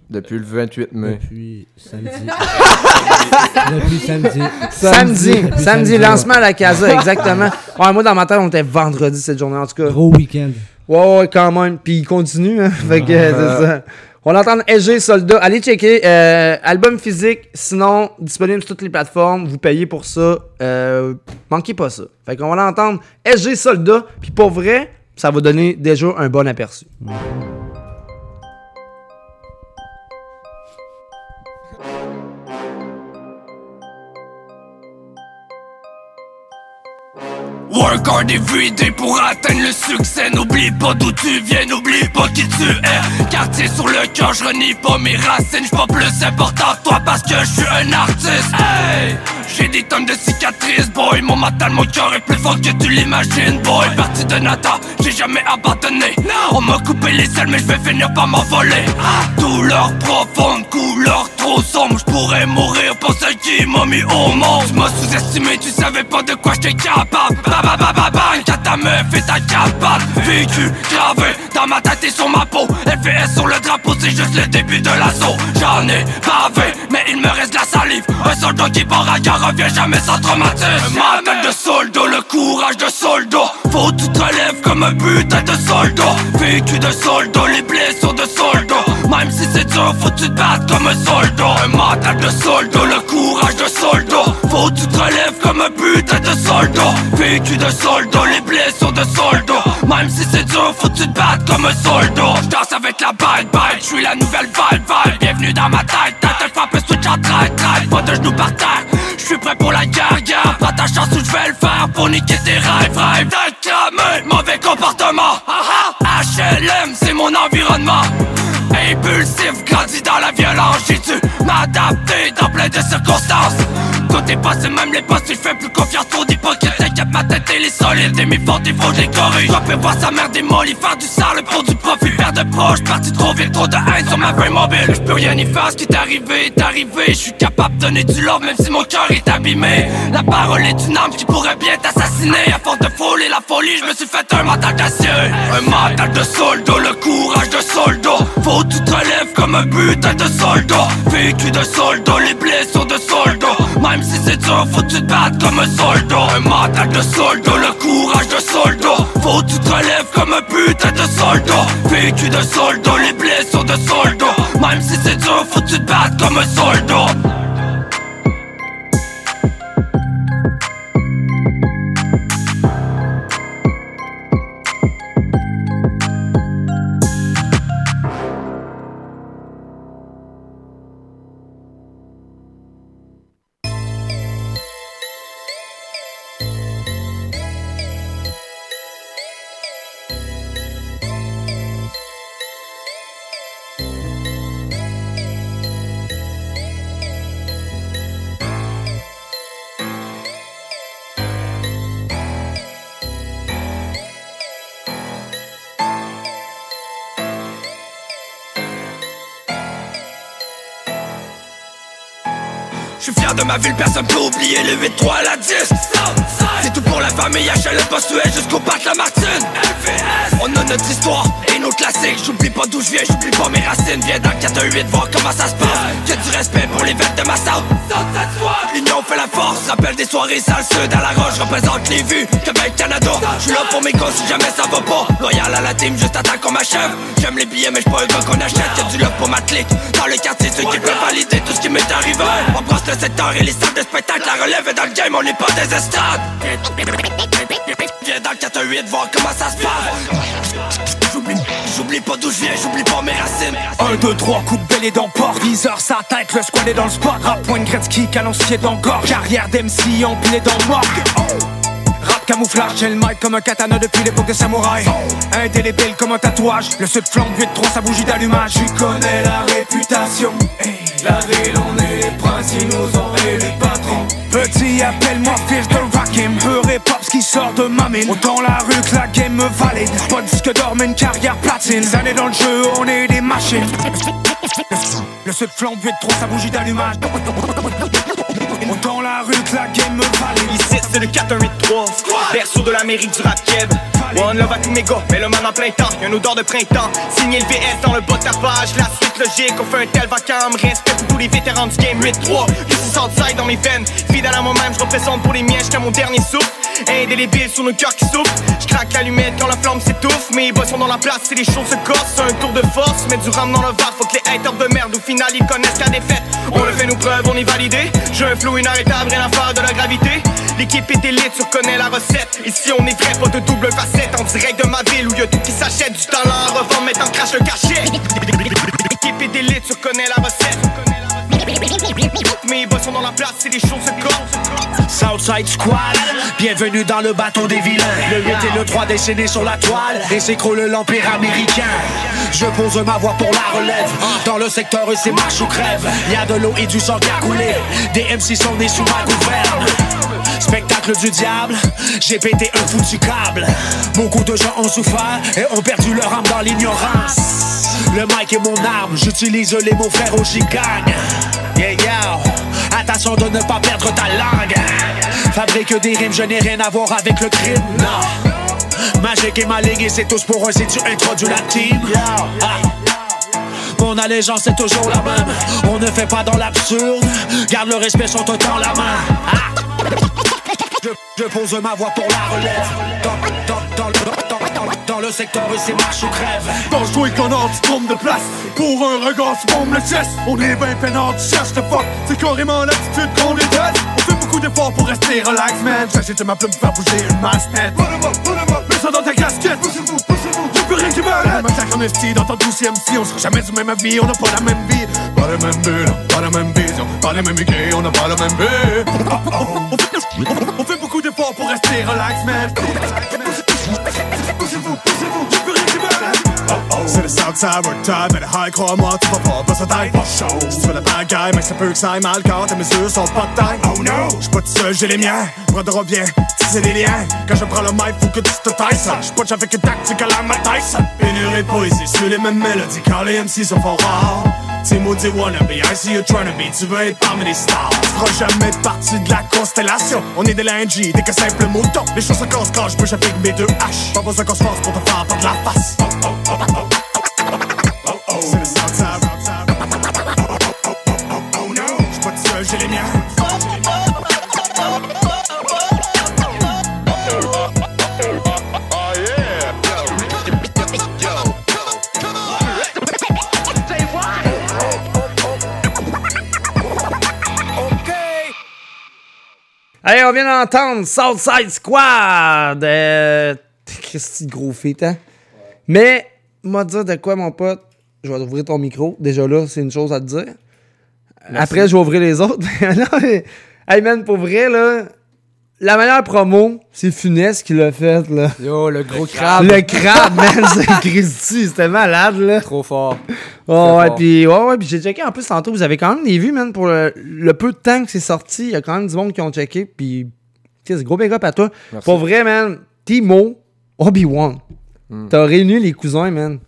Depuis le 28 mai. Depuis samedi. Depuis samedi. Samedi. Samedi, lancement à la Casa, exactement. Ouais, moi, dans ma tête, on était vendredi cette journée, en tout cas. Gros week-end. Ouais, ouais, quand même. Puis il continue, hein. Fait que euh, c'est ça. On entend SG Soldat. Allez checker. euh, album physique, sinon disponible sur toutes les plateformes. Vous payez pour ça. Euh, manquez pas ça. Fait qu'on va l'entendre SG Soldat. Puis pour vrai, ça va donner déjà un bon aperçu. Work hard every day pour atteindre le succès N'oublie pas d'où tu viens, n'oublie pas qui tu es. Quartier sur le cœur, je renie pas mes racines J'suis pas plus important que toi parce que je suis un artiste. Hey! J'ai des tonnes de cicatrices, boy. Mon mental, mon cœur est plus fort que tu l'imagines, boy. Parti de Nata, j'ai jamais abandonné. On m'a coupé les ailes mais je vais finir par m'envoler. Douleur profonde, couleur trop sombre J'pourrais mourir pour celle qui m'a mis au monde. Tu m'as sous-estimé, tu savais pas de quoi j'étais capable ba ba ba bang, quand ta meuf est ta capable Vécu, gravé, dans ma tête et sur ma peau. FS sur le drapeau, c'est juste le début de l'assaut. J'en ai bavé, mais il me reste la salive. Un soldat qui part guerre revient jamais sans traumatisme. Un mental de soldat, le courage de soldat Faut que tu te relèves comme un putain de soldat Vécu de soldat, les blessures de soldat Même si c'est dur, faut que tu te battes comme un soldat Un mental de soldat, le courage de soldat Faut que tu te relèves comme un putain de soldat Vécu de soldat, les blessures de soldat Même si c'est dur, faut que tu te battes comme un soldat J'danse avec la bite bite, j'suis la nouvelle vibe vibe Bienvenue dans ma tête, tête, elle frappe switch en traite traite. Pas de genoux par terre, j'suis prêt pour la guerre, guerre. Prends ta chance ou j'vais le faire pour niquer tes rêves, rêves. Tête cramée, mauvais comportement. Ah ah, HLM, c'est mon environnement. Impulsif, grandi dans la violence. J'ai dû m'adapter dans plein de circonstances. Côté passé, même les il fait plus confiance aux hypocrites. T'inquiète, ma tête, elle est solide, et mes fortes, il faut que je les corrige. Je peux voir sa mère démolie, faire du sale pour du profit, père de proche. Parti trop vite, trop de haine sur ma vraie mobile. Je peux rien y faire, ce qui est arrivé est arrivé. Je suis capable de donner du love, même si mon cœur est abîmé. La parole est une arme qui pourrait bien t'assassiner. À force de folie, la folie, je me suis fait un mental d'acier. Un mental de soldo, le courage de soldo. Faut te relèves comme un butin de soldat. Vécu de soldat, les blessures de soldat. Même si c'est dur, faut que tu te battes comme un soldat. Un mental de soldat, le courage de soldat. Faut que tu te relèves comme un putain de soldat. Vécu de soldat, les blessures de soldat. Même si c'est dur, faut que tu te battes comme un soldat. Ville, personne peut oublier le 8-3 à la 10 C'est tout pour la famille, HLM, Postuel jusqu'au parc La Martine. On a notre histoire et nos classiques. J'oublie pas d'où je viens, j'oublie pas mes racines. Viens dans le 418 voir comment ça se passe. Y'a du respect pour les vettes de ma south L'union fait la force, rappelle des soirées sales sud à la roche. Représente les vues, Québec, Canada. Je suis là pour mes gosses si jamais ça va pas. Loyal à la team, juste attends qu'on m'achève. J'aime les billets mais j'suis pas un gars qu'on achète. Y'a du love pour ma clique. Dans le quartier, ceux qui peuvent valider tout ce qui m'est arrivé. On brosse le secteur et les salles de spectacle. La relève est dans le game, on n'est pas des estrades Viens dans le 418 voir comment ça se passe. J'oublie, pas d'où je viens, j'oublie pas mes racines. 1, 2, 3, coup de bêlé dans le port Viseur sa tête, le squad est dans le spot. Rap point de Gretzky, calancier dans gorge Carrière d'MC, empilé dans morgue camouflage, j'ai le mic comme un katana depuis l'époque de samouraï Indélébile comme un tatouage. Le sud flambe 8-3, sa bougie d'allumage. Tu connais la réputation. La ville, on est les princes, ils nous ont les patrons. Petit, appelle-moi fils de Rakim. Pur et pop, ce qui sort de ma mine. Autant la rue que la game me valide. Pas de disque d'or, mais une carrière platine. Des années dans le jeu, on est des machines. Le sud flambe 8-3, sa bougie d'allumage Autant la rue que la game me valide Ici c'est le 4183 Berceau de l'Amérique du rap keb. One love à tous mes gars, mais le man en plein temps. Y'a une odeur de printemps. Signé le VS dans le bas de ta page. La suite logique, on fait un tel vacarme. Respect pour tous les vétérans du game 8-3 Ici Southside dans mes veines. Fidèle à moi-même, je représente pour les miens Jusqu'à mon dernier souffle Indélébile sur nos cœurs qui souffrent. Je craque l'allumette quand la flamme s'étouffe. Mes boss sont dans la place, c'est les choses se corsent. Un tour de force, mets du rame dans le verre Faut que les haters de merde au final ils connaissent la défaite On le fait nos preuves, on est validé. J'ai un flow inarrêtable, rien à faire de la gravité. L'équipe est élite, tu reconnais la recette. Ici on est vrai, pas de double facette. En direct de ma ville où y'a tout qui s'achète. Du talent à revendre, mais t'en crache le cachet. L'équipe est élite, tu reconnais la recette Dans la place, choses Southside Squad, bienvenue dans le bateau des vilains. Le 8 et le 3 dessinés sur la toile et s'écroule l'empire américain. Je pose ma voix pour la relève. Dans le secteur, c'est marche ou crève. Y a de l'eau et du sang qui a coulé. Des MC sont nés sous ma gouverne. Spectacle du diable, j'ai pété un foutu câble. Beaucoup de gens ont souffert et ont perdu leur âme dans l'ignorance. Le mic est mon arme, j'utilise les mots frères au gigagne. Yeah, yeah. Attention de ne pas perdre ta langue. Fabrique des rimes, je n'ai rien à voir avec le crime. Non. Magique et maligne, c'est tous pour un si tu introduis la team. Ah. Mon allégeance est toujours la même. On ne fait pas dans l'absurde. Garde le respect, sont autant la main. Ah. Je, je pose ma voix pour la relève. Dans, dans, dans, le- dans, dans, le secteur, c'est marche ou crève. Pense-toi qu'on a tu trompes de place Pour un regard, tu bombes le chest. On est ben peinard, tu cherches de fuck. C'est carrément l'attitude qu'on déteste. On fait beaucoup d'efforts pour rester relax, man. J'achète ma plume faire bouger une masse net mets ça dans ta casquette M'arrête Massacre en esti dans ton douzième si On sera jamais du même avis, on n'a pas la même vie. Pas la même bulle, pas la même vision Pas les mêmes idées, on n'a pas la même vie On fait, on fait beaucoup d'efforts pour rester relax, man Poussez-vous, poussez-vous, C'est le Southside, we're time, mais le high, crois-moi, tu vas pas passer tête. Si tu veux la bagaille, mais ça peut que ça aille mal quand tes mesures sont pas de taille. Oh no! J'suis pas tout seul, j'ai les miens. Bras bien, tisser des liens. Quand je prends le mic, faut que tu te tailles. J'suis pas avec une tactique à la Mike Tyson. Pénurie de poésie sur les mêmes mélodies quand les MC sont fort rares. T'es maudit wannabe, I see you trying to be, tu veux être parmi les stars. Tu feras jamais partie de la constellation. On est des lundis, des que simples moutons. Les choses se cassent quand je bouge avec mes deux haches. Pas besoin qu'on se force pour te faire perdre la face. C'est le Allez, on vient d'entendre Southside Squad. Euh, Christy, gros hein? Mais, moi, dire de quoi, mon pote? Je vais ouvrir ton micro. Déjà là, c'est une chose à te dire. Après, je vais ouvrir les autres. non, mais, hey man, pour vrai, là, la meilleure promo, c'est Funès qui l'a faite, là. Yo, le gros crabe. Le crabe, man, c'est Christy, c'était malade, là. Trop fort. Oh, ouais, puis ouais, ouais, puis j'ai checké en plus tantôt, vous avez quand même des vues, man, pour le, le peu de temps que c'est sorti, il y a quand même du monde qui ont checké, puis c'est gros big up à toi. Merci. Pour vrai, man, Timo, Obi-Wan, Hmm. t'as réuni les cousins, man.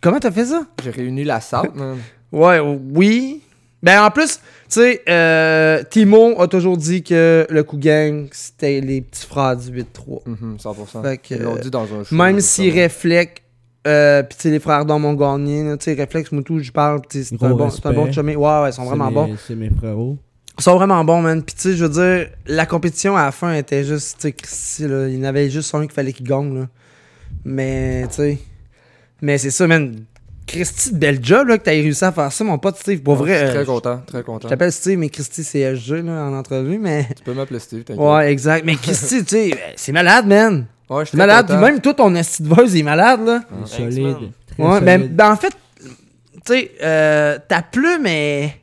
Comment t'as fait ça? J'ai réuni la salle, man. Ouais, oui. Ben en plus, tu sais, euh, Timo a toujours dit que le coup gang, c'était les petits frères du 8-3. Mhm, 100%. Fait que, Ils l'ont dit dans un show. Même si Réflex, euh, pis tu sais, les frères Don Gagné, tu sais, Réflex, Moutou, je parle, c'est un bon, c'est un bon chumé. Ouais, ouais, ils sont vraiment mes- bons. C'est mes frérots. Ils sont vraiment bons, man. Pis tu sais, je veux dire, la compétition à la fin était juste, tu sais, Christy, là, il y en avait juste un qu'il fallait qu'il gagne, là. Mais, tu sais, mais c'est ça, man. Christy, de bel job, là, que t'as réussi à faire ça, mon pote, Steve. Pour vrai. je suis très euh, content, très content. Je t'appelle Steve, mais Christy, c'est SG, là, en entrevue, mais. Tu peux m'appeler Steve, t'inquiète. Ouais, exact. Mais Christy, tu sais, c'est malade, man. Ouais, je suis très malade. Puis même toi, ton esti de il est malade, là. Il est solide. Très Ouais, ben, solide. ben, en fait, tu sais, euh, ta plume est,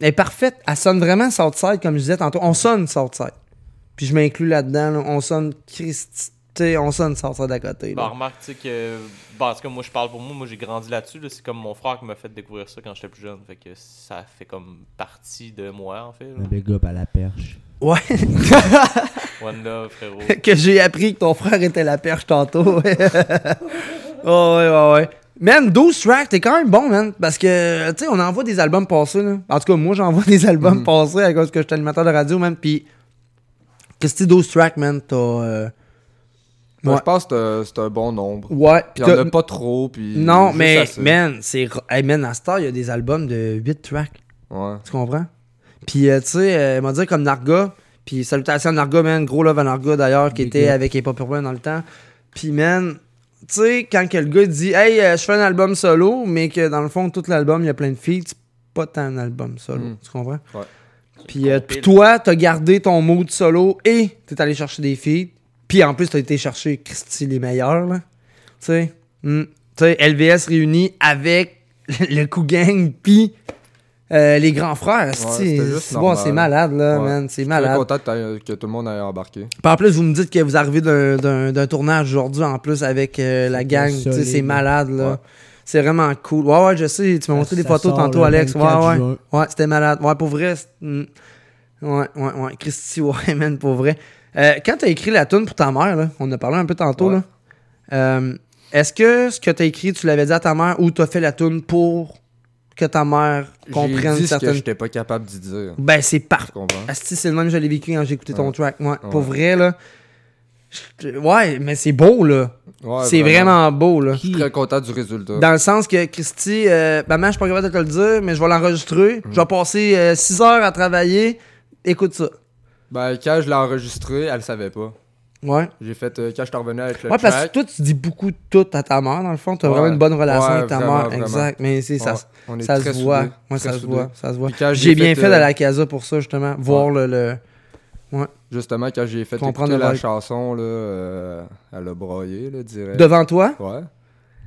est parfaite. Elle sonne vraiment Southside, comme je disais tantôt. On sonne Southside. Puis je m'inclus là-dedans. là. On sonne Christ... sais, on sonne Southside à côté. Bah, remarque, tu sais que. Bah, en tout cas, moi, je parle pour moi. Moi, j'ai grandi là-dessus. là. C'est comme mon frère qui m'a fait découvrir ça quand j'étais plus jeune. Fait que ça fait comme partie de moi, en fait. là. Un big up à la perche. Ouais. One love, frérot. que j'ai appris que ton frère était la perche tantôt. ouais, oh, ouais, ouais, ouais. Man, 12 tracks, t'es quand même bon, man. Parce que, tu sais, on envoie des albums passés, là. En tout cas, moi, j'envoie des albums Mhm. passés à cause que je suis animateur de radio, man. Puis, Christy, 12 tracks, man, t'as. euh, Ouais. Je pense que c'est un- c'est un bon nombre. Ouais. Puis il y en a pas trop, puis. Non, mais, assez. man, c'est. Hey, man, à Star, il y a des albums de 8 tracks. Ouais. Tu comprends? Puis, euh, tu sais, euh, m'a dit comme Narga. Puis, salutations à Narga, man. Gros love à Narga, d'ailleurs, qui Big était up. avec Hip Hop Urbain dans le temps. Puis, man, tu sais, quand que le gars dit, hey, euh, je fais un album solo, mais que dans le fond, tout l'album, il y a plein de feats, c'est pas tant un album solo. Mm. Tu comprends? Ouais. Puis, euh, puis toi, t'as gardé ton mood solo et t'es allé chercher des feats. Puis, en plus, t'as été chercher Christy les meilleurs, là. Tu sais? Mm. Tu sais, LVS réuni avec le coup gang, puis euh, les grands frères. c'est- bon, malade, là, Ouais. man. C'est Je suis malade. content que, que tout le monde ait embarqué. Puis en plus, vous me dites que vous arrivez d'un- tournage aujourd'hui, en plus, avec euh, la gang. Tu sais, solide. C'est malade, là. Ouais. C'est vraiment cool. Ouais, ouais, je sais. Tu m'as montré des photos tantôt, le Alex. Ouais, 24 ouais. juin. Ouais, c'était malade. Ouais, pour vrai. c'est- mm. Ouais, ouais, ouais. Christy, ouais, man, pour vrai. Euh, quand t'as écrit la tune pour ta mère, là, on en a parlé un peu tantôt, Ouais. là. euh, Est-ce que ce que t'as écrit, tu l'avais dit à ta mère ou t'as fait la tune pour que ta mère comprenne dit ce que certaines. j'étais pas capable d'y dire. Ben, c'est parfait. Tu? Asti, c'est le même que je l'ai vécu quand j'ai écouté ton track. Ouais, Pour vrai, là. je- Ouais, mais c'est beau, là. Ouais, c'est vraiment. beau, là. Je suis très content du résultat. Dans le sens que Christy, euh, maman, je suis pas capable de te le dire, mais je vais l'enregistrer. Je vais passer 6 heures à travailler. Écoute ça. Ben, quand je l'ai enregistré, elle savait pas. Ouais. J'ai fait, euh, quand je suis revenu avec le Ouais, parce que toi, tu dis beaucoup de tout à ta mère, dans le fond. Tu as Ouais. vraiment une bonne relation Ouais, avec ta vraiment, mère. vraiment. Exact. Mais c'est ça, Ouais. On est ça se très voit. soudés, très ça se voit. Ça se voit. J'ai bien fait, euh, à la casa pour ça, justement. Voir le, le- Ouais. Justement, quand j'ai fait Comprendre la chanson, là, euh, elle a broyé, là, direct. Devant toi? Ouais.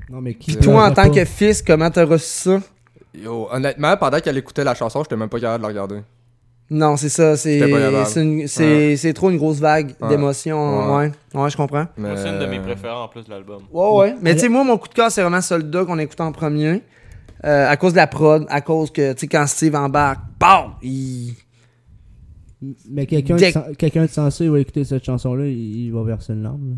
Non, mais qui Puis toi, en tant pas? que fils, comment t'as reçu ça? Yo, honnêtement, pendant qu'elle écoutait la chanson, j'étais même pas capable de la regarder. Non, c'est ça. C'est Ouais. trop une grosse vague Ouais. d'émotions. Ouais. ouais, je comprends. Moi, c'est une de mes Mais- préférées en plus de l'album. Ouais, ouais. Mais tu sais, moi, mon coup de cœur, c'est vraiment Soldat qu'on écoute en premier. Euh, à cause de la prod, à cause que, tu sais, quand Steve embarque, BAM! Il... Mais quelqu'un de, quelqu'un de sensé va écouter cette chanson-là, il, il va verser une larme. là.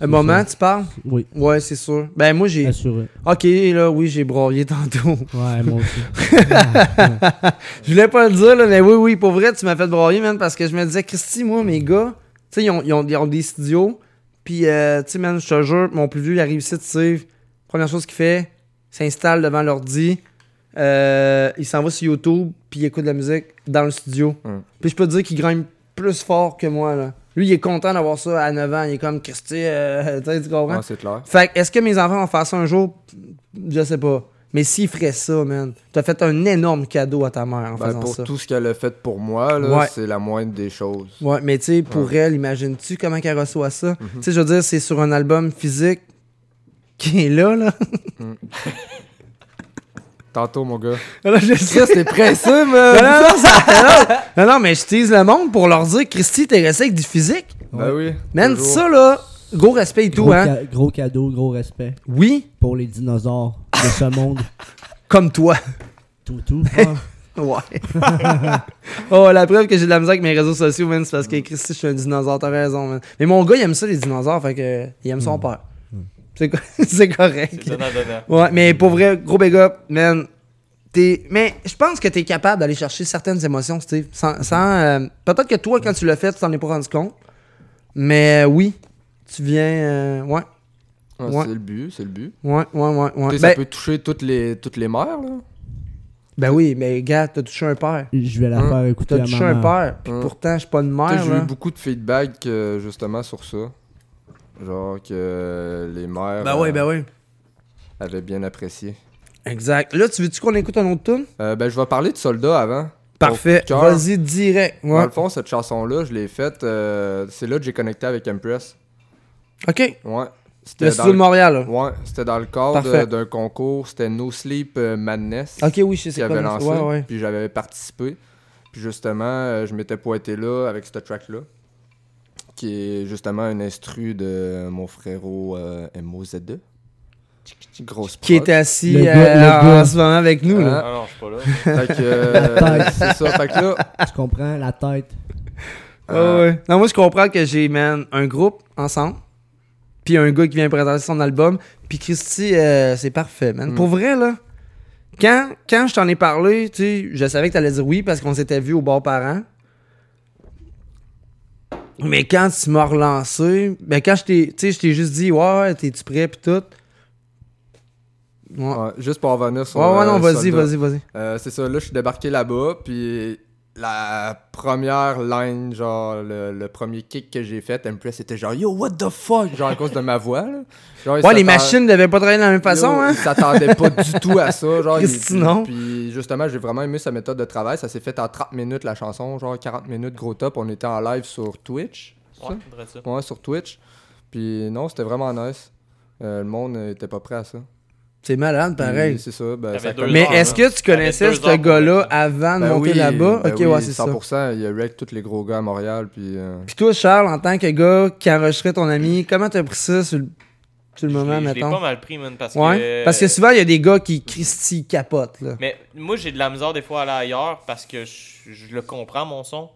Un moment, tu parles? Oui. Ouais, c'est sûr. Ben, moi, j'ai. Assuré. Ok, là, oui, j'ai broyé tantôt. Ouais, moi aussi. je voulais pas le dire, là, mais oui, oui, pour vrai, tu m'as fait broyer, man, parce que je me disais, Christy, moi, mes gars, tu sais, ils ont, ils ont- ils ont des studios, puis, euh, tu sais, man, je te jure, mon plus vieux, il arrive ici, Steve. Première chose qu'il fait, il s'installe devant l'ordi, euh, il s'en va sur YouTube, puis il écoute de la musique dans le studio. Mm. Puis je peux te dire qu'il grimpe plus fort que moi, là. Lui, il est content d'avoir ça à 9 ans. Il est comme Christy, euh, tu comprends? Ouais, c'est clair. Fait que, est-ce que mes enfants vont faire ça un jour? Je sais pas. Mais s'ils feraient ça, man, t'as fait un énorme cadeau à ta mère en Ben, faisant pour ça. tout ce qu'elle a fait pour moi, Ouais. c'est la moindre des choses. Ouais, mais tu sais, pour Ouais. elle, imagines-tu comment qu'elle reçoit ça? Mhm. Tu sais, je veux dire, c'est sur un album physique qui est là, là. Tantôt, mon gars. Alors, je sais, c'est pressé, Non, man. non, non, ça- non, non, non, mais je tease le monde pour leur dire, Christy, t'es resté avec du physique. Ben oui. Man, toujours. ça, là, gros respect et tout, gros, hein. ca- gros cadeau, gros respect. Oui. Pour les dinosaures de ce monde. Comme toi. Tout, tout. frère. Ouais. oh, la preuve que j'ai de la misère avec mes réseaux sociaux, man, c'est parce que Christy, je suis un dinosaure, t'as raison, man. Mais mon gars, il aime ça, les dinosaures, fait que, il aime son père. C'est co- c'est correct. C'est donnant-donnant. Ouais, mais pour vrai, gros big up, man. T'es- Mais je pense que t'es capable d'aller chercher certaines émotions, Steve. Sans, sans, euh, Peut-être que toi, quand tu l'as fait, tu t'en es pas rendu compte. Mais euh, oui, tu viens. euh, ouais. Ouais. C'est le but, c'est le but. Ouais, ouais, ouais. ouais. Tu sais, Ben, ça peut toucher toutes les, toutes les mères, là. ben oui, mais gars, t'as touché un père. Je vais la Hein? faire écouter T'as touché un père, puis Hein? pourtant, je suis pas une Tu mère. J'ai eu beaucoup de feedback euh, justement sur ça. Genre que les mères Ben oui, euh, ben oui. avaient bien apprécié. Exact. Là, tu veux-tu qu'on écoute un autre tune? Euh, ben, je vais parler de Soldat avant. Parfait. Vas-y, direct. Dans Ouais. le fond, cette chanson-là, je l'ai faite. euh, c'est là que j'ai connecté avec Empress. OK. Ouais. Le dans studio de Montréal, là. Ouais, c'était dans le cadre euh, d'un concours. C'était No Sleep euh, Madness. Ok, oui, je sais qui c'est avait quoi, lancé. ouais, ouais. Puis j'avais participé. Puis justement, euh, je m'étais pointé là avec ce track-là. Qui est justement un instru de mon frérot euh, MOZ2. Grosse Qui était assis gars- euh, en ce moment avec nous. là. Ah non, je suis pas là. Fait que, euh, La tête. c'est ça. Fait que là, Tu comprends? La tête. Ouais, ouais. Non, moi, je comprends que j'ai, man, un groupe ensemble, puis un gars qui vient présenter son album, puis Christy, euh, c'est parfait, man. Mm. Pour vrai, là, quand, quand je t'en ai parlé, tu sais, je savais que t'allais dire oui parce qu'on s'était vu au bar parent. Mais quand tu m'as relancé, ben quand je t'ai, tu sais, je t'ai juste dit, ouais, ouais, t'es-tu prêt, puis tout. Ouais. ouais, juste pour revenir sur. Ouais, ouais, non, euh, vas-y, vas-y, vas-y. Euh, c'est ça, là, je suis débarqué là-bas, puis la première line, genre, le, le premier kick que j'ai fait, Empress, c'était genre, yo, what the fuck? Genre, à cause de ma voix, là. Genre, Ouais, les machines devaient pas travailler de la même façon, Yo, hein? Il s'attendait pas du tout à ça. Genre, il- non. Puis justement, j'ai vraiment aimé sa méthode de travail. Ça s'est fait en 30 minutes la chanson, genre 40 minutes gros top. On était en live sur Twitch. Ouais, ça? faudrait ça. Ouais, sur Twitch. Puis non, c'était vraiment nice. Euh, le monde euh, était pas prêt à ça. C'est malade, pareil. Puis C'est ça. Ben, ça Mais est-ce que tu connaissais ce gars-là avant de Ben monter oui, là-bas? ben ok, oui, ouais, c'est ça. 100%. Il y a Rec tous les gros gars à Montréal. Puis. euh, Puis toi, Charles, en tant que gars qui enregistrait ton ami, comment t'as pris ça sur le, sur le Je moment, l'ai- je l'ai mettons? pas mal pris, man, parce ouais? que... Parce que souvent, il y a des gars qui Christy capotent, là. Mais moi, j'ai de la misère des fois à aller ailleurs parce que je, je le comprends, mon son.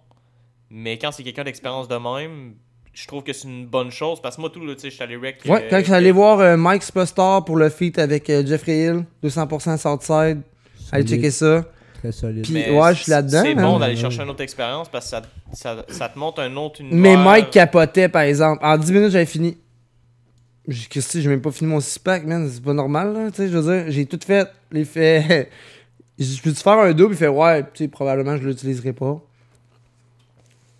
Mais quand c'est quelqu'un d'expérience de même, je trouve que c'est une bonne chose. Parce que moi, tout, là, tu sais, je suis allé rec. Ouais, euh, quand je suis allé voir euh, Mike Superstar pour le feat avec euh, Jeffrey Hill, 200% Southside, allez checker ça. Très solide. Puis- mais ouais, je suis là-dedans, C'est man. bon d'aller chercher une autre expérience parce que ça, ça, ça te montre un autre univers. Mais Mike capotait, par exemple. En 10 minutes, j'avais fini. J'ai dit, Christy, j'ai même pas fini mon 6-pack, man. C'est pas normal, là. Tu sais, je veux dire, j'ai tout fait. Les faits. Je peux-tu faire un double? Il fait, ouais, tu sais, probablement, je l'utiliserai pas.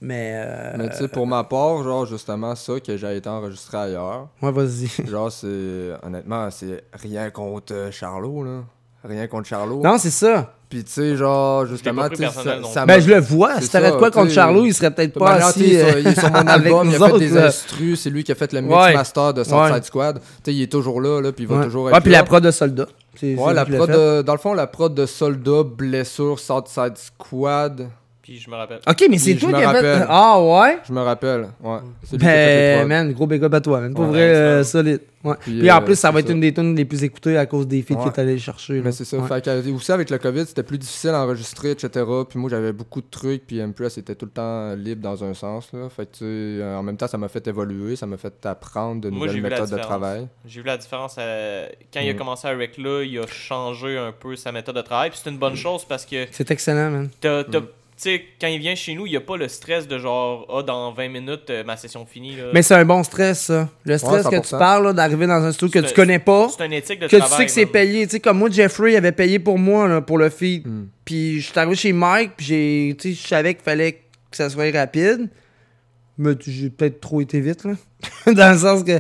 Mais. euh, Mais tu sais, pour ma part, genre, justement, ça, que j'ai été enregistré ailleurs. Ouais, vas-y. Genre, c'est. Honnêtement, c'est rien contre euh, Charlot, là. Rien contre Charlot. Non, c'est ça. Puis, tu sais, genre, justement, tu ça, ça Ben, je le vois. Si t'arrêtes quoi contre. Charlot, il serait peut-être pas manière, assis. euh, il est sur mon avec album, il a nous fait autres, des instrus, c'est lui qui a fait le mix Ouais. master de Southside Ouais. Squad. Tu sais, il est toujours là, là, puis il va Ouais. toujours Ouais, être puis là. la prod de soldat. Ouais, la prod de- dans le fond, la prod de Soldat, Blessure, Southside Squad. Puis je me rappelle. Ok, mais c'est toi qui as fait. rappelle. Ah ouais? Je me rappelle, ouais. C'est lui qui a fait les Ben, man, gros big up à toi, man. Pour Ouais. vrai, euh, solide. Ouais. Puis, Puis, en euh, plus, ça va être ça. une des tunes les plus écoutées à cause des feats Ouais. que t'allais chercher. Mais c'est ça. Fait que, aussi, avec le COVID, c'était plus difficile à enregistrer, etc. Puis moi, j'avais beaucoup de trucs. Puis MPS était tout le temps libre dans un sens. Là. Fait que, tu sais, en même temps, ça m'a fait évoluer. Ça m'a fait apprendre de nouvelles méthodes de travail. J'ai vu la différence. euh, quand il a Mm. commencé avec là, il a changé un peu sa méthode de travail. Puis c'est une bonne chose parce que. C'est excellent, man. T'as, t'as- Mm. Tu sais, quand il vient chez nous, il n'y a pas le stress de genre, ah, dans 20 minutes, euh, ma session finie. Là. Mais c'est un bon stress, ça. Le stress que tu 100%. parles, là, d'arriver dans un studio que C'est tu un- connais pas. c'est une éthique de Que tu travail, sais que c'est payé. Tu sais, comme moi, Jeffrey avait payé pour moi, là, pour le feed. Hmm. Puis je suis arrivé chez Mike, puis j'ai, tu sais, je savais qu'il fallait que ça soit rapide. Mais tu- j'ai peut-être trop été vite, là. dans le sens que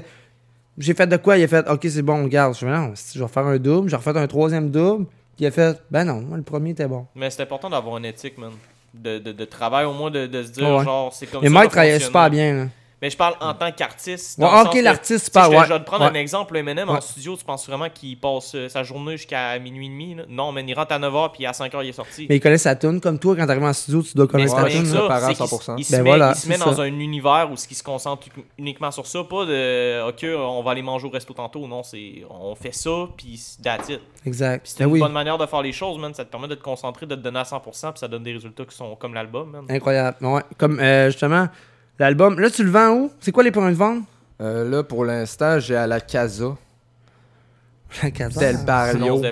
j'ai fait de quoi? Il a fait, OK, c'est bon, regarde. Je non, je vais faire un double. J'ai refait un troisième double. Puis il a fait, ben non, moi, le premier était bon. Mais c'est important d'avoir une éthique, man. De, de, de travail, au moins, de, de se dire, Ouais. genre, c'est comme Mais ça. Mike va travaillait super bien, là. Mais je parle en tant qu'artiste. Ouais, ok, l'artiste, te- ouais. Je vais te prendre un exemple. Eminem Ouais. en studio, tu penses vraiment qu'il passe euh, sa journée jusqu'à minuit et demi? là? Non, mais il rentre à 9h puis à 5h, il est sorti. Mais il connaît sa tune. Comme toi, quand t'arrives en studio, tu dois connaître pas rien tune. c'est qu'il 100%. il se Ben met, voilà, il se met c'est dans un univers où il se concentre uniquement sur ça, pas de OK, on va aller manger au resto tantôt. Non, c'est on fait ça, puis that's it. Exact. C'est Ben une oui. bonne manière de faire les choses, man. Ça te permet de te concentrer, de te donner à 100%, puis ça donne des résultats qui sont comme l'album, man. Incroyable. Ouais. Comme euh, justement, l'album. Là, tu le vends où? C'est quoi les points de vente? Euh, là, pour l'instant, j'ai à la Casa. La Casa? Del Barrio.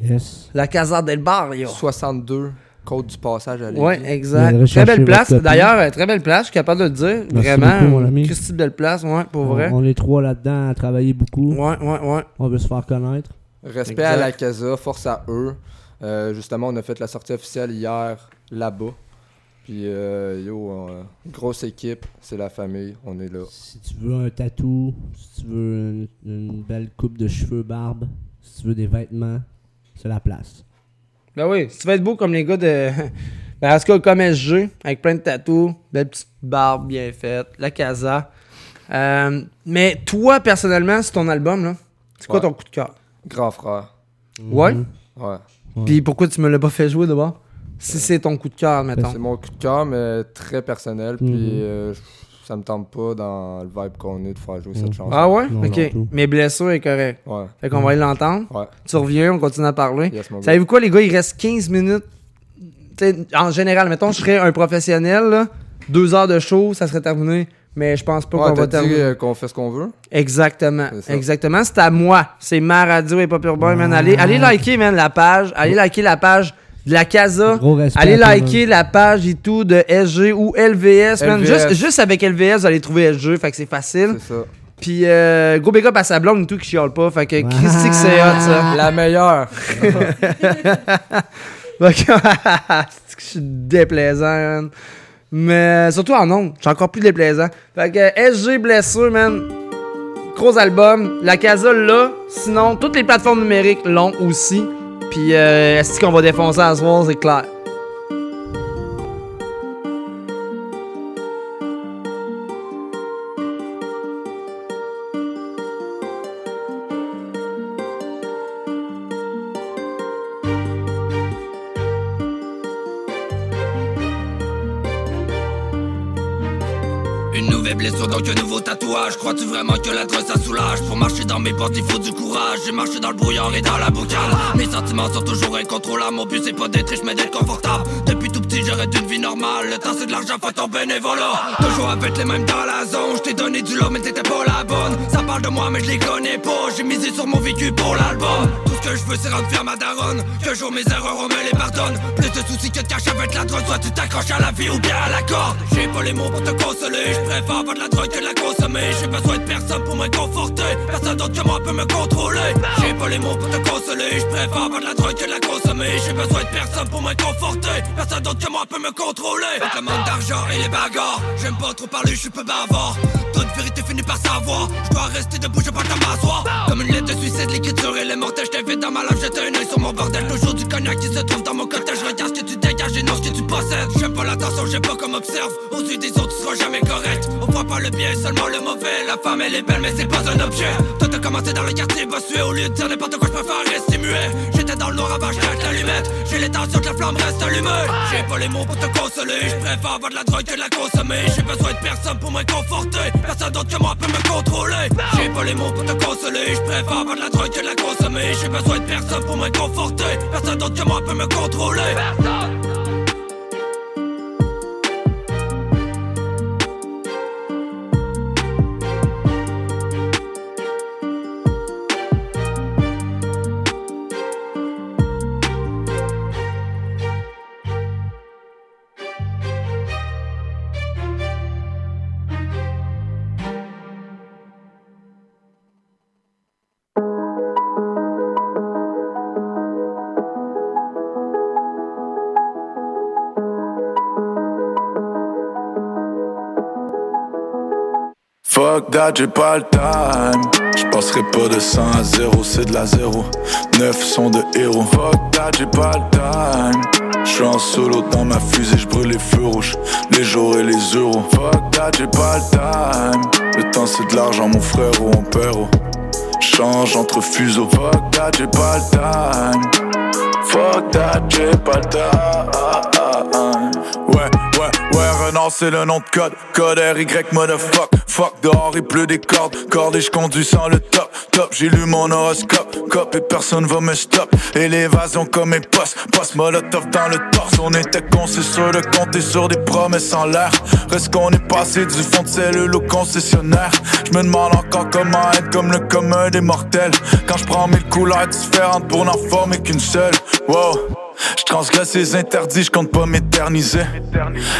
Yes. La Casa del Barrio. 62, Côte du Passage à. Ouais, exact. Très belle place. D'ailleurs, euh, très belle place. Je suis capable de le dire. Merci Vraiment. beaucoup, mon ami. Christy, belle place. Ouais, pour On, vrai. on est trois là-dedans à travailler beaucoup. Ouais, ouais, ouais. On veut se faire connaître. Respect Exact. à la Casa, force à eux. Euh, justement, on a fait la sortie officielle hier là-bas. Puis, euh, yo, euh, grosse équipe, c'est la famille, on est là. Si tu veux un tatou, si tu veux une, une belle coupe de cheveux, barbe, si tu veux des vêtements, c'est la place. Ben oui, si tu veux être beau comme les gars de. Ben, en tout cas, comme SG, avec plein de tatous, belle petite barbe bien faite, la casa. Euh, mais toi, personnellement, c'est ton album, là. C'est quoi Ouais. ton coup de cœur? Grand frère. Ouais? Ouais. Puis pourquoi tu me l'as pas fait jouer d'abord? Si c'est ton coup de cœur, mettons. C'est mon coup de cœur, mais très personnel. Puis, Mhm. euh, ça me tente pas dans le vibe qu'on est de faire jouer cette chanson. Ah ouais? Non, ok. Mes blessures est correct. Ouais. Fait qu'on va aller l'entendre. Ouais. Tu reviens, on continue à parler. Yes, mon gars. Savez-vous quoi, les gars? Il reste 15 minutes? T'sais, en général, mettons, je serais un professionnel, là. Deux heures de show, ça serait terminé. Mais je pense pas Ouais, qu'on va terminer. euh, qu'on fait ce qu'on veut. Exactement. Exactement. C'est à moi. C'est ma radio et pas urbain, man. Allez, allez liker, man, la page. Allez liker la page de la Casa. Allez liker la page et tout de SG ou LVS, man. Juste, juste avec LVS, vous allez trouver SG, fait que c'est facile. C'est ça. Puis, euh, gros big up à sa blonde et tout qui chiale pas. Fait que, Christy que c'est hot, ça. La meilleure. Fait que- c'est que je suis déplaisant, man. Mais surtout en ondes, je suis encore plus déplaisant. Fait que SG Blessure, man. Gros album. La Casa là. Sinon, toutes les plateformes numériques l'ont aussi. Puis, euh, est-ce qu'on va défoncer à soir, c'est clair. Tatouage Crois-tu vraiment que drogue ça soulage? Pour marcher dans mes portes il faut du courage. J'ai marché dans le brouillard et dans la boucane Mes sentiments sont toujours incontrôlables. Mon but c'est pas d'être riche mais d'être confortable. Depuis tout petit j'aurais une vie normale. Le temps c'est de l'argent faut ton bénévolat. Toujours avec les mêmes dans la zone. Je t'ai donné du love mais t'étais pas la bonne. Ça parle de moi mais je les connais pas. J'ai misé sur mon vécu pour l'album je veux c'est rendre fier ma daronne. Que jour mes erreurs on me les pardonne. Plus de soucis que de cash avec la drogue. Soit tu t'accroches à la vie ou bien à la corde. J'ai pas les mots pour te consoler. Je préfère avoir de la drogue que de la consommer. J'ai besoin de personne pour me conforter. Personne d'autre que moi peut me contrôler. J'ai pas les mots pour te consoler. Je préfère avoir de la drogue que de la consommer. J'ai besoin de personne pour me conforter. Personne d'autre que moi peut me contrôler. Le manque d'argent et les bagarres. J'aime pas trop parler, je suis peu bavard Toute vérité finit par savoir Je dois rester debout, je pas m'asseoir Comme une lettre de suicide, l'écriture elle est mortelle Je t'invite dans ma lave, un œil sur mon bordel Toujours du cognac qui se trouve dans mon côté Je regarde ce que tu dégages et non ce que tu possèdes J'aime pas l'attention, j'ai pas comme observe. Aux yeux des autres, tu seras jamais correct. On voit pas le bien, seulement le mauvais. La femme, elle est belle, mais c'est pas un objet. Toi, t'as commencé dans le quartier bossué. Au lieu de dire n'importe quoi, je préfère rester muet. J'étais dans le noir avant, lâche l'allumette. J'ai l'intention que la flamme reste allumée. J'ai pas les mots pour te consoler. Je préfère avoir de la drogue que de la consommer. J'ai besoin de personne pour me conforter. Personne d'autre que moi peut me contrôler. J'ai pas les mots pour te consoler. Je préfère avoir de la drogue que de la consommer. J'ai besoin de personne pour me conforter. Personne d'autre que moi peut me contrôler. Fuck that, j'ai pas le time. J'passerai pas de 100 à 0, c'est de la 0. 9 sont de héros. Fuck that, j'ai pas le time. J'suis en solo dans ma fusée, j'brûle les feux rouges, les jours et les euros. That, j'ai pas le time. Le temps c'est de l'argent, mon frère ou mon père. oh. Change entre fuseaux. That, j'ai pas le time. Fuck that, j'ai pas le time. Ouais, ouais, ouais, Renard c'est le nom de code. Code RY motherfuck. Fuck dehors il pleut des cordes. Cordes et j'conduis sans le top. Top, j'ai lu mon horoscope. Cop et personne va me stop. Élévation comme mes postes. Post molotov dans le torse. On était con, c'est sûr de compter sur des promesses en l'air. Reste qu'on est passé du fond de cellule au concessionnaire. Je me demande encore comment être comme le commun des mortels. Quand je prends mille couleurs différentes pour n'en former qu'une seule. Wow. Je transgresse les interdits, je compte pas m'éterniser.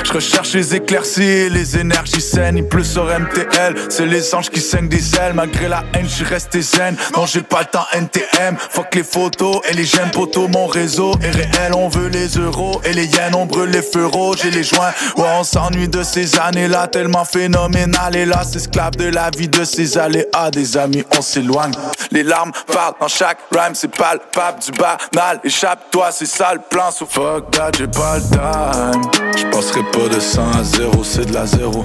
Je recherche les éclaircies les énergies saines. Il pleut sur MTL, c'est les anges qui saignent des ailes. Malgré la haine, j'suis resté zen. Non, j'ai pas le temps NTM. Fuck les photos et les j'aime poteaux. Mon réseau est réel, on veut les euros. Et les yens, on brûle les feux rouges et les joints. Ouais, on s'ennuie de ces années-là, tellement phénoménal. Et là, esclave de la vie de ces aléas. Des amis, on s'éloigne. Les larmes partent dans chaque rhyme, c'est palpable du banal. Échappe-toi, c'est ça le plan. So fuck that, j'ai pas le time. J'passerai pas de 100 à 0, c'est de la 0.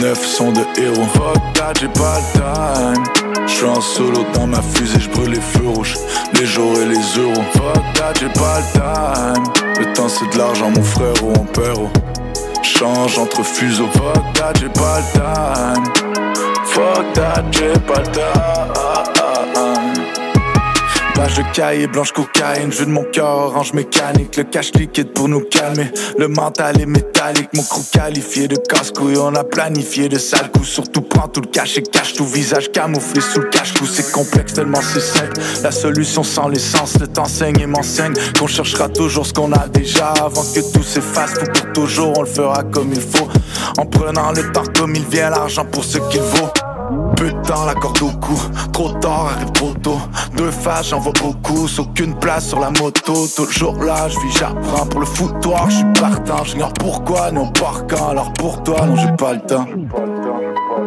9 sont de héros. Fuck that, j'ai pas le time. J'suis en solo dans ma fusée, j'brûle les feux rouges, les jours et les euros. Fuck that, j'ai pas le time. Le temps c'est de l'argent, mon frère ou mon père. oh. Change entre fuseaux. Fuck that, j'ai pas le time. Fuck that, j'ai pas le time. Page cahier, blanche cocaïne, jeu de mon cœur, orange mécanique, le cash liquide pour nous calmer. Le mental est métallique, mon crew qualifié de casse-couille, on a planifié de sales coups. Surtout prends tout le cash et cache tout visage camouflé sous le cache-cou. C'est complexe tellement c'est simple. La solution sans l'essence, le t'enseigne et m'enseigne qu'on cherchera toujours ce qu'on a déjà avant que tout s'efface. Faut pour toujours, on le fera comme il faut. En prenant le temps comme il vient, l'argent pour ce qu'il vaut. Temps, la corde au cou. Trop tard, arrive trop tôt. Deux faces, j'en vois beaucoup. Aucune place sur la moto. Toujours là, je vis, j'apprends pour le foutoir. Je suis partant, j'ignore pourquoi, non par quand. Alors pour toi, non, j'ai pas le temps.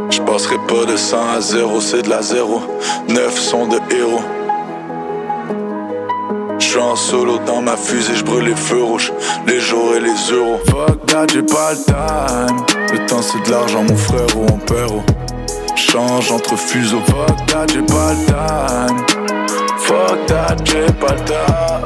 Je passerai pas de 100 à 0, c'est de la 0. 9 sont de héros. Je suis en solo dans ma fusée, je brûle les feux rouges, les jours et les euros. Fuck that, j'ai pas le time. Le temps c'est de l'argent, mon frère ou mon père. oh. Change entre fuseaux. Fuck that, j'ai pas le time. Fuck that, j'ai pas le time.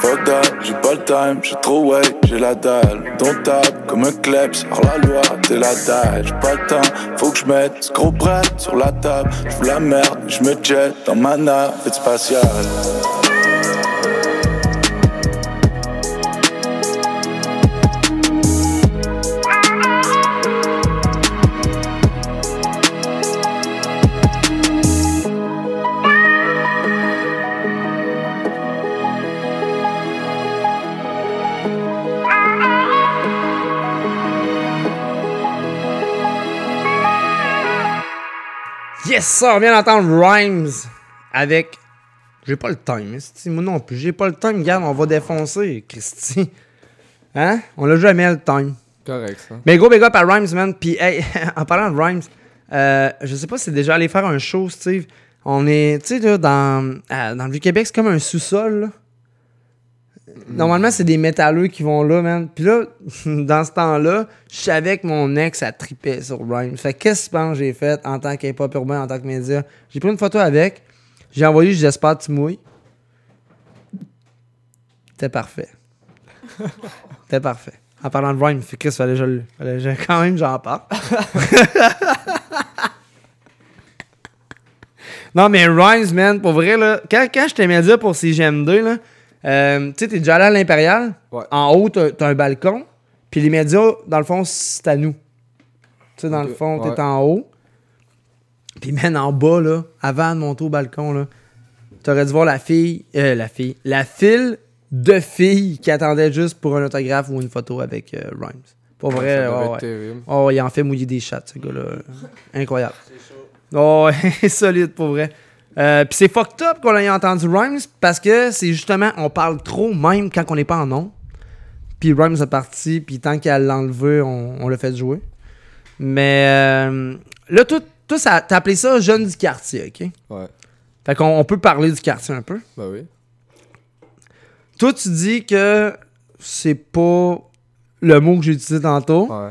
Fuck that, j'ai pas le time. J'ai trop way, j'ai la dalle. Ton table comme un kleps, hors la loi, t'es la dalle. J'ai pas le temps, faut que je mette ce gros bret sur la table. J'fous la merde, je me jette dans ma navette spatiale. Yes, ça, on vient d'entendre Rhymes avec. J'ai pas le time, moi non plus. J'ai pas le time, regarde, on va défoncer, Christy. Hein? On l'a jamais le time. Correct, ça. Mais gros big up à Rhymes, man. Puis, hey, en parlant de Rhymes, euh, je sais pas si c'est déjà allé faire un show, Steve. On est, tu sais, là, dans, euh, dans le Vieux-Québec, c'est comme un sous-sol, là. Normalement, c'est des métalleux qui vont là, man. Puis là, dans ce temps-là, je savais que mon ex, a tripé sur Rhymes. Fait que qu'est-ce que tu penses que j'ai fait en tant qu'hip-hop urbain, en tant que média? J'ai pris une photo avec, j'ai envoyé, j'espère que tu mouilles. C'était parfait. C'était parfait. En parlant de Rhymes, fait que fallait que je fallait quand même, j'en parle. non, mais Rhymes, man, pour vrai, là, quand, quand j'étais média pour CGM2, là, euh, tu sais, t'es déjà allé à l'Impérial? En haut, t'as un balcon. Puis les médias, dans le fond, c'est à nous. Tu sais, dans le fond, t'es ouais. en haut. Puis, man, en bas, là, avant de monter au balcon, là, t'aurais dû voir la fille, euh, la fille, la file de filles qui attendaient juste pour un autographe ou une photo avec euh, Rhymes. Pour Ouais, vrai, ça devait ouais, terrible. Oh, il en fait mouiller des chats, ce gars-là. Incroyable. Oh, ouais, solide pour vrai. Euh, Puis c'est fucked up qu'on ait entendu Rhymes parce que c'est justement, on parle trop même quand on n'est pas en nom. Puis Rhymes est parti, puis tant qu'à l'enlever, on, on l'a fait jouer. Mais euh, là, toi, toi ça- t'as appelé ça jeune du quartier, ok? Ouais. Fait qu'on on peut parler du quartier un peu. Ben oui. Toi, tu dis que c'est pas le mot que j'ai utilisé tantôt. Ouais.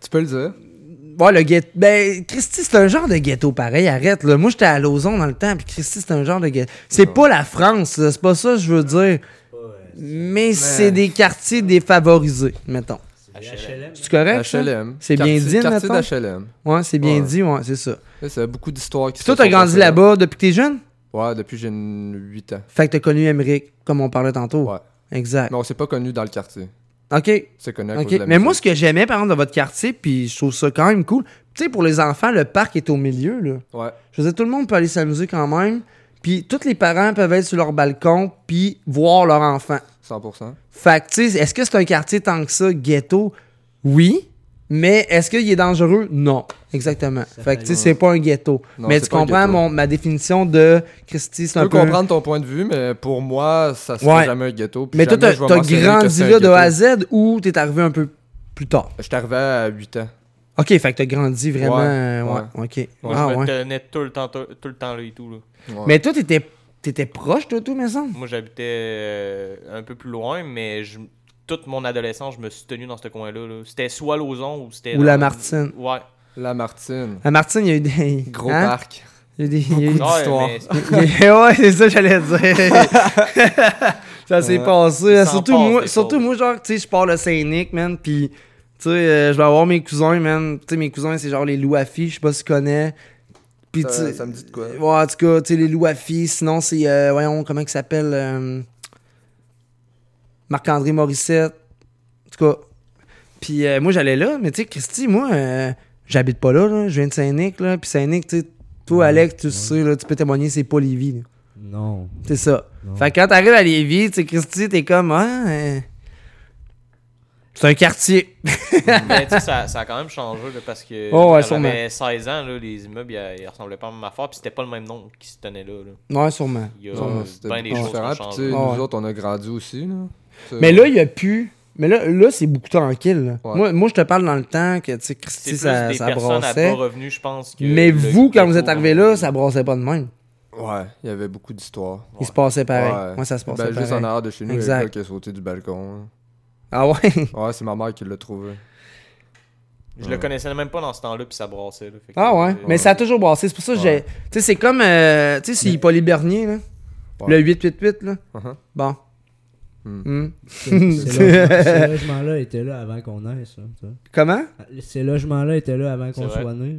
Tu peux le dire. Ouais, le ghetto. Ben, Christy, c'est un genre de ghetto pareil, arrête. Là. Moi, j'étais à Lauson dans le temps, puis Christy, c'est un genre de ghetto. C'est pas la France, là, c'est pas ça que je veux dire. Mais c'est des quartiers défavorisés, mettons. C'est correct? ça? HLM. C'est bien dit, quartier d'HLM. Ouais, c'est bien Ouais. dit, ouais, c'est ça. Là, C'est beaucoup d'histoires qui toi, t'as grandi là-bas depuis que t'es jeune? Ouais, depuis que j'ai 8 ans. Fait que t'as connu Emmerich, comme on parlait tantôt. Ouais. Exact. Mais on s'est pas connus dans le quartier. OK. C'est connu à OK. cause de la Mais moi, ce que j'aimais, par exemple, de votre quartier, puis je trouve ça quand même cool, tu sais, pour les enfants, le parc est au milieu, là. Ouais. Je veux dire, tout le monde peut aller s'amuser quand même, puis tous les parents peuvent être sur leur balcon, puis voir leur enfant. 100%. Fait que, tu sais, est-ce que c'est un quartier tant que ça, ghetto? Oui. Mais est-ce qu'il est dangereux? Non. Exactement. Fait que, tu sais, c'est pas un ghetto. Non, mais tu comprends mon- ma définition de Christy, c'est Je un peux peu... comprendre ton point de vue, mais pour moi, ça serait Ouais. jamais un ghetto. puis Mais toi, t'as je grandi là de. A à Z ou t'es arrivé un peu plus tard? J'étais arrivé à 8 ans. Ok, fait que t'as grandi vraiment. Ouais, euh, Ouais, ouais. ok. Moi, Ah, je me tenais tout le temps, tout, tout le temps là et tout. Là. Mais toi, t'étais t'étais proche de tout, mais ça? Moi, j'habitais euh, un peu plus loin, mais je, toute mon adolescence, je me suis tenu dans ce coin-là. là. C'était soit Lauson ou c'était. Ou dans- la Martine. Ouais. La Martine. À Martine, il y a eu des. Gros hein? parc. Il y a eu des. il y a eu d'histoires. histoires. ouais, c'est ça, que j'allais dire. ça s'est Ouais. passé. S'en Surtout passe, moi, surtout moi, genre, tu sais, je pars le Saint-Nic, man, pis. Tu sais, euh, je vais avoir mes cousins, man. Tu sais, mes cousins, c'est genre les loups à filles, je sais pas si tu connais. Puis, Ça- tu sais- ça me dit de quoi? Ouais, en tout cas, tu sais, les loups à filles. Sinon, c'est, euh, voyons, comment il s'appelle euh, Marc-André Morissette. En tout cas. Puis, euh, moi, j'allais là, mais tu sais, Christy, moi, euh, j'habite pas là, là. Je viens de Saint-Nic, là. Puis, Saint-Nic, tu sais, toi, Alex, tu sais, là, tu peux témoigner, c'est pas Lévis, là. Non. C'est ça. Non. Fait que quand t'arrives à Lévis, tu sais, Christy, t'es comme, euh, c'est un quartier. Mais tu sais, ça, ça a quand même changé là, parce que Oh, ouais, j'avais 16 ans, là, les immeubles ils, ils ressemblaient pas à ma affaire, puis c'était pas le même nom qui se tenait là. là. Ouais, sûrement. Il y a bien des choses qui ont. Puis, changé. ouais. nous autres, on a grandi aussi. Là. Mais là, il y a plus. Mais là, là c'est beaucoup tranquille. Ouais. Moi, moi, je te parle dans le temps que, tu sais, C'est Christy, ça, des ça brassait. à bas revenus, je pense. que Mais le vous, quand vous êtes arrivé là, ça brassait pas de même. Ouais, il y avait beaucoup d'histoires. Il se passait pareil. Ouais, ça se passait ben, Juste pareil. en arrière de chez nous, il y a Exact. quelqu'un qui a sauté du balcon. hein. Ah ouais? Ouais, c'est ma mère qui l'a trouvé. Je le connaissais même pas dans ce temps-là, puis ça brassait. Là, Fait Ah ouais? Mais ça a toujours brassé. C'est pour ça que j'ai. Tu sais, c'est comme. euh, tu sais, c'est Paul Bernier, là. Ouais. Le 888, là. Uh-huh. Bon. Ces logements- ces logements-là étaient là avant qu'on naisse. hein, tu vois. Comment? Ces logements-là étaient là avant qu'on soit nés.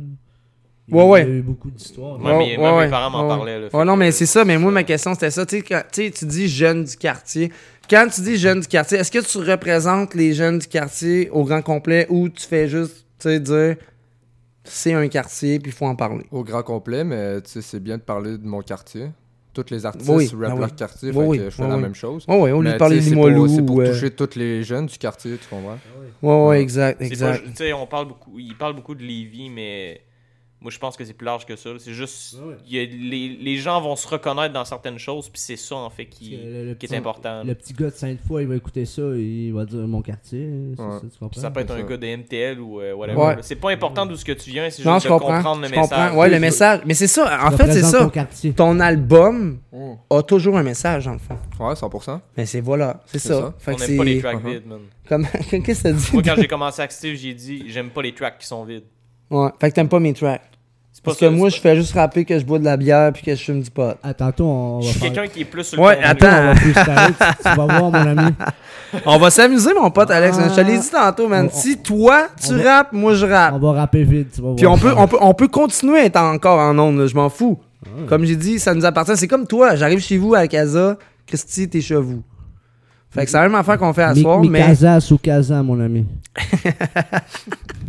Il Ouais, y ouais. a eu beaucoup d'histoires. Ouais, mais mes parents m'en ouais. parlaient, là, fait Ouais, non, mais c'est ça. Mais moi, ma question, c'était ça. Tu sais, quand- tu sais, tu dis jeunes du quartier. Quand tu dis jeunes du quartier, est-ce que tu représentes les jeunes du quartier au grand complet ou tu fais juste, tu sais, dire c'est un quartier puis il faut en parler? Au grand complet, mais tu sais, c'est bien de parler de mon quartier. Tous les artistes Oui, rappent ah oui. quartier, Oui, fait oui, que je fais oui, la oui. même chose. Oui, oui, Mais, parler tu sais, de c'est pour- ou, euh, toucher tous les jeunes du quartier, tu comprends? Ouais, ouais, exact, exact. pas- Tu sais, on parle beaucoup, il parle beaucoup de Lévis, mais Moi, je pense que c'est plus large que ça. C'est juste. il y a- les, les gens vont se reconnaître dans certaines choses, puis c'est ça, en fait, qui, Le- le qui petit- est important. Le petit gars de Sainte-Foy, il va écouter ça et il va dire mon quartier. c'est ça, tu comprends? Ça peut être un gars de MTL ou euh, whatever. C'est pas important d'où ce que tu viens, c'est juste je de comprends. comprendre le je message. comprends. Ouais, le message. Mais c'est ça. En fait, c'est ça. ton album Mm. a toujours un message, le fond. Ouais, 100%. Mais c'est voilà. C'est ça. ça. Fait On n'aime pas les tracks Uh-huh. vides, man. Comme... Qu'est-ce que ça dit? Moi, quand j'ai commencé à Steve, j'ai dit j'aime pas les tracks qui sont vides. Ouais. Fait que t'aimes pas mes tracks. Pas Parce que moi, je fais juste rapper que je bois de la bière puis que je fume du pot. Ah, tantôt, on va Je suis faire- quelqu'un qui est plus sur le Ouais, contenu. attends. On va freestyler, tu, tu vas voir, mon ami. On va s'amuser, mon pote Alex. Ah. Je te l'ai dit tantôt, man. On- si toi, tu on va- rappes, moi, je rappe. On va rapper vite, tu vas Puis voir. on peut, on, peut, on peut continuer à être encore en ondes, là, je m'en fous. Comme j'ai dit, ça nous appartient. C'est comme toi, j'arrive chez vous à la casa, Christy, t'es chez vous. Fait que c'est la même affaire qu'on fait à Mi- soir, mais. Mikasa sous Kaza, mon ami.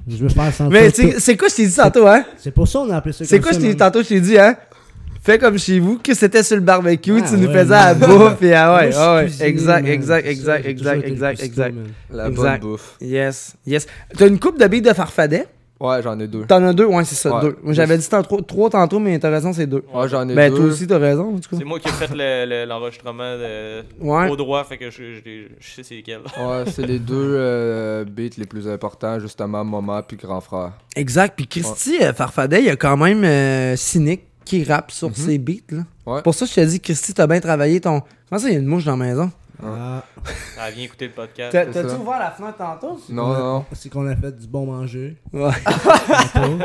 Je veux faire sentir. Mais c'est quoi je t'ai dit tantôt, hein? C'est pour ça qu'on a appelé ça C'est quoi je t'ai tantôt, je t'ai dit, hein? Fais comme chez vous, que c'était sur le barbecue, Ah, tu nous faisais à la bouffe, et ah ouais, Moi, ah ouais, suis cuisinier, exact, man. exact, exact, exact, exact, exact. La Exact. bonne bouffe. Yes, yes. T'as une coupe de billes de farfadet? Ouais, j'en ai deux. T'en as deux? Ouais, c'est ça, Ouais. deux. Moi, j'avais dit tantôt- trois tantôt, mais t'as raison, c'est deux. Ouais, j'en ai Ben, deux. toi aussi, t'as raison, en tout cas. C'est moi qui ai fait le- le- l'enregistrement de- Ouais. au droit, fait que je, je- je sais c'est lesquels. Ouais, c'est les deux euh, beats les plus importants, justement, Maman puis Grand Frère. Exact. Puis Christy euh, Farfadet, il y a quand même euh, Cynic qui rappe sur Mhm. ses beats. Là. Ouais. Pour ça, je te dis, Christy, t'as bien travaillé ton. Comment ça, il y a une mouche dans la maison? Ah, Ah, viens écouter le podcast. C'est T'as-tu ça. ouvert la fenêtre tantôt? Non, non. C'est qu'on a fait du bon manger? Ouais. Tantôt.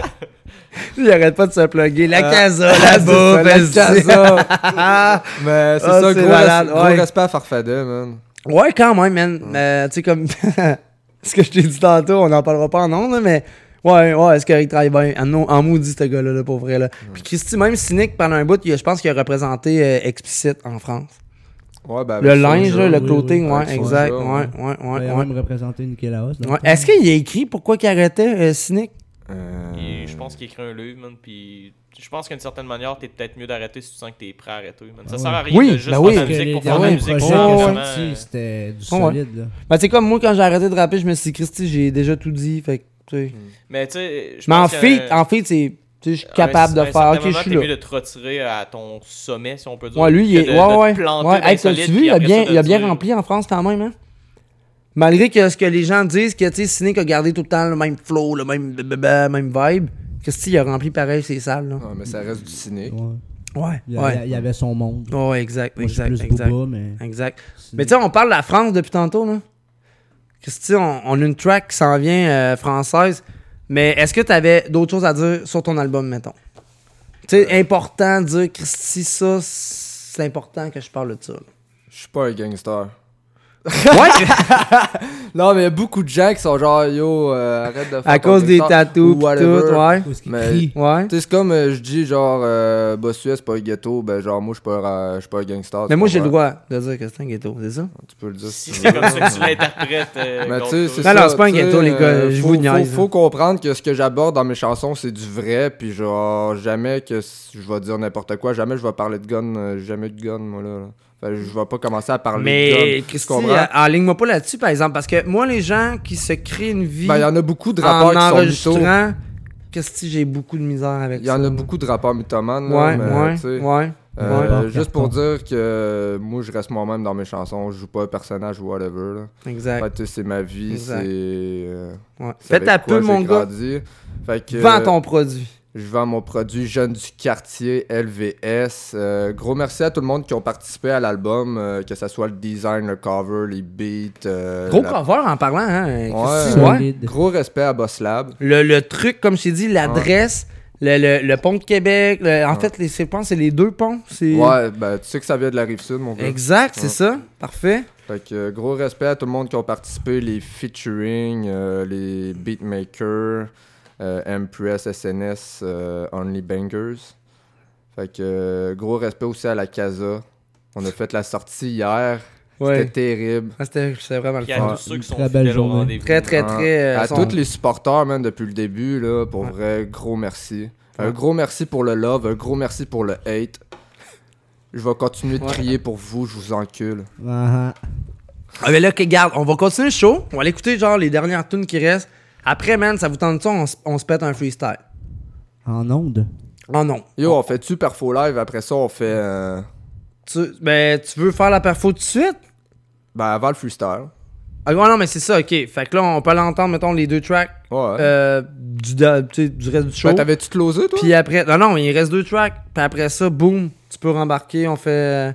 il arrête pas de se plugger. La casa, c'est la ça, bouffe, la esti. casa. Mais c'est Ah, ça, c'est gros, malade, res- gros ouais. respect à Farfadet, man. Ouais, quand même, man. Euh, tu sais, comme. ce que je t'ai dit tantôt, on n'en parlera pas en nom, là, mais. Ouais, ouais, est-ce qu'il travaille bien? En, en, en maudit, ce gars-là, là, pour vrai. Là. Puis Christy, même Cynic, pendant un bout, il a- je pense qu'il a représenté euh, Explicit en France. Ouais, ben, Le linge, là, le oui, clothing, oui, ouais, exact. Soulja, Ouais, ouais. ouais, Il ouais. va ouais. même Ouais. fond. Est-ce qu'il a écrit pourquoi il arrêtait euh, Cynic? Euh, je pense qu'il écrit un livre, man, puis je pense qu'une certaine manière, t'es peut-être mieux d'arrêter si tu sens que t'es prêt à arrêter, man. Ça Ah sert à rien Oui, de juste ben faire oui. de la musique pour faire de la derniers musique. c'était du ouais. solide, là. Ben, tu sais, comme moi, quand j'ai arrêté de rapper, je me suis dit, Christy, j'ai déjà tout dit. Fait que, tu sais. Mais tu sais, je Mais en fait, en fait, c'est. Tu sais, je suis capable de un faire. Ok, je suis là. mieux de te retirer à ton sommet, si on peut dire. Ouais, lui, il est. de- ouais, ouais. ouais. Hey, solide, vu, puis il a bien, il a bien rempli en France quand même, hein? Malgré que ce que les gens disent, que, tu sais, a gardé tout le temps le même flow, le même, même vibe. Christy, il a rempli pareil ses salles, là. Ouais, mais ça reste du ciné. Ouais. Ouais, Il y, ouais. avait, il y avait son monde. Ouais, exact, Moi, exact, plus exact. Booba, mais... Exact. Mais tu sais, on parle de la France depuis tantôt, là. Christy, on, on a une track qui s'en vient euh, française. Mais est-ce que tu avais d'autres choses à dire sur ton album, mettons? Tu sais, important de dire, Christy, ça, c'est important que je parle de ça. Je suis pas un gangster. Ouais! non, mais il y a beaucoup de gens qui sont genre, yo, euh, arrête de faire. À cause des tatous ou pis whatever. tout, ouais. Mais- crie. Ouais. Tu sais, c'est comme euh, je dis, genre, euh, Bossuet, c'est pas un ghetto, ben, genre, moi, je suis pas, un- je suis pas un gangster. Mais moi, j'ai le droit de dire que c'est un ghetto, c'est ça? Tu peux le dire Si c'est comme ça que tu l'interprètes. euh, Mais tu sais, c'est Non, non, ça, c'est pas un ghetto, les gars, je faut- vous faut, niaise, faut hein. comprendre que ce que j'aborde dans mes chansons, c'est du vrai, puis genre, jamais que je vais dire n'importe quoi, jamais je vais parler de gun, jamais de gun, moi, là. Fait que je vais pas commencer à parler de Mais, Christy, comprends? euh, enligne-moi pas là-dessus, par exemple, parce que moi, les gens qui se créent une vie Ben, il y en a beaucoup de en rappeurs qui sont enregistrant, Christy, j'ai beaucoup de misère avec Il ça. y en a beaucoup de rappeurs mythomanes, là, Ouais, mais, ouais, ouais. euh, Ouais. juste pour dire que moi, je reste moi-même dans mes chansons, je joue pas un personnage ou whatever, là. Exact. Fait que, tu sais, c'est ma vie, c'est... euh, Ouais. c'est quoi pub, j'ai mon gars. Fait que, Vends euh, ton produit. Je vends mon produit Jeune du quartier LVS. Euh, gros merci à tout le monde qui ont participé à l'album, euh, que ce soit le design, le cover, les beats. euh, Gros la- cover en parlant, hein, Ouais, ouais. Gros respect à Boss Lab. Le, le truc, comme je t'ai dit, l'adresse, le, le, le pont de Québec, le- en fait, les, c'est- je pense c'est les deux ponts. c'est- Ouais, ben tu sais que ça vient de la rive sud, mon gars. Exact, c'est Ouais. ça. Parfait. Fait que gros respect à tout le monde qui ont participé, les featuring, euh, les beatmakers, Empress, SNS, euh, Only Bangers. Fait que euh, gros respect aussi à la Casa. On a fait la sortie hier. Ouais. C'était terrible. Ah, C'était c'était vraiment le Puis à fun. tous ceux qui sont Très belle journée. rendez-vous. Très, très, Ah, très. euh, à tous les supporters, man, depuis le début, là, pour Ouais. vrai, gros merci. Un gros merci pour le love, un gros merci pour le hate. Je vais continuer de Ouais. crier pour vous, je vous encule. Ah, Ah, mais là, que garde, on va continuer le show. On va aller écouter, genre, les dernières tunes qui restent. Après, man, ça vous tente ça, on, s- on se pète un freestyle? En onde? Oh non. Yo, on fait-tu perfo live, après ça, on fait. euh, Tu, ben, tu veux faire la perfo tout de suite? Ben, avant le freestyle. Ah, ouais, non, mais c'est ça, ok. Fait que là, on peut l'entendre, mettons, les deux tracks euh, du, da- tu sais, du reste du show. Ben, t'avais-tu closé, toi? Puis après, non, non, il reste deux tracks. Puis après ça, boum, tu peux rembarquer, on fait euh,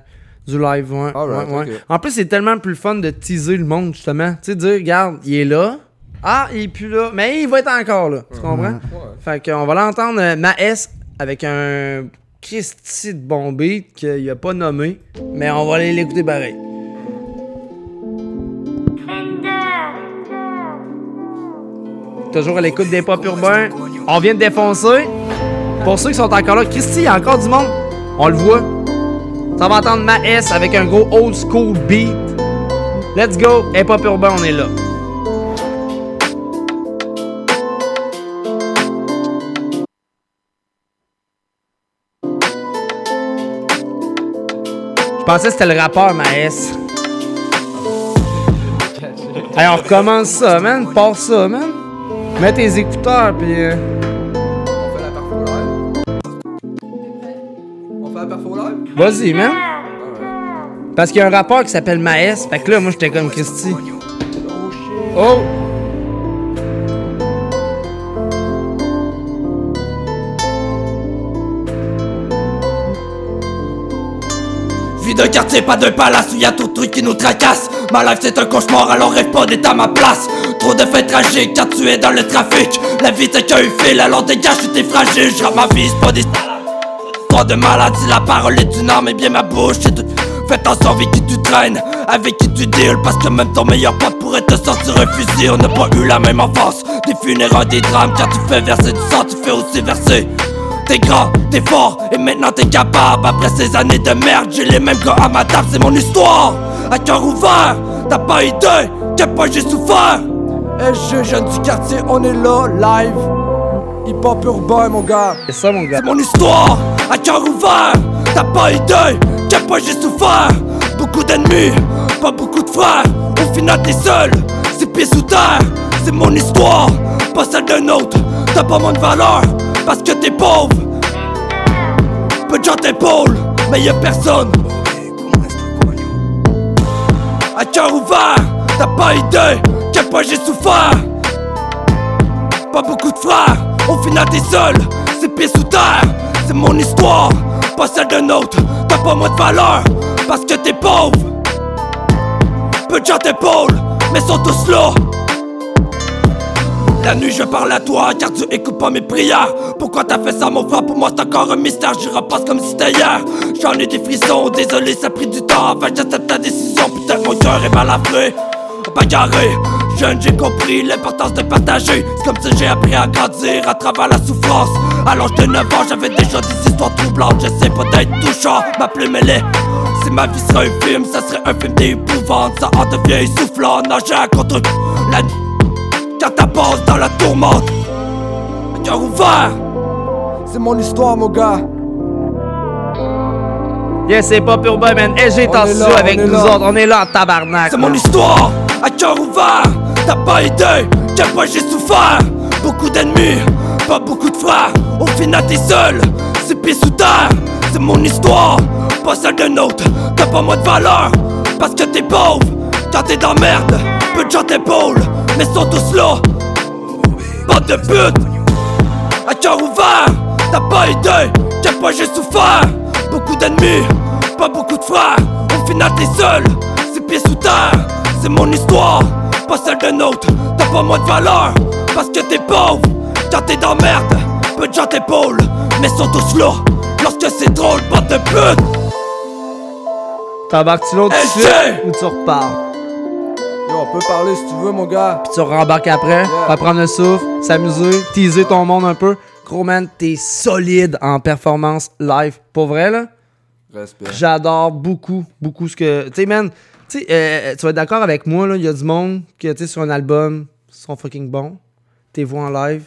du live. Ouais, Alright, ouais, ouais. ok. En plus, c'est tellement plus fun de teaser le monde, justement. Tu sais, dire, regarde, il est là. Ah, il est plus là. Mais il va être encore là. Tu comprends? Fait qu'on va l'entendre, euh, Maes, avec un Christy de bon beat qu'il a pas nommé. Mais on va aller l'écouter pareil. Toujours à l'écoute des pop urbains. On vient de défoncer. Pour ceux qui sont encore là, Christy, il y a encore du monde. On le voit. Ça va entendre Maes avec un gros old school beat. Let's go. Hip hop urbain, on est là. Je pensais que c'était le rappeur Maes. Hey, on recommence ça, man. Passe ça, man. Mets tes écouteurs, puis. euh, On fait la perfo live? Vas-y, man. Parce qu'il y a un rappeur qui s'appelle Maes. Fait que là, moi, j'étais comme Christy. Oh! De quartier, pas de palace où y a tout truc qui nous tracasse. Ma life c'est un cauchemar, alors rêve pas à ma place. Trop de faits tragiques quand tu es dans le trafic. La vie t'es qu'un fil, alors dégage, tu t'es fragile. Je ma vie, c'est pas des Trop de maladie, la parole est une arme et bien ma bouche est toute. Fais attention avec qui tu traînes, avec qui tu deals Parce que même ton meilleur pote pourrait te sortir un fusil On n'a pas eu la même enfance, des funérailles, des drames Quand tu fais verser du sang, tu fais aussi verser T'es grand, t'es fort, et maintenant t'es capable. Après ces années de merde, j'ai les mêmes gars à ma table C'est mon histoire, à cœur ouvert T'as pas idée, quel point j'ai souffert. SG, jeune du quartier, on est là, live. Hip hop urbain, mon gars. C'est ça, mon gars. C'est mon histoire, à cœur ouvert T'as pas idée, quel point j'ai souffert. Beaucoup d'ennemis, pas beaucoup de frères. Au final t'es seul, c'est pieds sous terre. C'est mon histoire, pas celle d'un autre. T'as pas moins de valeur, parce que t'es pauvre. Peu de gens t'épaulent, mais y'a personne. À cœur ouvert, t'as pas idée Quel point j'ai souffert. Pas beaucoup de frères, au final t'es seul C'est pieds sous terre, c'est mon histoire Pas celle d'un autre, t'as pas moins de valeur Parce que t'es pauvre. Peu de gens t'épaulent, mais sont tous là la nuit je parle à toi car tu écoutes pas mes prières. Pourquoi t'as fait ça mon frère? Pour moi c'est encore un mystère. J'y repasse comme si c'était hier. J'en ai des frissons Désolé ça a pris du temps que j'accepte ta décision. Putain mon cœur est mal après Bagarré. Jeune j'ai compris l'importance de partager. C'est comme ça j'ai appris à grandir à travers la souffrance. À l'âge de 9 ans j'avais déjà des histoires troublantes. J'essaie pas d'être touchant Ma plume elle est. Si ma vie serait un film, ça serait un film d'épouvante. Ça en devient essoufflant, nager contre la ta passe dans la tourmente. Un cœur ouvert. C'est mon histoire, mon gars. Yes, c'est pas urbain, man. Est sous là, avec nous là. autres. On est là en tabarnak. C'est mon histoire, à cœur ouvert. T'as pas idée, quel point j'ai souffert. Beaucoup d'ennemis, pas beaucoup de frères. Au final t'es seul, c'est pieds sous terre. C'est mon histoire, pas celle d'un autre. T'as pas moins de valeur, parce que t'es pauvre. Quand t'es dans merde, peu de gens t'épaulent Mais sont tous là, bande de pute À cœur ouvert, t'as pas idée Quel point j'ai souffert. Beaucoup d'ennemis, pas beaucoup de frères. Au final t'es seul, c'est pieds sous terre. C'est mon histoire, pas celle d'un autre. T'as pas moins de valeur, parce que t'es pauvre. Quand t'es dans merde, peu de gens t'épaulent. Mais sont tous là, lorsque c'est drôle, bande de pute T'embarques-tu l'autre ou tu reparles? Yo, on peut parler si tu veux, mon gars. Puis tu rembarques après, va prendre le souffle, s'amuser, teaser ton monde un peu. Gros man, t'es solide en performance live. Pour vrai, là? Respect. J'adore beaucoup, beaucoup ce que. Tu sais, man, euh, tu vas être d'accord avec moi, là, il y a du monde que, tu sais, sur un album, sont fucking bons. Tes voix en live.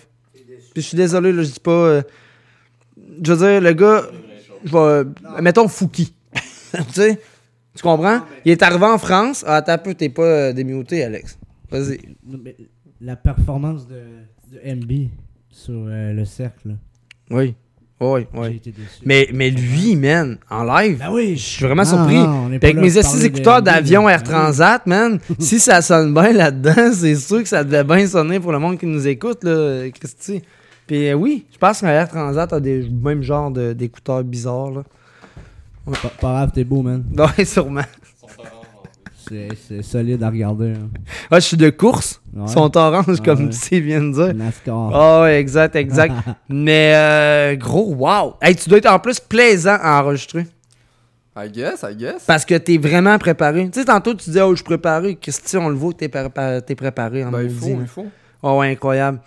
Puis je suis désolé, là, je dis pas. euh, je veux dire, le gars, je vais. mettons Fouki. tu sais? Tu comprends? Il est arrivé en France. Ah, t'as peu, t'es pas euh, démuté, Alex. Vas-y. La performance de, de MB sur euh, le cercle. Oui. Oui, oui. J'ai été déçu. Mais, mais lui, man, en live, Ben oui. je suis vraiment Non, surpris. non, Avec là mes assis écouteurs d'avion Air Transat, man, si ça sonne bien là-dedans, c'est sûr que ça devait bien sonner pour le monde qui nous écoute, là, Christy. Puis euh, oui, je pense qu'un Air Transat a des mêmes genres d'écouteurs bizarres, là. Pas, pas grave, t'es beau, man. Ouais, sûrement. C'est c'est solide à regarder. hein. Ah, je suis de course. Ouais. Ils sont orange, Ouais, comme ouais. Steve vient de dire. NASCAR. Ah, ouais, exact, exact. Mais euh, gros, wow. Hey, tu dois être en plus plaisant à enregistrer. I guess, I guess. Parce que t'es vraiment préparé. Tu sais, tantôt, tu disais, oh, je suis préparé. Christy, on le voit t'es prépa- t'es préparé. En Ben, il maudit, faut, là. il faut. Oh, ouais, incroyable.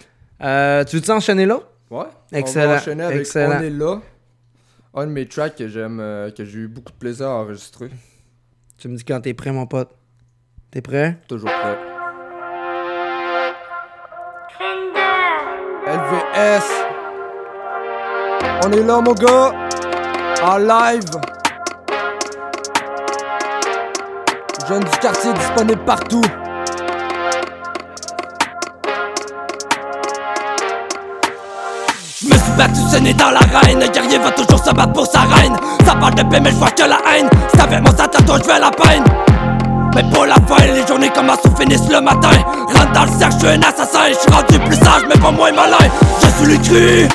Euh, tu veux-tu enchaîner là? Ouais. Excellent. On va enchaîner avec excellent. On est là. Un de mes tracks que j'aime, euh, que j'ai eu beaucoup de plaisir à enregistrer. Tu me dis quand t'es prêt, mon pote. T'es prêt? Toujours prêt. LVS. On est là, mon gars. En live. Jeunes du quartier disponible partout. Battu, saigné dans l'arène. Un guerrier va toujours se battre pour sa reine. Ça parle de paix, mais je vois que la haine. T'avais mon satan, toi, je vais la peine. Mais pour la fin, les journées commencent ou finissent le matin. Rentre dans le cercle, je suis un assassin. Je suis rendu plus sage, mais pas moins malin. Je suis le cri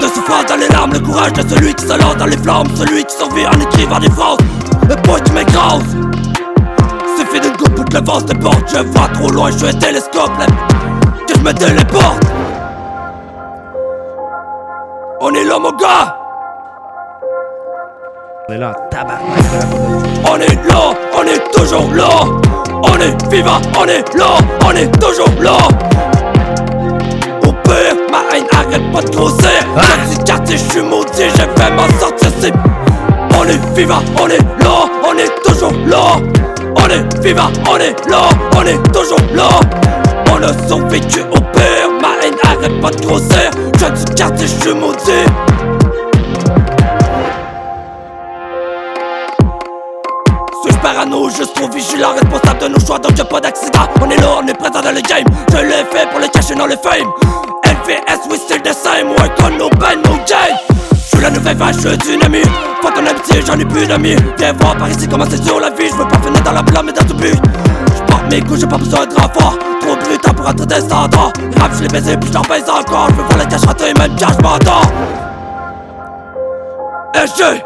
de souffrance dans les larmes, le courage de celui qui se lance dans les flammes, celui qui survit en écrivant des phrases. Le poids qui m'écrase. Suffit d'une coupe pour que le vent se déporte. Je vois trop loin, je suis un télescope. Que je me téléporte. On est là, mon gars! On est là, tabac. On est là, on est toujours là. On est vivant, on est là, on est toujours là. Au pire, ma haine arrête pas de grossir. Dans du quartier, je suis maudit, je vais m'en sortir. C'est... On est vivant, on est là, on est toujours là. On est vivant, on est là, on est toujours là. On a survécu au pire, ma arrête pas de grossir. Je du quartier, je suis maudit. Suis-je parano, juste trop vigilant, responsable de nos choix, donc y'a pas d'accident. On est là, on est présent dans le game. Je l'ai fait pour le cacher dans le fame. LVS, we still the same. Work on no band, no game. J'suis la nouvelle vache dynamique. Fuck ton amitié, j'en ai plus d'amis. Viens voir par ici comment c'est sur la vie. J'veux pas finir dans la blâme mais dans tout but. J'porte mes coups, j'ai pas besoin de renfort. Trop brutal pour entrer des standards. Rap, j'l'ai baisé, puis j'en baise encore. J'veux voir la cache rentrer, même quand j'm'entends. SG!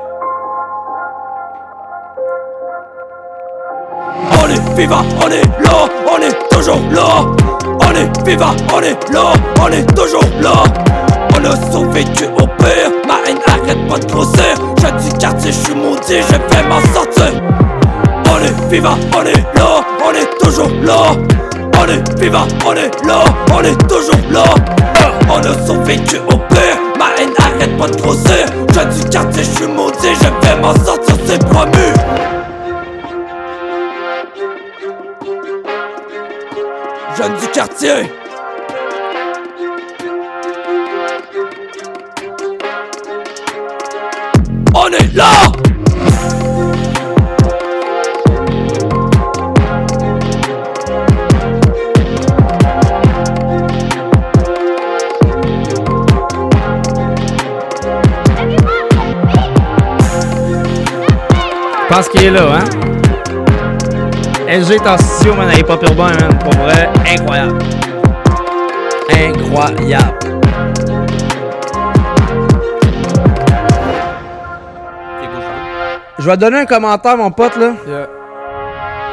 On est vivant, on est là, on est toujours là. On est vivant, on est là, on est toujours là. On a survécu au pire, ma haine arrête pas de grossir. Je du quartier, je suis maudit, je vais m'en sortir. On est vivant, on est là, on est toujours là. On est vivant, on est là, on est toujours là. On a survécu au pire, ma haine arrête pas de grossir. Je du quartier, je suis maudit, je vais m'en sortir, c'est promu. Jeune du quartier On est là pense qu'il est là, hein? LG est en studio, man, avec Pop Urbain, man. Pour vrai, incroyable. Incroyable. Je vais te donner un commentaire, mon pote, là. Yeah.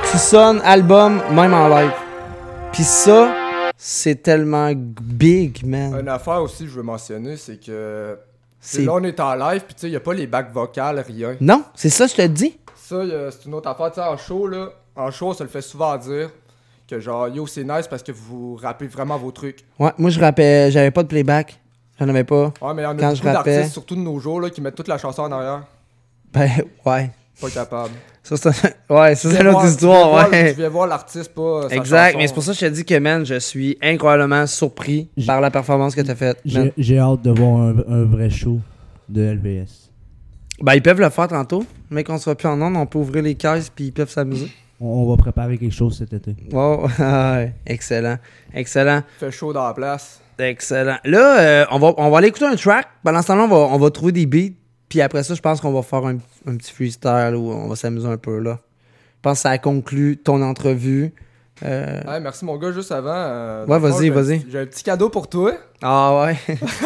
Tu sonnes album, même en live. Puis ça, c'est tellement big, man. Une affaire aussi que je veux mentionner, c'est que. Là, on est en live, puis tu sais, il a pas les bacs vocales, rien. Non, c'est ça, je te dis. Ça, a- c'est une autre affaire. Tu sais, en show, là, en show, on se le fait souvent dire que genre, yo, c'est nice parce que vous rappez vraiment vos trucs. Ouais, moi, je rappais, j'avais pas de playback. J'en avais pas. Ouais, mais il y en a Quand je beaucoup rappais. d'artistes, surtout de nos jours, là, qui mettent toute la chanson en arrière. Ben, ouais. Pas capable. Ça, c'est ouais, ça, c'est viens une autre voir- tu viens histoire, voir- ouais. Tu viens voir l'artiste, pas euh, sa Exact, chanson. mais c'est pour ça que je te dis que, man, je suis incroyablement surpris par la performance que tu as faite. J'ai j'ai hâte de voir un, un vrai show de LVS. Ben, ils peuvent le faire tantôt. Mais qu'on sera plus en onde, on peut ouvrir les caisses puis ils peuvent s'amuser. On, va préparer quelque chose cet été. Wow, ouais, excellent. Excellent. Fait chaud dans la place. Excellent. Là, euh, on, va, on va aller écouter un track. Pendant ce temps-là, on va, on va trouver des beats. Puis après ça, je pense qu'on va faire un, un petit freestyle où on va s'amuser un peu là. Je pense que ça conclut ton entrevue. Euh, Ouais, merci mon gars, juste avant. euh, Ouais, vas-y, vas-y. J'ai un petit cadeau pour toi. Ah ouais?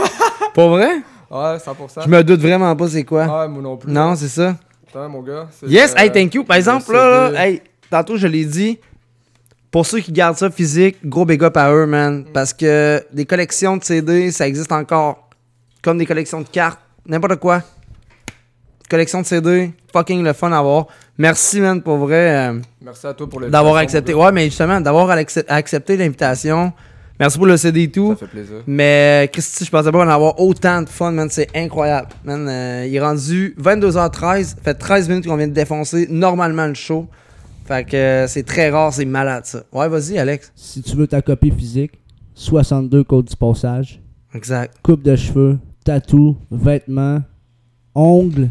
Pas vrai? Ouais, 100%. Je me doute vraiment pas c'est quoi. Ouais, moi non plus. Non, c'est ça. Attends, mon gars. Yes, euh, hey, thank you. Par le exemple, là, là, hey, tantôt je l'ai dit, pour ceux qui gardent ça physique, gros big up à eux, man. Parce que des collections de CD, ça existe encore. Comme des collections de cartes, n'importe quoi. Collection de CD, fucking le fun à avoir. Merci, man, pour vrai. euh, Merci à toi pour le D'avoir accepté. Ouais, mais justement, d'avoir accep- accepté l'invitation. Merci pour le CD et tout. Ça fait plaisir. Mais Christy, je pensais pas en avoir autant de fun, man. C'est incroyable. Man, euh, il est rendu 22h13. Fait 13 minutes qu'on vient de défoncer normalement le show. Fait que euh, c'est très rare, c'est malade ça. Ouais, vas-y, Alex. Si tu veux ta copie physique, 62 codes du passage. Exact. Coupe de cheveux, tatou, vêtements, ongles,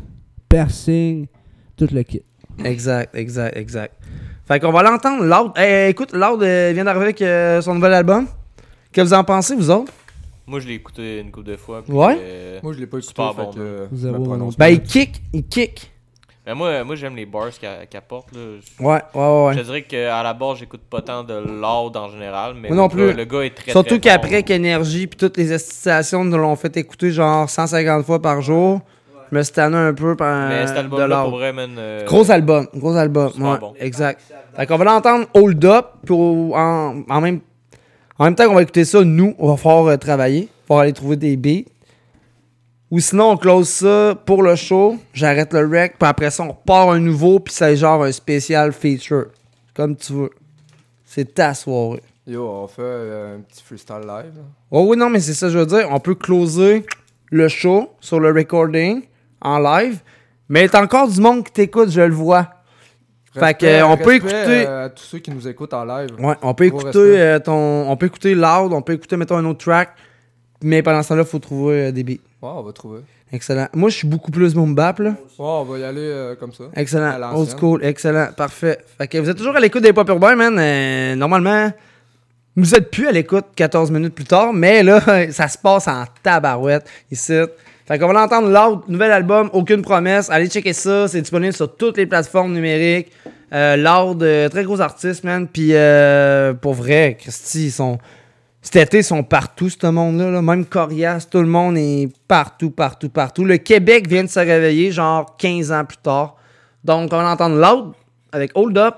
piercing, tout le kit. Exact, exact, exact. Fait qu'on va l'entendre. Loud. Hey, écoute, Loud euh, vient d'arriver avec euh, son nouvel album. Que vous en pensez, vous autres? Moi, je l'ai écouté une couple de fois. puis, Ouais? euh, Moi, je l'ai pas écouté, super fait bon. que, man. euh, Zéro, je me prononce Ben, pas. il kick, il kick. Mais moi, moi j'aime les bars qu'elle qu'elle porte. Là. Ouais, ouais, ouais. Je te dirais qu'à la base, j'écoute pas tant de loud en général. Mais Moi non le plus. gars- le gars est très Surtout très qu'après qu'Énergie puis toutes les stations nous l'ont fait écouter genre 150 fois par jour, je me suis tanné un peu par Mais cet de album-là, l'art. pour vrai, man, euh, Gros album, gros album. super Ouais, bon. exact. Fait qu'on va l'entendre Hold Up, au- en, en même, en même temps qu'on va écouter ça, nous, on va falloir euh, travailler, pour aller trouver des beats. Ou sinon, on close ça pour le show, j'arrête le rec, puis après ça, on repart un nouveau, puis c'est genre un spécial feature. Comme tu veux. C'est ta soirée. Yo, on fait euh, un petit freestyle live. là. Oh oui, non, mais c'est ça, je veux dire. On peut closer le show sur le recording en live, mais t'as encore du monde qui t'écoute, je le vois. Fait que, Respect- euh, on peut écouter. euh, à tous ceux qui nous écoutent en live. Ouais, on peut écouter euh, ton. On peut écouter loud, on peut écouter, mettons, un autre track. Mais pendant ce temps-là, il faut trouver euh, des beats. Ouais, on va trouver. Excellent. Moi, je suis beaucoup plus boom bap, là. Ouais, on va y aller comme ça. Excellent. Old school. Excellent. Parfait. Fait que vous êtes toujours à l'écoute des pop urbains, man. Normalement, vous êtes plus à l'écoute 14 minutes plus tard, mais là, ça se passe en tabarouette ici. Fait qu'on va l'entendre loud. Nouvel album, aucune promesse. Allez checker ça. C'est disponible sur toutes les plateformes numériques. Euh, très gros artiste, man. Puis euh, pour vrai, Christy, ils sont. Cet été, ils sont partout, ce monde-là. là. Même Corias, tout le monde est partout, partout, partout. Le Québec vient de se réveiller, genre 15 ans plus tard. Donc, on va l'entendre loud avec Hold Up.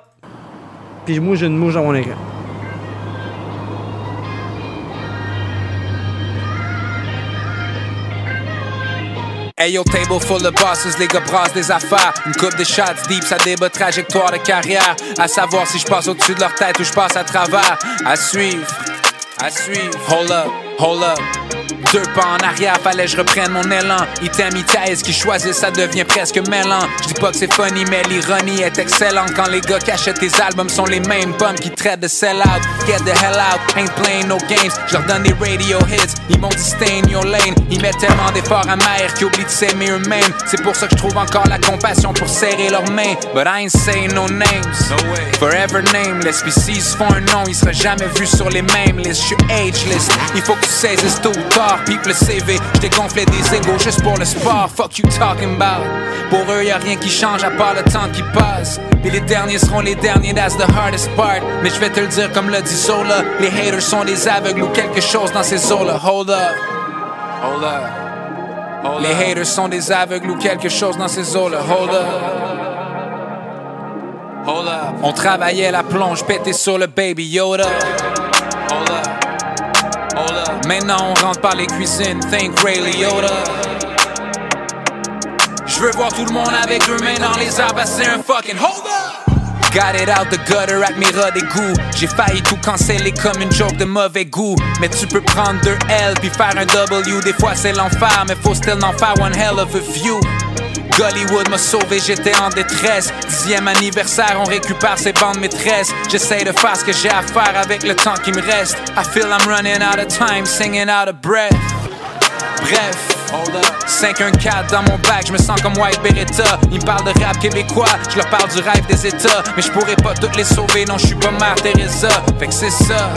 Puis moi, j'ai une mouche dans mon écran. Hey yo, table full of bosses, les gars brassent des affaires. Une coupe de shots deep, ça débat trajectoire de carrière. À savoir si je passe au-dessus de leur tête ou je passe à travers. À suivre, à suivre. Hold up, hold up. Deux pas en arrière, fallait je reprenne mon élan. Item, item, qui choisit, ça devient presque mêlant. Je dis pas que c'est funny, mais l'ironie est excellente. Quand les gars qui achètent tes albums sont les mêmes bums qui traitent de sell out. Get the hell out, ain't playing no games. Je leur donne des radio hits, ils m'ont dit stay in your lane. Ils mettent tellement d'efforts amers qu'ils oublient de s'aimer eux-mêmes. C'est pour ça que je trouve encore la compassion pour serrer leurs mains. But I ain't saying no names. Forever nameless, puis s'ils se font un nom, ils seraient jamais vus sur les mêmes listes. Je suis ageless, il faut que tu saisisses tôt ou tard. Pipe le CV, j't'ai gonflé des égos juste pour le sport. Fuck you talking about. Pour eux, y a rien qui change à part le temps qui passe. Et les derniers seront les derniers, that's the hardest part. Mais je vais te le dire comme le dit Zola. Les haters sont des aveugles ou quelque chose dans ces eaux-là. Hold up, hold up. Les haters sont des aveugles ou quelque chose dans ces eaux-là. Hold up. Hold up. On travaillait la plonge, pété sur le baby Yoda. Maintenant on rentre par les cuisines, think Ray Liotta. Je veux voir tout le monde avec eux mains dans les arbres, c'est un fucking hold up. Got it out the gutter avec mes rats d'égout. J'ai failli tout canceller comme une joke de mauvais goût. Mais tu peux prendre deux L puis faire un W. Des fois c'est l'enfer, mais faut still en faire one hell of a view. Gollywood m'a sauvé, j'étais en détresse. Dixième anniversaire, on récupère ses bandes maîtresses. J'essaie de faire ce que j'ai à faire avec le temps qui me reste. I feel I'm running out of time, singing out of breath. Bref, 514 dans mon bac, je me sens comme White Beretta. Ils me parlent de rap québécois, je leur parle du rêve des États. Mais je pourrais pas toutes les sauver, non, je suis pas Mère Teresa. Fait que c'est ça.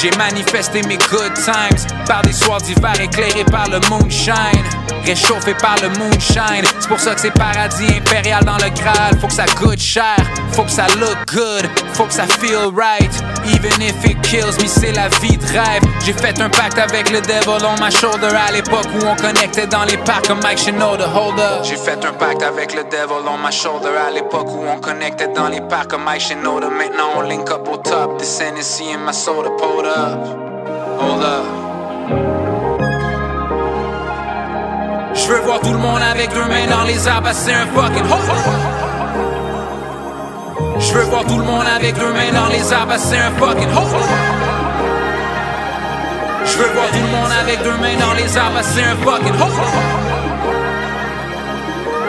J'ai manifesté mes good times par des soirs d'hiver éclairés par le moonshine. Réchauffé par le moonshine. C'est pour ça que c'est paradis impérial dans le Graal. Faut que ça coûte cher, faut que ça look good, faut que ça feel right. Even if it kills me, c'est la vie de rêve. J'ai fait un pacte avec le devil on my shoulder à l'époque où on connectait dans les parcs comme Mike Shinoda. Hold up. J'ai fait un pacte avec le devil on my shoulder à l'époque où on connectait dans les parcs comme Mike Shinoda. Maintenant on link up au top. This Hennessy in my soda, pulled up. Hold up. Je veux voir tout le monde avec deux mains dans les arbres, c'est un fucking hold Je veux voir tout le monde avec deux mains dans les arbres, c'est un fucking hold Je veux voir tout le monde avec deux mains dans les arbres, c'est un fucking hold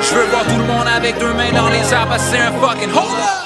Je veux voir tout le monde avec deux mains dans les arbres, c'est un fucking hold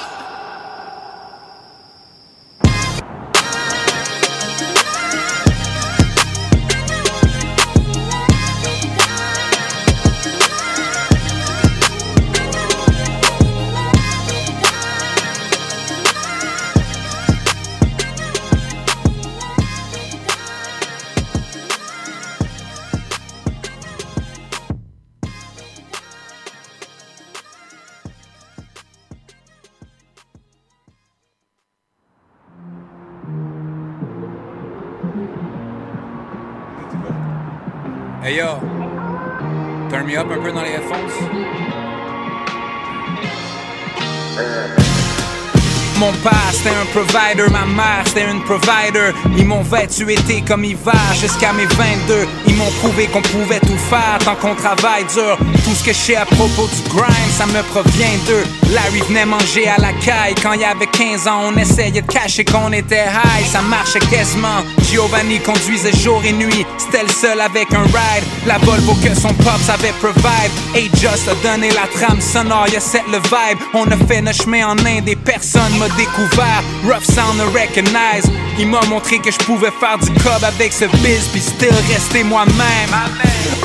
provider, ma mère c'était une provider. Ils m'ont vêtu été comme hiver jusqu'à mes 22. Ils m'ont prouvé qu'on pouvait tout faire tant qu'on travaille dur. Tout ce que je sais à propos du grind, ça me provient d'eux. Larry venait manger à la caille quand il y avait 15 ans. On essayait de cacher qu'on était high, ça marchait quasiment. Giovanni conduisait jour et nuit, c'était le seul avec un ride. La Volvo que son pop savait provide. Et Just a donné la trame sonore, y'a set le vibe. On a fait notre chemin en Inde et personne m'a découvert. Rough sound recognize. Il m'a montré que je pouvais faire du cob avec ce biz, puis still rester moi-même.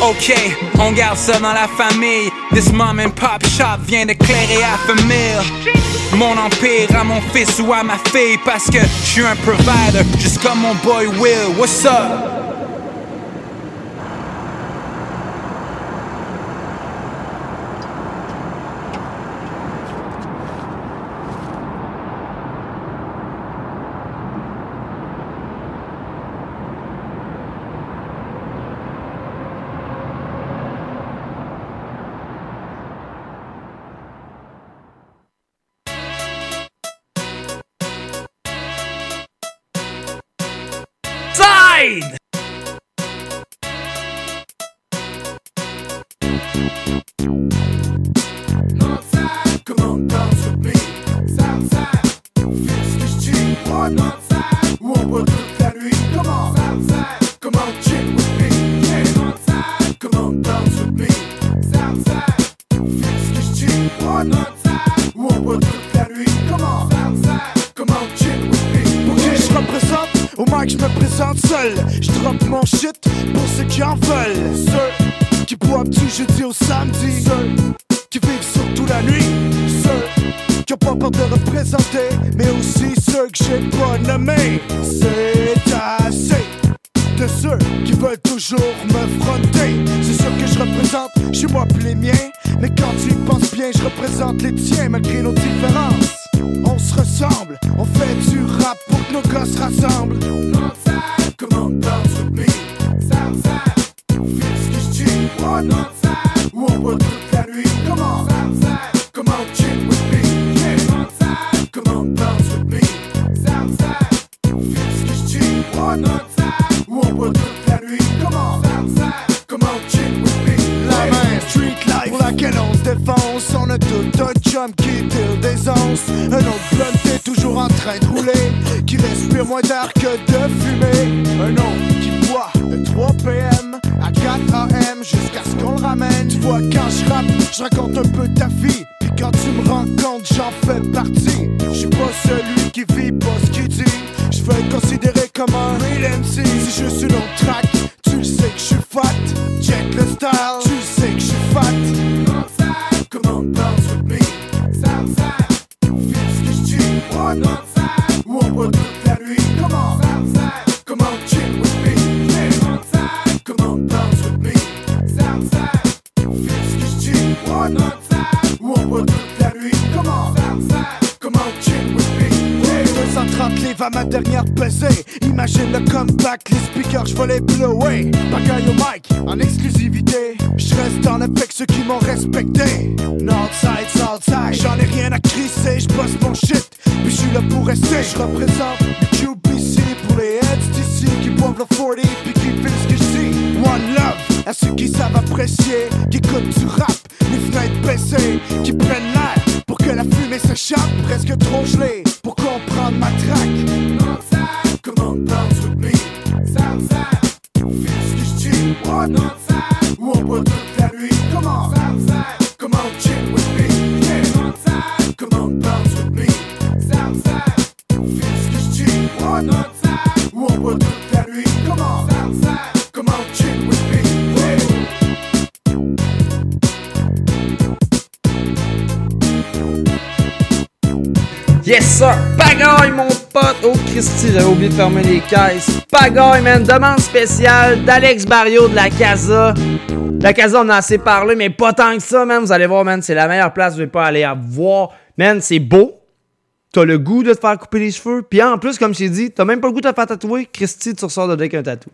Ok, on garde ça dans la famille. This mom and pop shop vient d'éclairer à famille. Mon empire à mon fils ou à ma fille parce que je suis un provider, juste comme mon boy Will. What's up? Christy, j'avais oublié de fermer les caisses. Pagaille man! Demande spéciale d'Alex Barrio de la Casa. La Casa, on en a assez parlé, mais pas tant que ça, man. Vous allez voir, man, c'est la meilleure place où vous pas aller à voir. Man, c'est beau. T'as le goût de te faire couper les cheveux. Puis en plus, comme je t'ai dit, t'as même pas le goût de te faire tatouer. Christy, tu ressors de avec un tatou.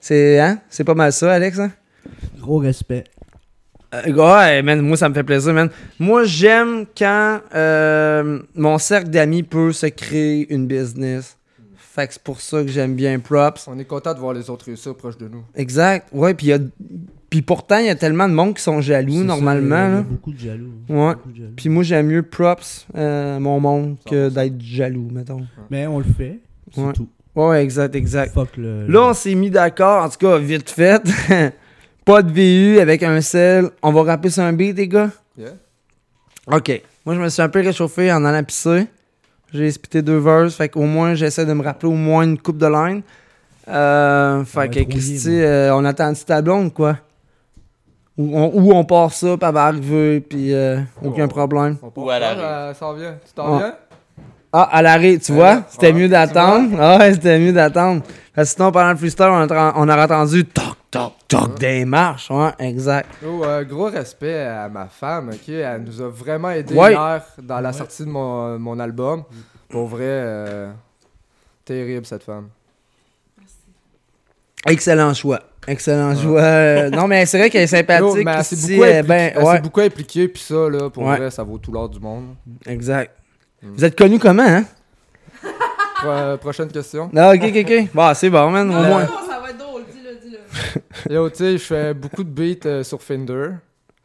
C'est, hein? C'est pas mal ça, Alex, hein? Gros respect. Euh, ouais, man, moi ça me fait plaisir, man. Moi j'aime quand euh, mon cercle d'amis peut se créer une business. Fait que c'est pour ça que j'aime bien Props. On est content de voir les autres réussir proche de nous. Exact. Ouais, puis il y a- puis pourtant il y a tellement de monde qui sont jaloux ça, normalement. il y a là. beaucoup de jaloux. Ouais. Beaucoup de jaloux. Puis moi j'aime mieux Props, euh, mon monde, que d'être jaloux, mettons. Mais on le fait, c'est Ouais. tout. Ouais, exact, exact. Fuck le- Là, on s'est mis d'accord, en tout cas, vite fait. Pas de VU avec un sel. On va rapper sur un beat, les gars? Yeah. Ok. Moi, je me suis un peu réchauffé en allant pisser. J'ai spité deux verses. Fait qu'au moins, j'essaie de me rappeler au moins une coupe de line. Euh, fait que, Christy, rouillé, euh, on attend ta blonde, quoi. Ou on, ou on part ça, puis elle va arriver, puis euh, aucun problème. On part Ou à faire, l'arrêt. euh, ça en vient. Tu t'en Ah. viens? Ah, à l'arrêt, tu vois? C'était ouais, mieux d'attendre. Ah ouais, c'était mieux d'attendre. Parce que sinon, pendant le freestyle, on, a- on aurait entendu toc, toc, toc des marches. Ouais, exact. Oh, euh, gros respect à ma femme, ok? Elle nous a vraiment aidé Ouais. hier dans la sortie de mon, mon album. Pour vrai, euh, terrible cette femme. Excellent choix. Excellent choix. Euh, non, mais c'est vrai qu'elle est sympathique. mais elle s'est Christy, beaucoup, euh, impliquée- ben, elle s'est ouais, beaucoup impliquée, puis ça, là, pour Ouais. vrai, ça vaut tout l'or du monde. exact. Vous êtes connu comment, hein? Pro- prochaine question. Ah, ok, ok, ok. Bon, c'est bon, man, au moins. ça va être drôle, dis-le, dis-le. Yo, tu sais, je fais beaucoup de beats euh, sur Fender.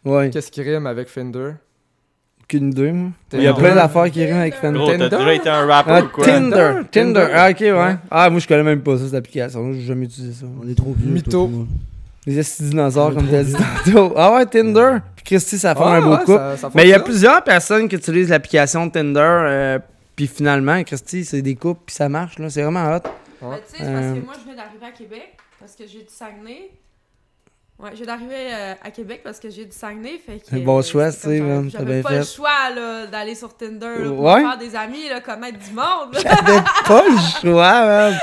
Ouais. Qu'est-ce qui rime avec Fender? Aucune idée, moi. Il y a plein d'affaires qui riment avec Fender. Gros, t'as Tinder? déjà été un rapper Ah, ou quoi? Tinder. Tinder? Tinder. Ah, ok, ouais. Ouais. Ah, moi, je connais même pas ça, cette application. J'ai jamais utilisé ça. On est trop vieux. Mytho. toi. Les estis dinosaures, comme tu as dit tantôt. Ah ouais, Tinder. Puis Christy, ça fait Ah, un beau ouais, couple. ça- ça Mais il y a plusieurs personnes qui utilisent l'application Tinder. euh, puis finalement, Christy, c'est des couples, puis ça marche. là. C'est vraiment hot. Tu sais, c'est parce Euh, que moi, je viens d'arriver à Québec parce que j'ai du Saguenay. Ouais, je viens d'arriver euh, à Québec parce que j'ai du Saguenay. Fait que, C'est un bon euh, choix, tu sais, man, j'avais- pas fait. le choix là, d'aller sur Tinder là, pour Ouais. faire des amis, là, connaître du monde. J'avais pas le choix, man.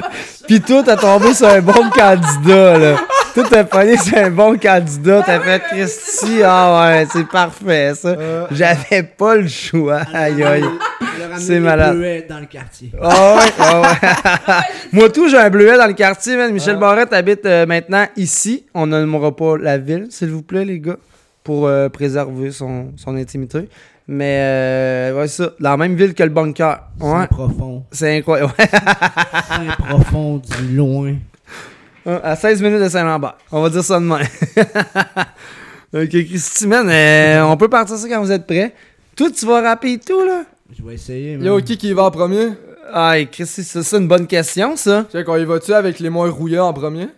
Puis toi, t'as tombé sur un bon candidat, là. Toi, t'as pogné sur un bon candidat. T'as fait Christy. Ah ouais, c'est parfait, ça. Euh. J'avais pas le choix. Aïe, aïe. A C'est malade. dans le quartier. Ah ouais, ah ouais. Moi, tout, j'ai un bleuet dans le quartier, man. Michel Barrette habite euh, maintenant ici. On ne nommera pas la ville, s'il vous plaît, les gars, pour euh, préserver son, son intimité. Mais, euh, ouais, c'est ça. Dans la même ville que le bunker. Ouais. C'est profond. C'est incroyable. Ouais. C'est profond du loin. À 16 minutes de Saint-Lambert. On va dire ça demain. ok, Christy, man, euh, on peut partir ça quand vous êtes prêts. Toi, tu vas rapper et tout, là? Je vais essayer. Yo, man. qui qui y va en premier? Ah, Christy, c'est ça une bonne question, ça? Tu sais, qu'on y va-tu avec les moins rouillés en premier?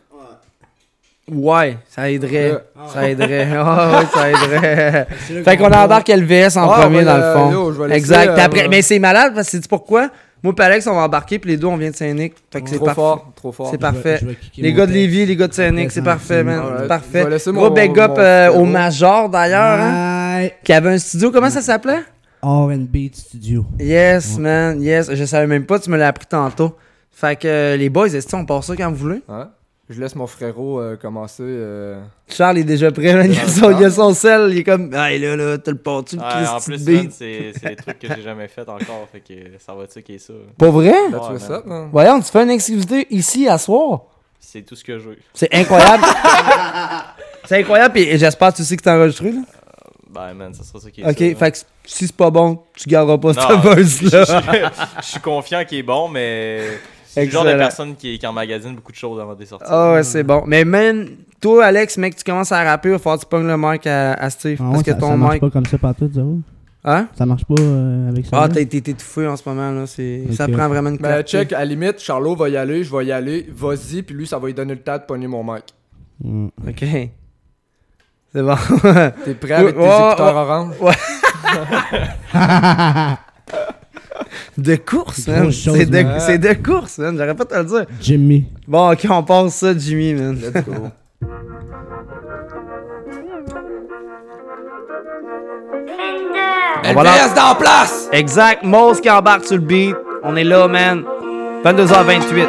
Ouais, ça aiderait. Ouais. Ça aiderait. Ah ouais, ça aiderait. C'est fait qu'on va- embarque LVS en Ah, premier ben, dans euh, le fond. yo, je vais laisser, exact. Euh, après, mais c'est malade parce que sais-tu pourquoi? Moi et Alex, on va embarquer, puis les deux, on vient de Saint-Nic. Fait que c'est Trop parfait. fort, trop fort. C'est Je vais- parfait. je vais kicker Les gars de. Lévis, les gars de Saint-Nic, c'est parfait, man. C'est parfait. Gros big up euh, au. Major d'ailleurs, hein, Ouais. qui avait un studio. Comment ça s'appelait? R&B Studio. Yes, Ouais. man, yes. Je savais même pas, tu me l'as appris tantôt. Fait que euh, les boys, est-ce qu'on part ça quand vous voulez? Je laisse mon frérot euh, commencer. euh, Charles est déjà prêt, man. Il a son, il a son sel, il est comme. Hey là, là, t'as le parti de en plus, c'est c'est des trucs que j'ai jamais fait encore. Fait que ça va être qui est ça. Pas vrai? Ben, tu Ouais, ça, man? Voyons, tu fais une exclusivité ici à soir? C'est tout ce que je veux. C'est incroyable. c'est incroyable, et j'espère que tu sais que t'es enregistré, là. Ben, man, ça sera ça qui est Ok, ça. fait que si c'est pas bon, tu garderas pas Non, cette verse-là. je- suis confiant qu'il est bon, mais le genre de personne qui, qui emmagasine beaucoup de choses avant de les sortir. Ah ouais, c'est bon. Mais man, toi, Alex, mec, tu commences à rapper, il va falloir que tu pognes le mic à, à Steve. Ah parce ouais, que ça, ton ça marche mic. pas comme ça partout, zéro. Hein? Ça marche pas euh, avec ça. Ah, été étouffé en ce moment, là. c'est- Ça prend vraiment une Ben, clarté. check, à la limite, Charlot va y aller, je vais y aller. Vas-y, puis lui, ça va lui donner le temps de pogner mon mic. Mm. Ok. C'est bon. T'es prêt avec tes Ouais, écouteurs orange? Ouais. de course, man. C'est de, man. de course, man. J'aurais pas te le dire. Jimmy. Bon, ok, on passe ça, Jimmy, man. Let's go. On va LBS dans place! Exact. Mose qui embarque sur le beat. On est là, man. 22h28.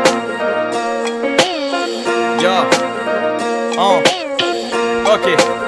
Yo. Oh. Ok.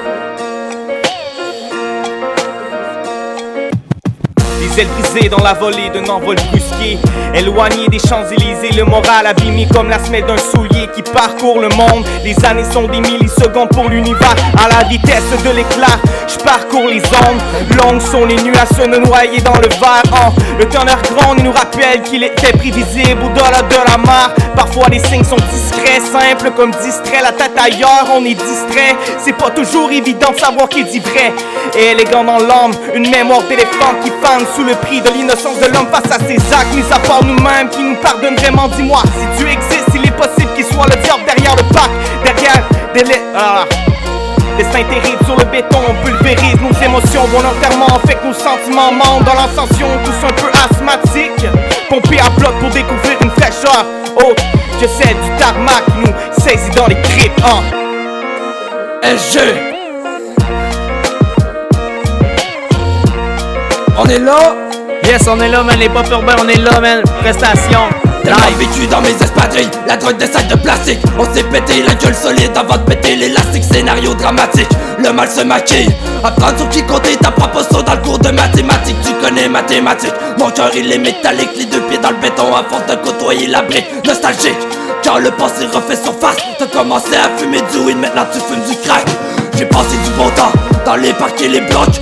Ailes brisées dans la volée d'un envol brusqué. Éloigné des Champs-Élysées, le moral abîmé comme la semelle d'un soulier qui parcourt le monde. Les années sont des millisecondes pour l'univers. À la vitesse de l'éclat, je parcours les ondes. Longues sont les à se noyer dans le verre. Oh, le teneur gronde et nous rappelle qu'il était prévisible au-delà de la mare. Parfois les signes sont discrets, simples comme distrait. La tête ailleurs, on est distrait. C'est pas toujours évident de savoir qui dit vrai. Élégant dans l'âme, une mémoire d'éléphant qui fane sous le prix de l'innocence de l'homme face à ses actes. Mis à part nous-mêmes, qui nous pardonne vraiment, dis-moi. Si Dieu existe, il est qu'il soit le diable derrière le parc. Derrière des lettres. Ah. Destin terrible sur le béton, on pulvérise nos émotions volontairement, fait que nos sentiments mentent dans l'ascension, tous un peu asthmatiques. Pompés à bloc pour découvrir une fraîcheur haute, que celle du tarmac qui nous saisit dans les tripes. Hein. SG! On est là! Yes, on est là, man. Les pop urbains, on est là, man. Prestation. Tellement vécu dans mes espadrilles, la drogue des sacs de plastique. On s'est pété la gueule solide avant de péter l'élastique. Scénario dramatique, le mal se maquille. Apprendre sur qui compter ta sauce dans le cours de mathématiques. Tu connais mathématiques, mon cœur il est métallique. Les deux pieds dans le béton à force de côtoyer la brique. Nostalgique, quand le passé refait surface. T'as commencé à fumer du weed, maintenant tu fumes du crack. J'ai passé du bon temps dans les parcs les blocs.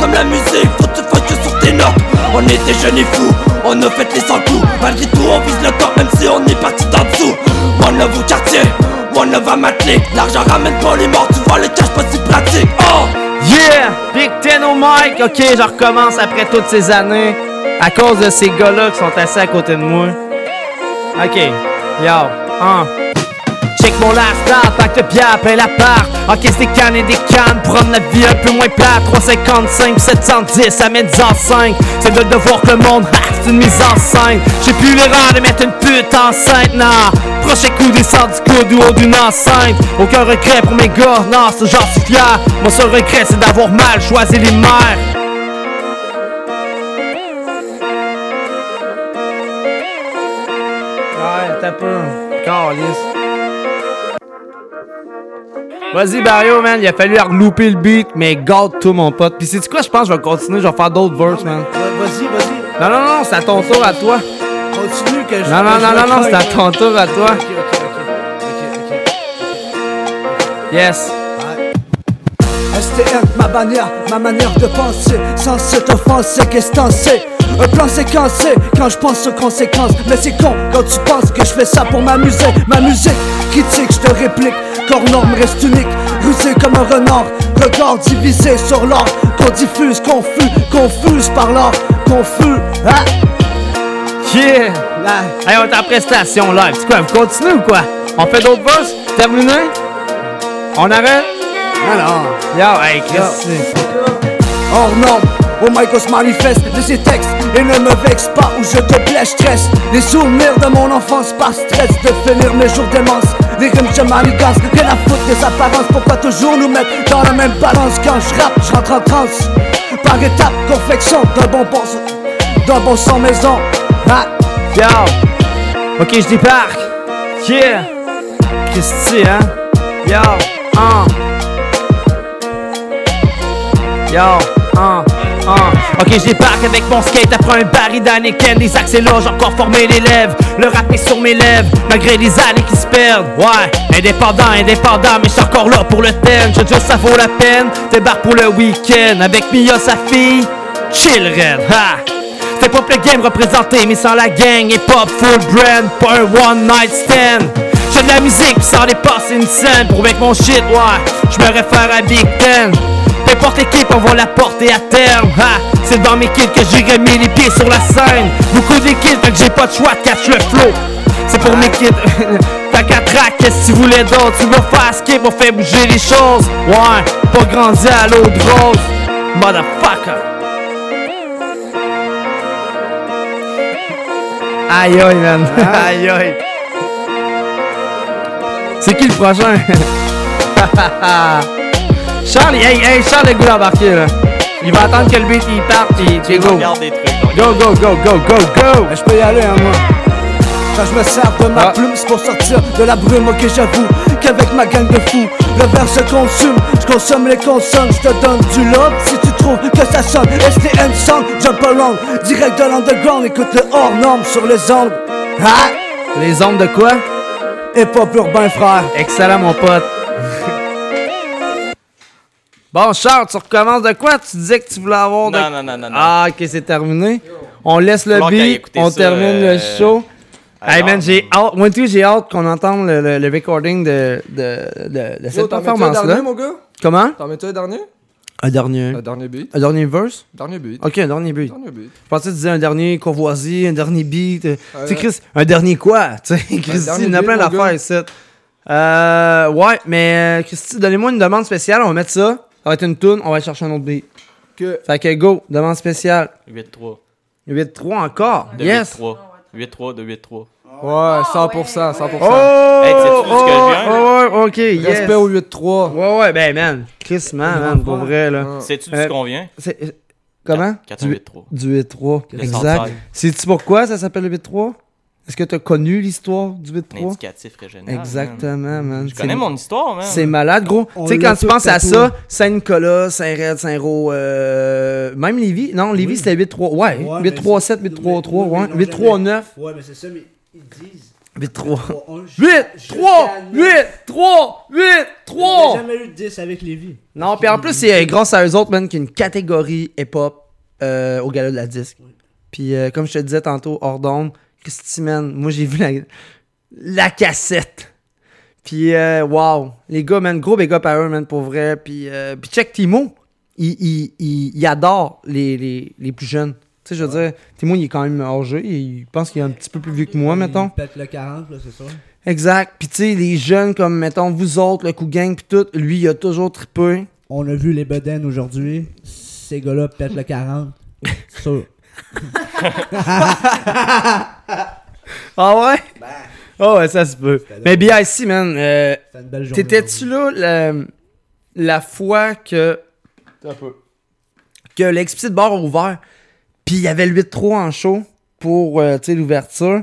comme la musique, faut te focus sur tes notes. On était jeunes et fous, on a fait les 100 coups. Malgré tout, on vise le top, même si on est parti d'en dessous. One love au quartier, one love à Matlick. L'argent ramène pour les morts, tu vois le cash pas si pratique. Oh! Yeah! Big Ten au mic! Ok, je recommence après toutes ces années. À cause de ces gars-là qui sont assis à côté de moi. Ok, yo, 1 avec mon lifestyle, pack de bière, plein l'appart. Encaisse des cannes et des cannes, prendre la vie un peu moins plate. 355, 710, amène en 5. C'est de devoir que le monde, c'est une mise en scène. J'ai plus l'erreur de mettre une pute enceinte, non. Prochain coup, descend du coude ou haut d'une enceinte. Aucun regret pour mes gars, non, ce genre suis fier. Mon seul regret, c'est d'avoir mal choisi les mères. un peu. Calice. Vas-y, Barrio, man. Il a fallu louper le beat, mais garde-toi, mon pote. Puis, c'est quoi, je pense je vais continuer. Je vais faire d'autres verses, man. Vas-y, vas-y. Non, non, non, c'est à ton tour à toi. Continue que je Non, non, non, non, non, c'est à ton tour à toi. Ok, ok, ok. Ok, ok. Yes. STM, ma bannière, ma manière de penser, sans cette offense, qu'est-ce que sais? Un plan séquencé, quand je pense aux conséquences Mais c'est con quand tu penses que je fais ça pour m'amuser Ma musique, critique, je te réplique Corps norme reste unique, rusé comme un renard Regard divisé sur l'or Qu'on diffuse, confus, confuse par l'or Confus, hein? Yeah! Hey, on est en prestation live. C'est quoi, vous continuez ou quoi? On fait d'autres verses? Terminé? On arrête? Alors. Yo, hey, Chris. Hors norme, au mic on se manifeste de ces textes Et ne me vexe pas ou je te blesse, stress Les souvenirs de mon enfance par stress De finir mes jours démence Les rimes je manigance, rien à foutre des apparences Pourquoi toujours nous mettre dans la même balance Quand je rappe, je rentre en transe? Par étapes, confection d'un bonbon d'un bon son maison. Ah. Yo! Ok, je débarque! Yeah! Christy, hein? Yo! Hein! Yo! Hein! Ok, je débarque avec mon skate après un baril d'Anneken Des accélères, j'ai encore formé les lèvres Le rap sur mes lèvres, malgré les années qui se perdent Ouais, indépendant, indépendant, mais je suis encore là pour le thème Je dis ça vaut la peine, débarque pour le week-end Avec Mia, sa fille, chill red, ha! Fais pas le game représenté, mais sans la gang et pop full brand, pas un one night stand. J'ai de la musique, pis sans dépasser une scène. Pour avec mon shit, ouais, je me réfère à Big Ten. Peu importe l'équipe, on va la porter à terme. Ha, c'est dans mes kills que j'ai remis les pieds sur la scène. Beaucoup d'équipes, fait que j'ai pas de choix de catch le flow. C'est pour mes kids. T'as qu'à qu'est-ce que tu voulais d'autre? Tu veux faire skip, on fait bouger les choses. Ouais, pas grandi à l'eau de rose. Motherfucker. Aïe aïe man, aïe aïe. C'est qui le prochain? Charles, hey, hey, Charles le goût d'embarquer là. Il va attendre que le beat il parte pis tu go. Des trucs. Go, go, go, go, go, go! Je peux y aller, hein, moi. Quand je me sers de ma plume, c'est pour sortir de la brume, ok j'avoue Qu'avec ma gang de fous, le verre se consume Je consomme les consonnes, je te donne du love Si tu trouves que ça sonne, STN song, jump around Direct de l'underground, écoute le hors norme sur les ondes Ah Les ondes de quoi? Hip hop urbain frère Excellent mon pote. Bon Charles, tu recommences de quoi? Tu disais que tu voulais avoir de... Non, non, non, non, non. Ah ok, c'est terminé. On laisse le beat, on ça, termine euh, le show. Hey man, j'ai hâte, moi tout, j'ai hâte qu'on entende le, le- le recording de, de, de, de cette performance-là. dernier, mon gars? Comment? T'en mets-tu un dernier? Un dernier. Un dernier beat. Un dernier verse? Dernier beat. Ok, un dernier beat. Dernier beat. Je pensais que tu disais un dernier courvoisie, un dernier beat. euh, Euh, tu sais, Chris, un dernier quoi? Tu sais, Christy, dernier il y en a plein d'affaires ici. Euh, ouais, mais euh, Christy, donnez-moi une demande spéciale, on va mettre ça. Ça va être une tune, on va aller chercher un autre beat. Que... Fait que go, demande spéciale. 8-3. 8-3 encore? De yes. 8-3. 8-3 de 8-3. Ouais, 100%, 100%. Oh! Hey, sais-tu d'où ce que je viens, là? oh, ouais, ok, yes. Respect au 8-3. Ouais, ouais, ben man. Chris, man, man, pour vrai, là. Sais-tu d'où Euh, ce qu'on vient? c'est- euh, Comment? 4 Du- 8-3. Du 8-3. Le Exact. Sais-tu pourquoi ça s'appelle le 8-3? Est-ce que tu as connu l'histoire du 8-3? Indicatif régional. Exactement, man. Je connais mon histoire, man. C'est malade, gros. Tu sais, quand tu penses à ça, Saint-Nicolas, Saint-Red, Saint-Roch, euh, même Lévis. Non, Lévis, c'était 8-3. Ouais, Ouais, mais 8-3-7, 8-3-3, Oui, ouais. mais non, 8-3-9. Ouais, mais c'est ça, mais ils disent. 8-3. 8, 3, 8, 3, 8, Il 3. n'y a jamais eu de 10 avec Lévis. Non, puis en plus, c'est euh, grâce à eux autres, man, qu'il y a une catégorie hip-hop euh, au gala de la disque. Puis euh, comme je te disais tantôt, hors d'onde, Christy, man, moi j'ai vu la, la cassette. Puis euh, wow, les gars, man, gros big up à eux, man, pour vrai. Puis, euh, puis check Timo, il, il, il, il adore les, les, les plus jeunes. Tu sais, je veux dire, Timo, il est quand même âgé, il pense qu'il est un petit peu plus vieux que moi, mettons. Il pète le 40, là, c'est ça. Exact. Puis tu sais, les jeunes comme, mettons, vous autres, le coup gang, puis tout, lui, il a toujours trippé. On a vu les bedaines aujourd'hui. Ces gars-là pètent le 40. Sûr. Ah ouais? Ah ouais, ça se peut. Mais BIC, man, euh, C'était une belle journée t'étais-tu là la, la fois que. Un peu. Que l'explicit bar a ouvert, puis il y avait le 8-3 en show pour euh, l'ouverture.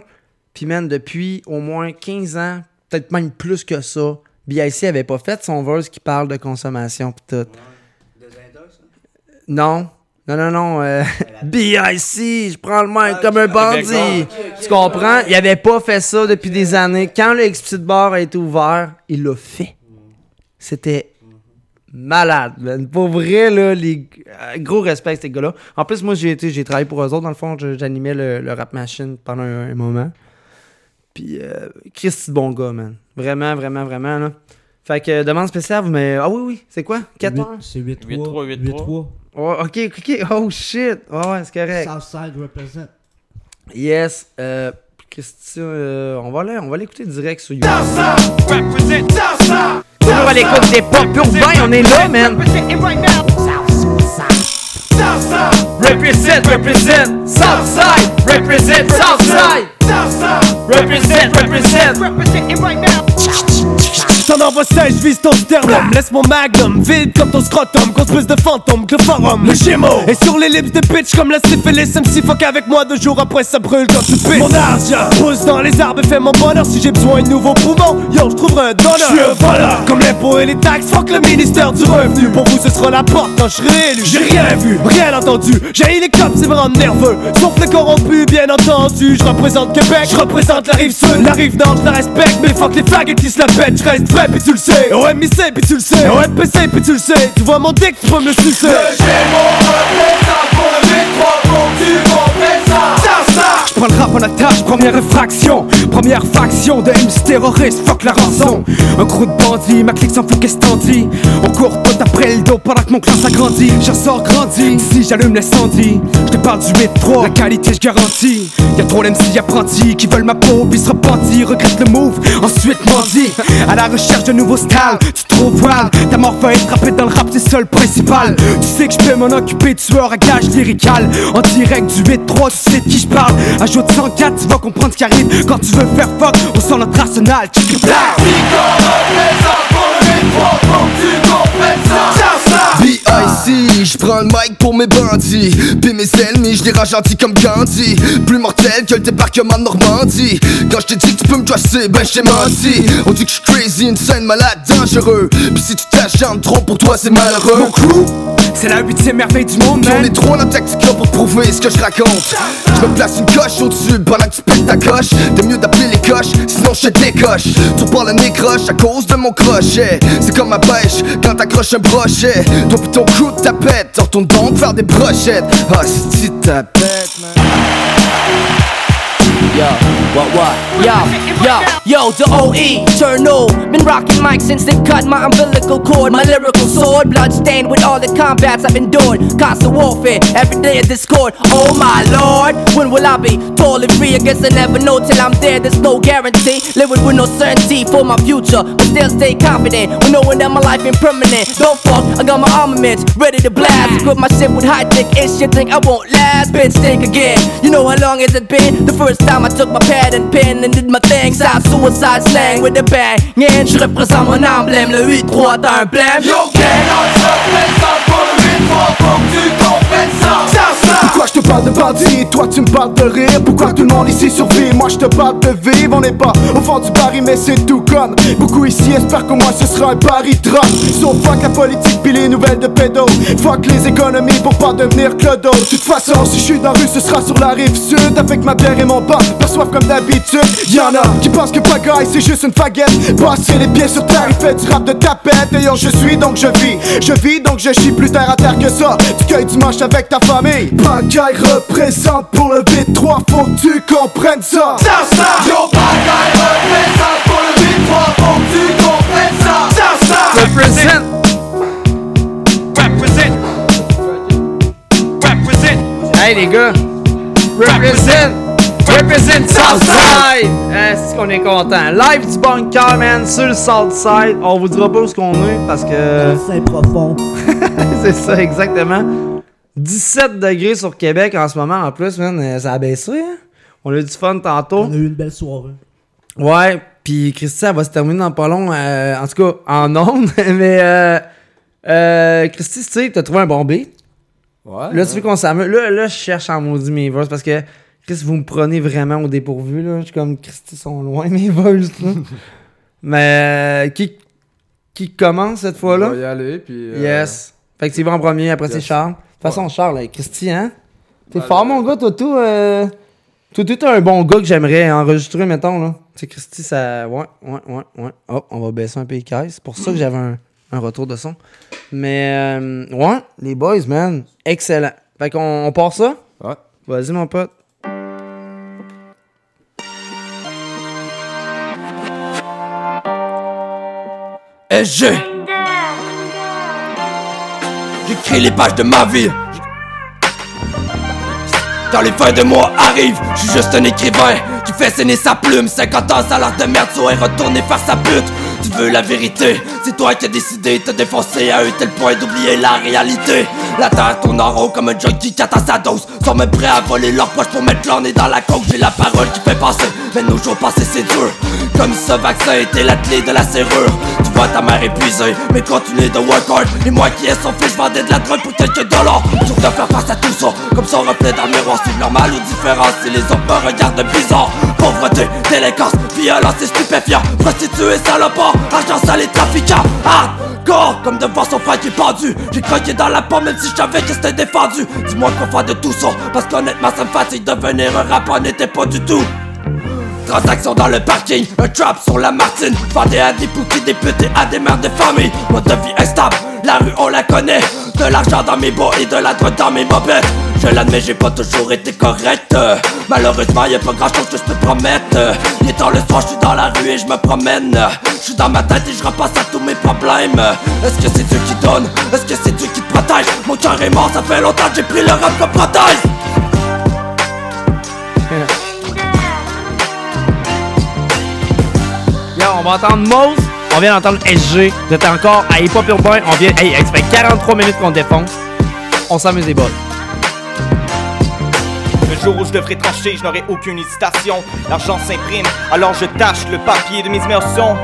Puis, man, depuis au moins 15 ans, peut-être même plus que ça, BIC avait pas fait son verse qui parle de consommation pis tout. Non. Non, non, non. euh, BIC, je prends le mic comme un bandit. Tu comprends? Il avait pas fait ça depuis des années. Quand le Explicit Bar a été ouvert, il l'a fait. C'était malade, man. Pour vrai, là, les... euh, gros respect à ces gars-là. En plus, moi, j'ai été, j'ai travaillé pour eux autres. Dans le fond, j'animais le, le Rap Machine pendant un, un moment. Puis, euh, Christy bon gars, man. Vraiment, vraiment, vraiment, là. Fait que, demande spéciale, mais... Ah oui, oui, c'est quoi? 4 Huit- heures? C'est 8-3. 8-3, 8-3. Ouais, ok, ok, oh shit. Ouais, ouais, c'est correct. Southside represent. Yes. Euh, Christian, euh, on va aller, on va l'écouter direct sur YouTube. Toujours à l'écoute des pop urbains, on est là, man. Represent, represent, Southside. Represent, Southside. Represent, represent. T'as J'en envoie 16, je vise ton sternum. Laisse mon magnum, vide comme ton scrotum. Grosse de fantôme, que le forum. Le gémeau Et sur les lips de bitch comme la syphilis MC fuck avec moi deux jours après ça brûle quand tu pisses. Mon argent. Pousse dans les arbres et fait mon bonheur. Si j'ai besoin de nouveaux poumons, yo je trouverai un donneur. Je suis un voleur. Comme l'impôt et les taxes, fuck le ministère du revenu. Pour vous ce sera la porte. Quand je serai réélu J'ai rien vu, rien entendu. J'ai les cops, c'est me rendre nerveux. Sauf les corrompus, bien entendu. Je représente Québec, je représente la rive sud. La rive nord, je la respecte. Mais fuck les faggots qui se la pètent Je vrai, puis tu le sais. Au MIC, puis tu le sais. Au MPC, puis tu le sais. Tu vois mon dick, tu peux me le sucer Je prends le rap en attache, première infraction Première faction de MC terroristes, fuck la rançon. Un crew de bandits, ma clique qu'est-ce t'en dis? On court tout après le dos pendant que mon clan s'agrandit. Je ressors grandi, si j'allume l'incendie Je te parle du métro, la qualité je garantis. Y'a trop d'MC apprentis qui veulent ma peau puis se repentir Regrette le move, ensuite mendie À la recherche de nouveaux styles, tu trouves wild. Ta mort va être dans le rap, c'est le principal. Tu sais que je peux m'en occuper, tueur à gage lyrical. En direct du 8-3, tu sais de qui je parle Ajoute 104, tu vas comprendre ce qui arrive. Quand tu veux faire fuck, on sent notre arsenal. Tu cries B.I.C. Je prends le mic pour mes bandits. Puis mes ennemis, je les rends gentils comme Gandhi. Plus mortel que le débarquement de Normandie. Quand je t'ai dit que tu peux me trusser, ben j't'ai menti. On dit que je suis crazy, insane, malade, dangereux. Puis si tu t'acharnes trop pour toi c'est malheureux. Mon crew, c'est la huitième merveille du monde, Puis on man. est trop tactique pour prouver ce que je raconte. Je me place une coche au-dessus pendant que tu pètes ta coche. T'es mieux d'appeler les coches, sinon je te décoche. Tu parles le nez croche à cause de mon crochet. C'est comme ma pêche quand t'accroches un brochet. Toi ton coup de tapette, retourne donc faire des brochettes. Ah si tapette man Yo, what, what? Yo, yo, yo, the OE, journal. Been rocking mics since they cut my umbilical cord. My lyrical sword, bloodstained with all the combats I've endured. Constant warfare, every day a discord. Oh my lord, when will I be totally free? I guess I never know till I'm there. There's no guarantee. Living with no certainty for my future, but still stay confident. When knowing that my life ain't permanent. Don't fuck, I got my armaments ready to blast. Equip my shit with high tech ish. You think I won't last? Bitch, think again. You know how long has it been? The first time I took my pad and pen and did my thing. South suicide slang with a bang. Yeah, je représente mon emblème. Le 8-3, t'as un blême. Yo, gang, on se représente pour le 8-3 pour que tu. Pourquoi je te parle de bandit, toi tu me parles de rire. Pourquoi tout le monde ici survit, moi je te parle de vivre. On n'est pas au fond du baril mais c'est tout comme Beaucoup ici espèrent qu'au moins ce sera un pari drop. Sauf fuck la politique puis les nouvelles de pédo. Fuck les économies pour pas devenir clodo. De toute façon si je suis dans la rue ce sera sur la rive sud. Avec ma bière et mon bar, perçoivent comme d'habitude. Y'en a qui pensent que pagaille c'est juste une faguette. Passer les pieds sur terre, il fait du rap de tapette. Et yo je suis donc je vis, je vis donc je chie plus terre à terre que ça. Tu cueilles du manche avec ta famille Pagaille représente pour le B3, faut que tu comprennes ça Ça, ça Yo, Pagaille représente pour le 8-3 pour que tu comprennes ça. Ça, ça Represent. Represent. Represent. Hey les gars. Represent. Represent Southside. Est-ce qu'on est content? Live du bunker, man, sur le Southside. On vous dira pas où ce qu'on est parce que. C'est profond. C'est ça, exactement. 17 degrés sur Québec en ce moment en plus, man. euh, Ça a baissé, hein? On a eu du fun tantôt. On a eu une belle soirée. Ouais, puis Christy, elle va se terminer dans pas long, euh, en tout cas en ondes. Mais euh, euh, Christy, tu sais, t'as trouvé un bon beat. Ouais. Là, tu veux qu'on s'amuse. Là, là, je cherche en maudit mes verses parce que Chris, vous me prenez vraiment au dépourvu. Là. Je suis comme Christy sont loin mes verses. là. Mais euh, qui, qui commence cette fois-là? On va y aller, puis. euh, Yes. Fait que tu vas en premier, après c'est. Charles. De toute façon, Charles, hey, Christy, hein? T'es Ouais, fort, mon gars, toi, tout. Euh... Toi, t'es un bon gars que j'aimerais enregistrer, mettons, là. Tu sais, Christy, ça. Ouais, ouais, ouais, ouais. Oh, on va baisser un peu les caisses. C'est pour ça que j'avais un, un retour de son. Mais, euh, ouais, les boys, man, excellent. Fait qu'on on part ça? Ouais. Vas-y, mon pote. SG J'écris les pages de ma vie. Quand les fins de mois arrivent, je suis juste un écrivain qui fait saigner sa plume 50 ans, salaire de merde, soit retourner faire sa pute. Tu veux la vérité C'est toi qui as décidé de te défoncer à un tel point d'oublier la réalité. La terre tourne en rond comme un junkie qui attend sa dose. Sont même prêts à voler leur poche pour mettre l'en dans la coque J'ai la parole qui fait passer Mais nos jours passés c'est dur. Comme ce vaccin était la clé de la serrure. Tu vois ta mère épuisée Mais continue de work hard. Et moi qui ai son fils je vendais de la drogue pour quelques dollars. Pour te faire face à tout ça Comme son reflet dans le miroir C'est normal ou différence Si les autres me regardent bizarre Pauvreté, délinquance, violence et stupéfiant Prostituée, salopard, argent sale et trafiquant Hardcore, comme de voir son frère qui est pendu. J'ai croqué dans la pomme même si je savais que c'était défendu. Dis-moi qu'on fait de tout ça Parce qu'honnêtement ça me fatigue devenir un rappeur n'était pas du tout Transaction dans le parking, un trap sur la Martine. Vendé à des poutis, des petits, à des mères de famille. Mode de vie instable, la rue on la connaît. De l'argent dans mes bas et de la drogue dans mes bobettes. Je l'admets j'ai pas toujours été correct. Malheureusement y a pas grand chose que je peux te promettre. Il dans le soir, je suis dans la rue et je me promène. Je suis dans ma tête et je repasse à tous mes problèmes. Est-ce que c'est Dieu qui donne? Est-ce que c'est Dieu qui te protège? Mon cœur est ça fait longtemps que j'ai pris le rap comme prothèse on va entendre Mose, on vient d'entendre SG. Vous êtes encore à Hip Hop on vient. Hey, ça fait 43 minutes qu'on défonce. On s'amuse des bottes. Le jour où je devrais trancher, je n'aurai aucune hésitation. L'argent s'imprime, alors je tâche le papier de mes émotions.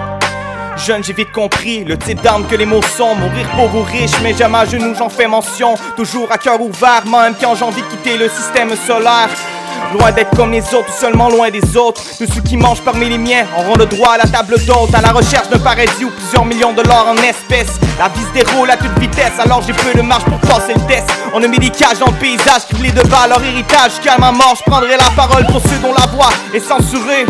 Jeune, j'ai vite compris le type d'arme que les mots sont. Mourir pauvre ou riche, mais jamais à genoux, j'en fais mention. Toujours à cœur ouvert, même quand j'ai envie de quitter le système solaire. Loin d'être comme les autres, ou seulement loin des autres. Tous ceux qui mangent parmi les miens auront le droit à la table d'hôte. À la recherche d'un paradis ou plusieurs millions de dollars en espèces. La vie se déroule à toute vitesse, alors j'ai peu de marge pour passer le test. On a mis des cages dans le paysage, criblés de balles, leur héritage. Jusqu'à ma mort, je prendrai la parole pour ceux dont la voix est censurée.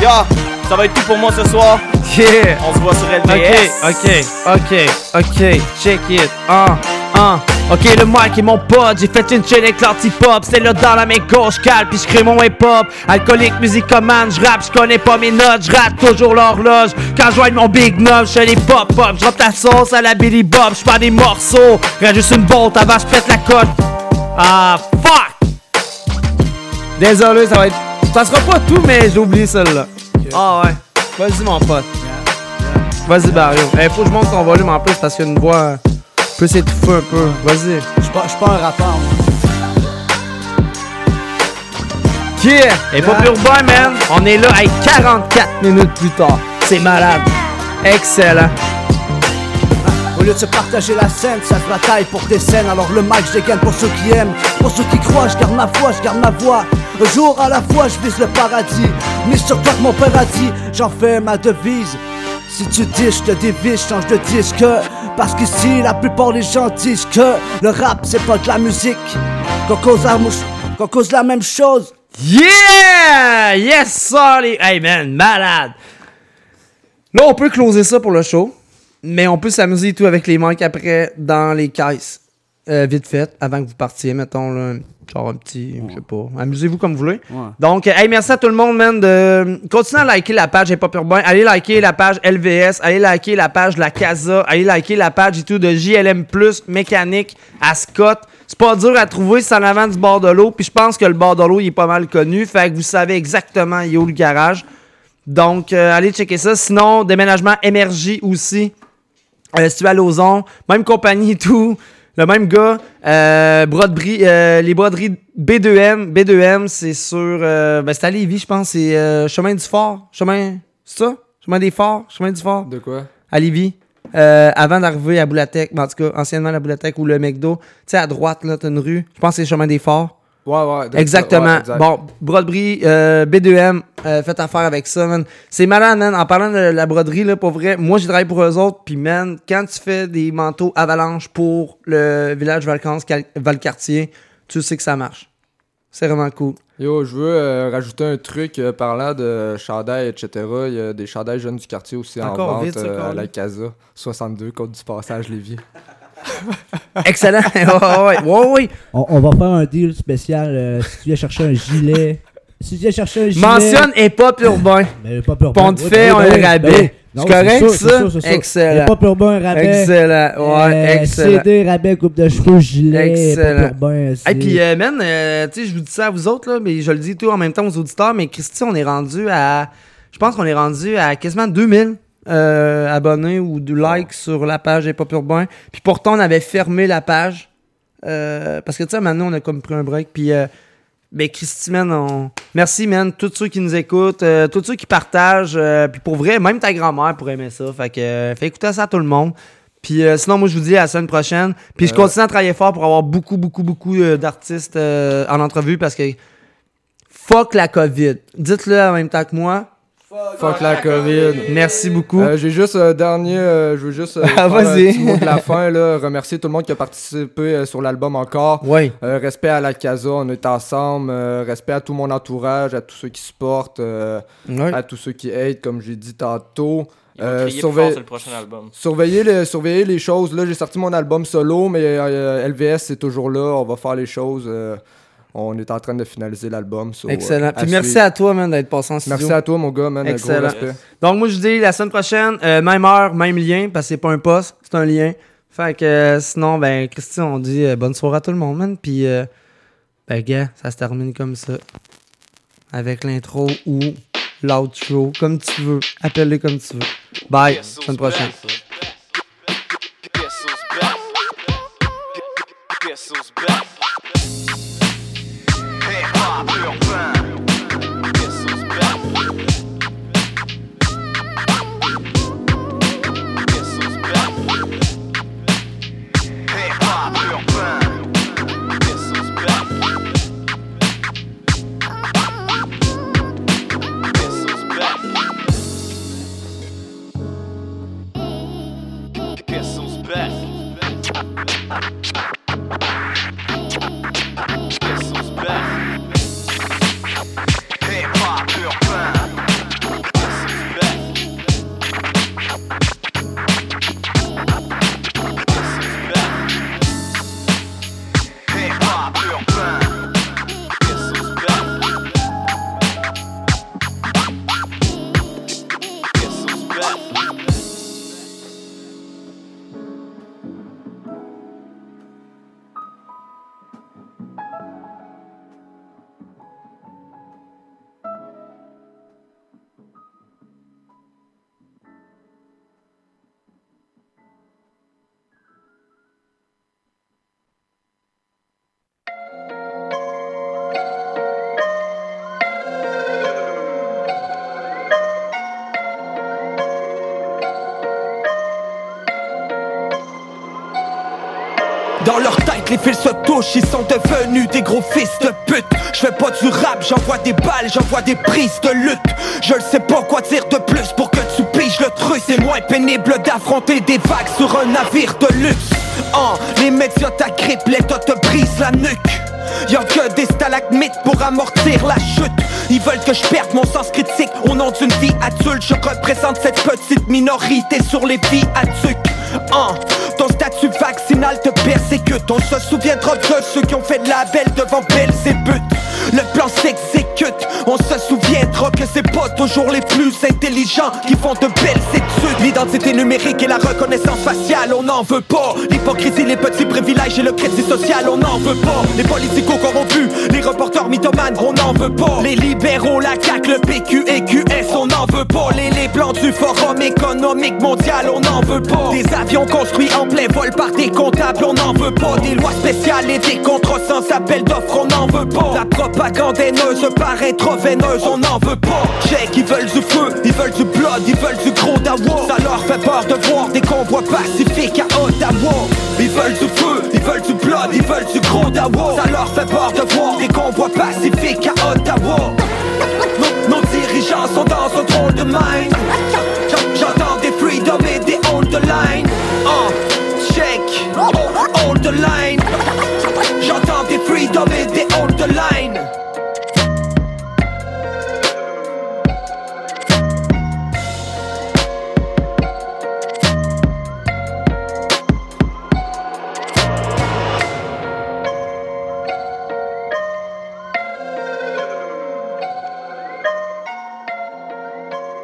Ya, ça va être tout pour moi ce soir. Yeah! On se voit sur Ok, LBS. ok, ok, ok, check it, un, un. Ok, le mic est mon pote, j'ai fait une chaîne avec l'anti-pop, c'est là dans la main gauche, cale, puis je crée mon hip-hop. Alcoolique, musicomane, je rappe, je connais pas mes notes, je rate toujours l'horloge. Quand je vois mon big knob, je fais les pop-pop, je ta sauce à la Billy Bob, je fais des morceaux, reste juste une bolte avant, je pète la cote. Ah, fuck! Désolé, ça va être. Ça sera pas tout, mais j'ai oublié celle-là. Ah ouais. Vas-y, mon pote. Vas-y, Barrio. Il faut que je monte ton volume en plus parce qu'il y a une voix euh, peut s'étouffer un peu. Vas-y. Je suis pas, un rappeur. Yeah! Et pas plus urbain, man. On est là avec 44 minutes plus tard. C'est malade. Excellent. Au lieu de se partager la scène, ça se bataille pour des scènes. Alors le mic, je dégaine pour ceux qui aiment. Pour ceux qui croient, je garde ma foi, je garde ma voix. Un jour à la fois, je vise le paradis. Mais sur toi que mon père a dit, j'en fais ma devise. Si tu dis, je te dévise, je change de disque. Parce qu'ici, la plupart des gens disent que le rap, c'est pas de la musique. Qu'on cause la, qu'on cause la même chose. Yeah! Yes, sir! les- Hey, man, malade. Là, on peut closer ça pour le show. Mais on peut s'amuser et tout avec les mics après dans les caisses. Euh, vite fait, avant que vous partiez, mettons, là, genre un petit, je sais pas. Amusez-vous comme vous voulez. Ouais. Donc, hey, merci à tout le monde, man, de continuer à liker la page Hip Hop Urbain. Allez liker la page LVS. Allez liker la page de la Casa. Allez liker la page et tout de JLM Plus Mécanique à Scott. C'est pas dur à trouver, c'est en avant du bord de l'eau. Puis je pense que le bord de l'eau, il est pas mal connu. Fait que vous savez exactement il est où le garage. Donc, euh, allez checker ça. Sinon, déménagement émergie aussi. Euh, situé à Lauson. Même compagnie et tout. Le même gars. Euh, broderie, euh, les broderies B2M. B2M, c'est sur. Euh, ben, c'est à Lévis, je pense. C'est euh, Chemin du Fort. Chemin. C'est ça? Chemin des Forts? Chemin du Fort? De quoi? À Lévis. Euh, avant d'arriver à Boulatec, ben, en tout cas, anciennement la Boulatec ou le McDo. Tu sais, à droite, là, t'as une rue. Je pense que c'est Chemin des Forts. Ouais, ouais. Exactement. ouais, exact. bon, broderie, euh, B2M, euh, faites affaire avec ça, man. C'est malade, man. En parlant de la broderie, là, pour vrai, moi, j'ai travaillé pour eux autres, puis, man, quand tu fais des manteaux avalanche pour le village Valcartier, tu sais que ça marche. C'est vraiment cool. Yo, je veux euh, rajouter un truc euh, parlant de chandail, etc. Il y a des chandails jeunes du quartier aussi en Encore vente vite, euh, à la Casa 62, côte du passage Lévis. Excellent. ouais, ouais. On, on va faire un deal spécial euh, si tu viens chercher un gilet. Si tu viens chercher un gilet. Mentionne hip-hop urbain. Ben, pas urbain. On te fait un ben rabais. ben. C'est correct, ça? Excellent. Hip-hop urbain, rabais. Excellent. Ouais, Euh, excellent. CD, rabais, coupe de cheveux, gilet. Excellent. Urbain. Et puis, euh, man, tu sais, je vous dis ça à vous autres, là, mais je le dis tout en même temps aux auditeurs, mais Christy, on est rendu à. Je pense qu'on est rendu à quasiment 2000 euh, abonnés ou du like sur la page Hip Hop Urbain. Puis pourtant, on avait fermé la page. euh, parce que, tu sais, maintenant, on a comme pris un break. Puis, euh, ben, Christy, man, on... merci, man. Tous ceux qui nous écoutent, euh, tous ceux qui partagent. euh, puis pour vrai, même ta grand-mère pourrait aimer ça. Fait que, euh, fais écouter ça à tout le monde. Puis euh, sinon, moi, je vous dis à la semaine prochaine. Puis je continue à travailler fort pour avoir beaucoup, beaucoup, beaucoup euh, d'artistes euh, en entrevue parce que fuck la COVID. Dites-le en même temps que moi. Fuck la COVID. Merci beaucoup. Euh, J'ai juste un dernier, euh, je veux juste euh, Ah, faire un vas-y. petit mot de la fin, là, remercier tout le monde qui a participé euh, sur l'album encore. Oui. Euh, respect à la Casa, on est ensemble. euh, respect à tout mon entourage, à tous ceux qui supportent, euh, Ouais. à tous ceux qui aident, comme j'ai dit tantôt. Ils vont Euh, crier plus surveille- fort sur le prochain album. Surveillez les, surveillez les choses. Là, j'ai sorti mon album solo, mais euh, LVS, c'est toujours là. On va faire les choses. euh, on est en train de finaliser l'album. so, euh, Excellent. à Puis merci suivre. à toi, man, d'être passé en studio. Merci à toi, mon gars, man. Gros Excellent. respect. Donc, moi, je vous dis la semaine prochaine, euh, même heure, même lien, parce que c'est pas un poste, c'est un lien. Fait que euh, sinon, ben, Christian, on dit euh, bonne soirée à tout le monde, man. Puis, euh, ben, gars, ça se termine comme ça. Avec l'intro ou l'outro, comme tu veux. Appelle-les comme tu veux. Bye, semaine prochaine. Les fils se touchent, ils sont devenus des gros fils de pute. Je fais pas du rap, j'envoie des balles, j'envoie des prises de lutte. Je ne sais pas quoi dire de plus pour que tu piges le truc. C'est moins pénible d'affronter des vagues sur un navire de luxe. Hein, les médias t'agrippent, l'État te brise la nuque. Y'a que des stalagmites pour amortir la chute. Ils veulent que je perde mon sens critique au nom d'une vie adulte. Je représente cette petite minorité sur les vies adultes. Hein, ton statut vaccinal te persécute. On se souviendra de ceux qui ont fait de la belle devant Belzébuth. Le plan s'exécute. On se souviendra que c'est pas toujours les plus intelligents qui font de belles études. L'identité numérique et la reconnaissance faciale, on n'en veut pas. L'hypocrisie, les petits privilèges et le crédit social, on n'en veut pas. Les politico corrompus, les reporters mythomanes, on n'en veut pas. Les libéraux, la CAQ, le PQ et QS, on n'en veut pas. Les, les blancs du Forum économique mondial, on n'en veut pas. Avions construits en plein vol par des comptables, on n'en veut pas. Des lois spéciales et des contrats sans appel d'offres, on n'en veut pas. La propagande haineuse par intraveineuse, on n'en veut pas. Check, ils veulent du feu, ils veulent du blood, ils veulent du gros dawa. Ça leur fait peur de voir des convois pacifiques à Ottawa. Ils veulent du feu, ils veulent du blood, ils veulent du gros dawa. Ça leur fait peur de voir des convois pacifiques à Ottawa. Nos, nos dirigeants sont dans un drôle de mind. J'en- J'entends des freedom et des on the line. Hold the line. J'entends des freedom et des on the line.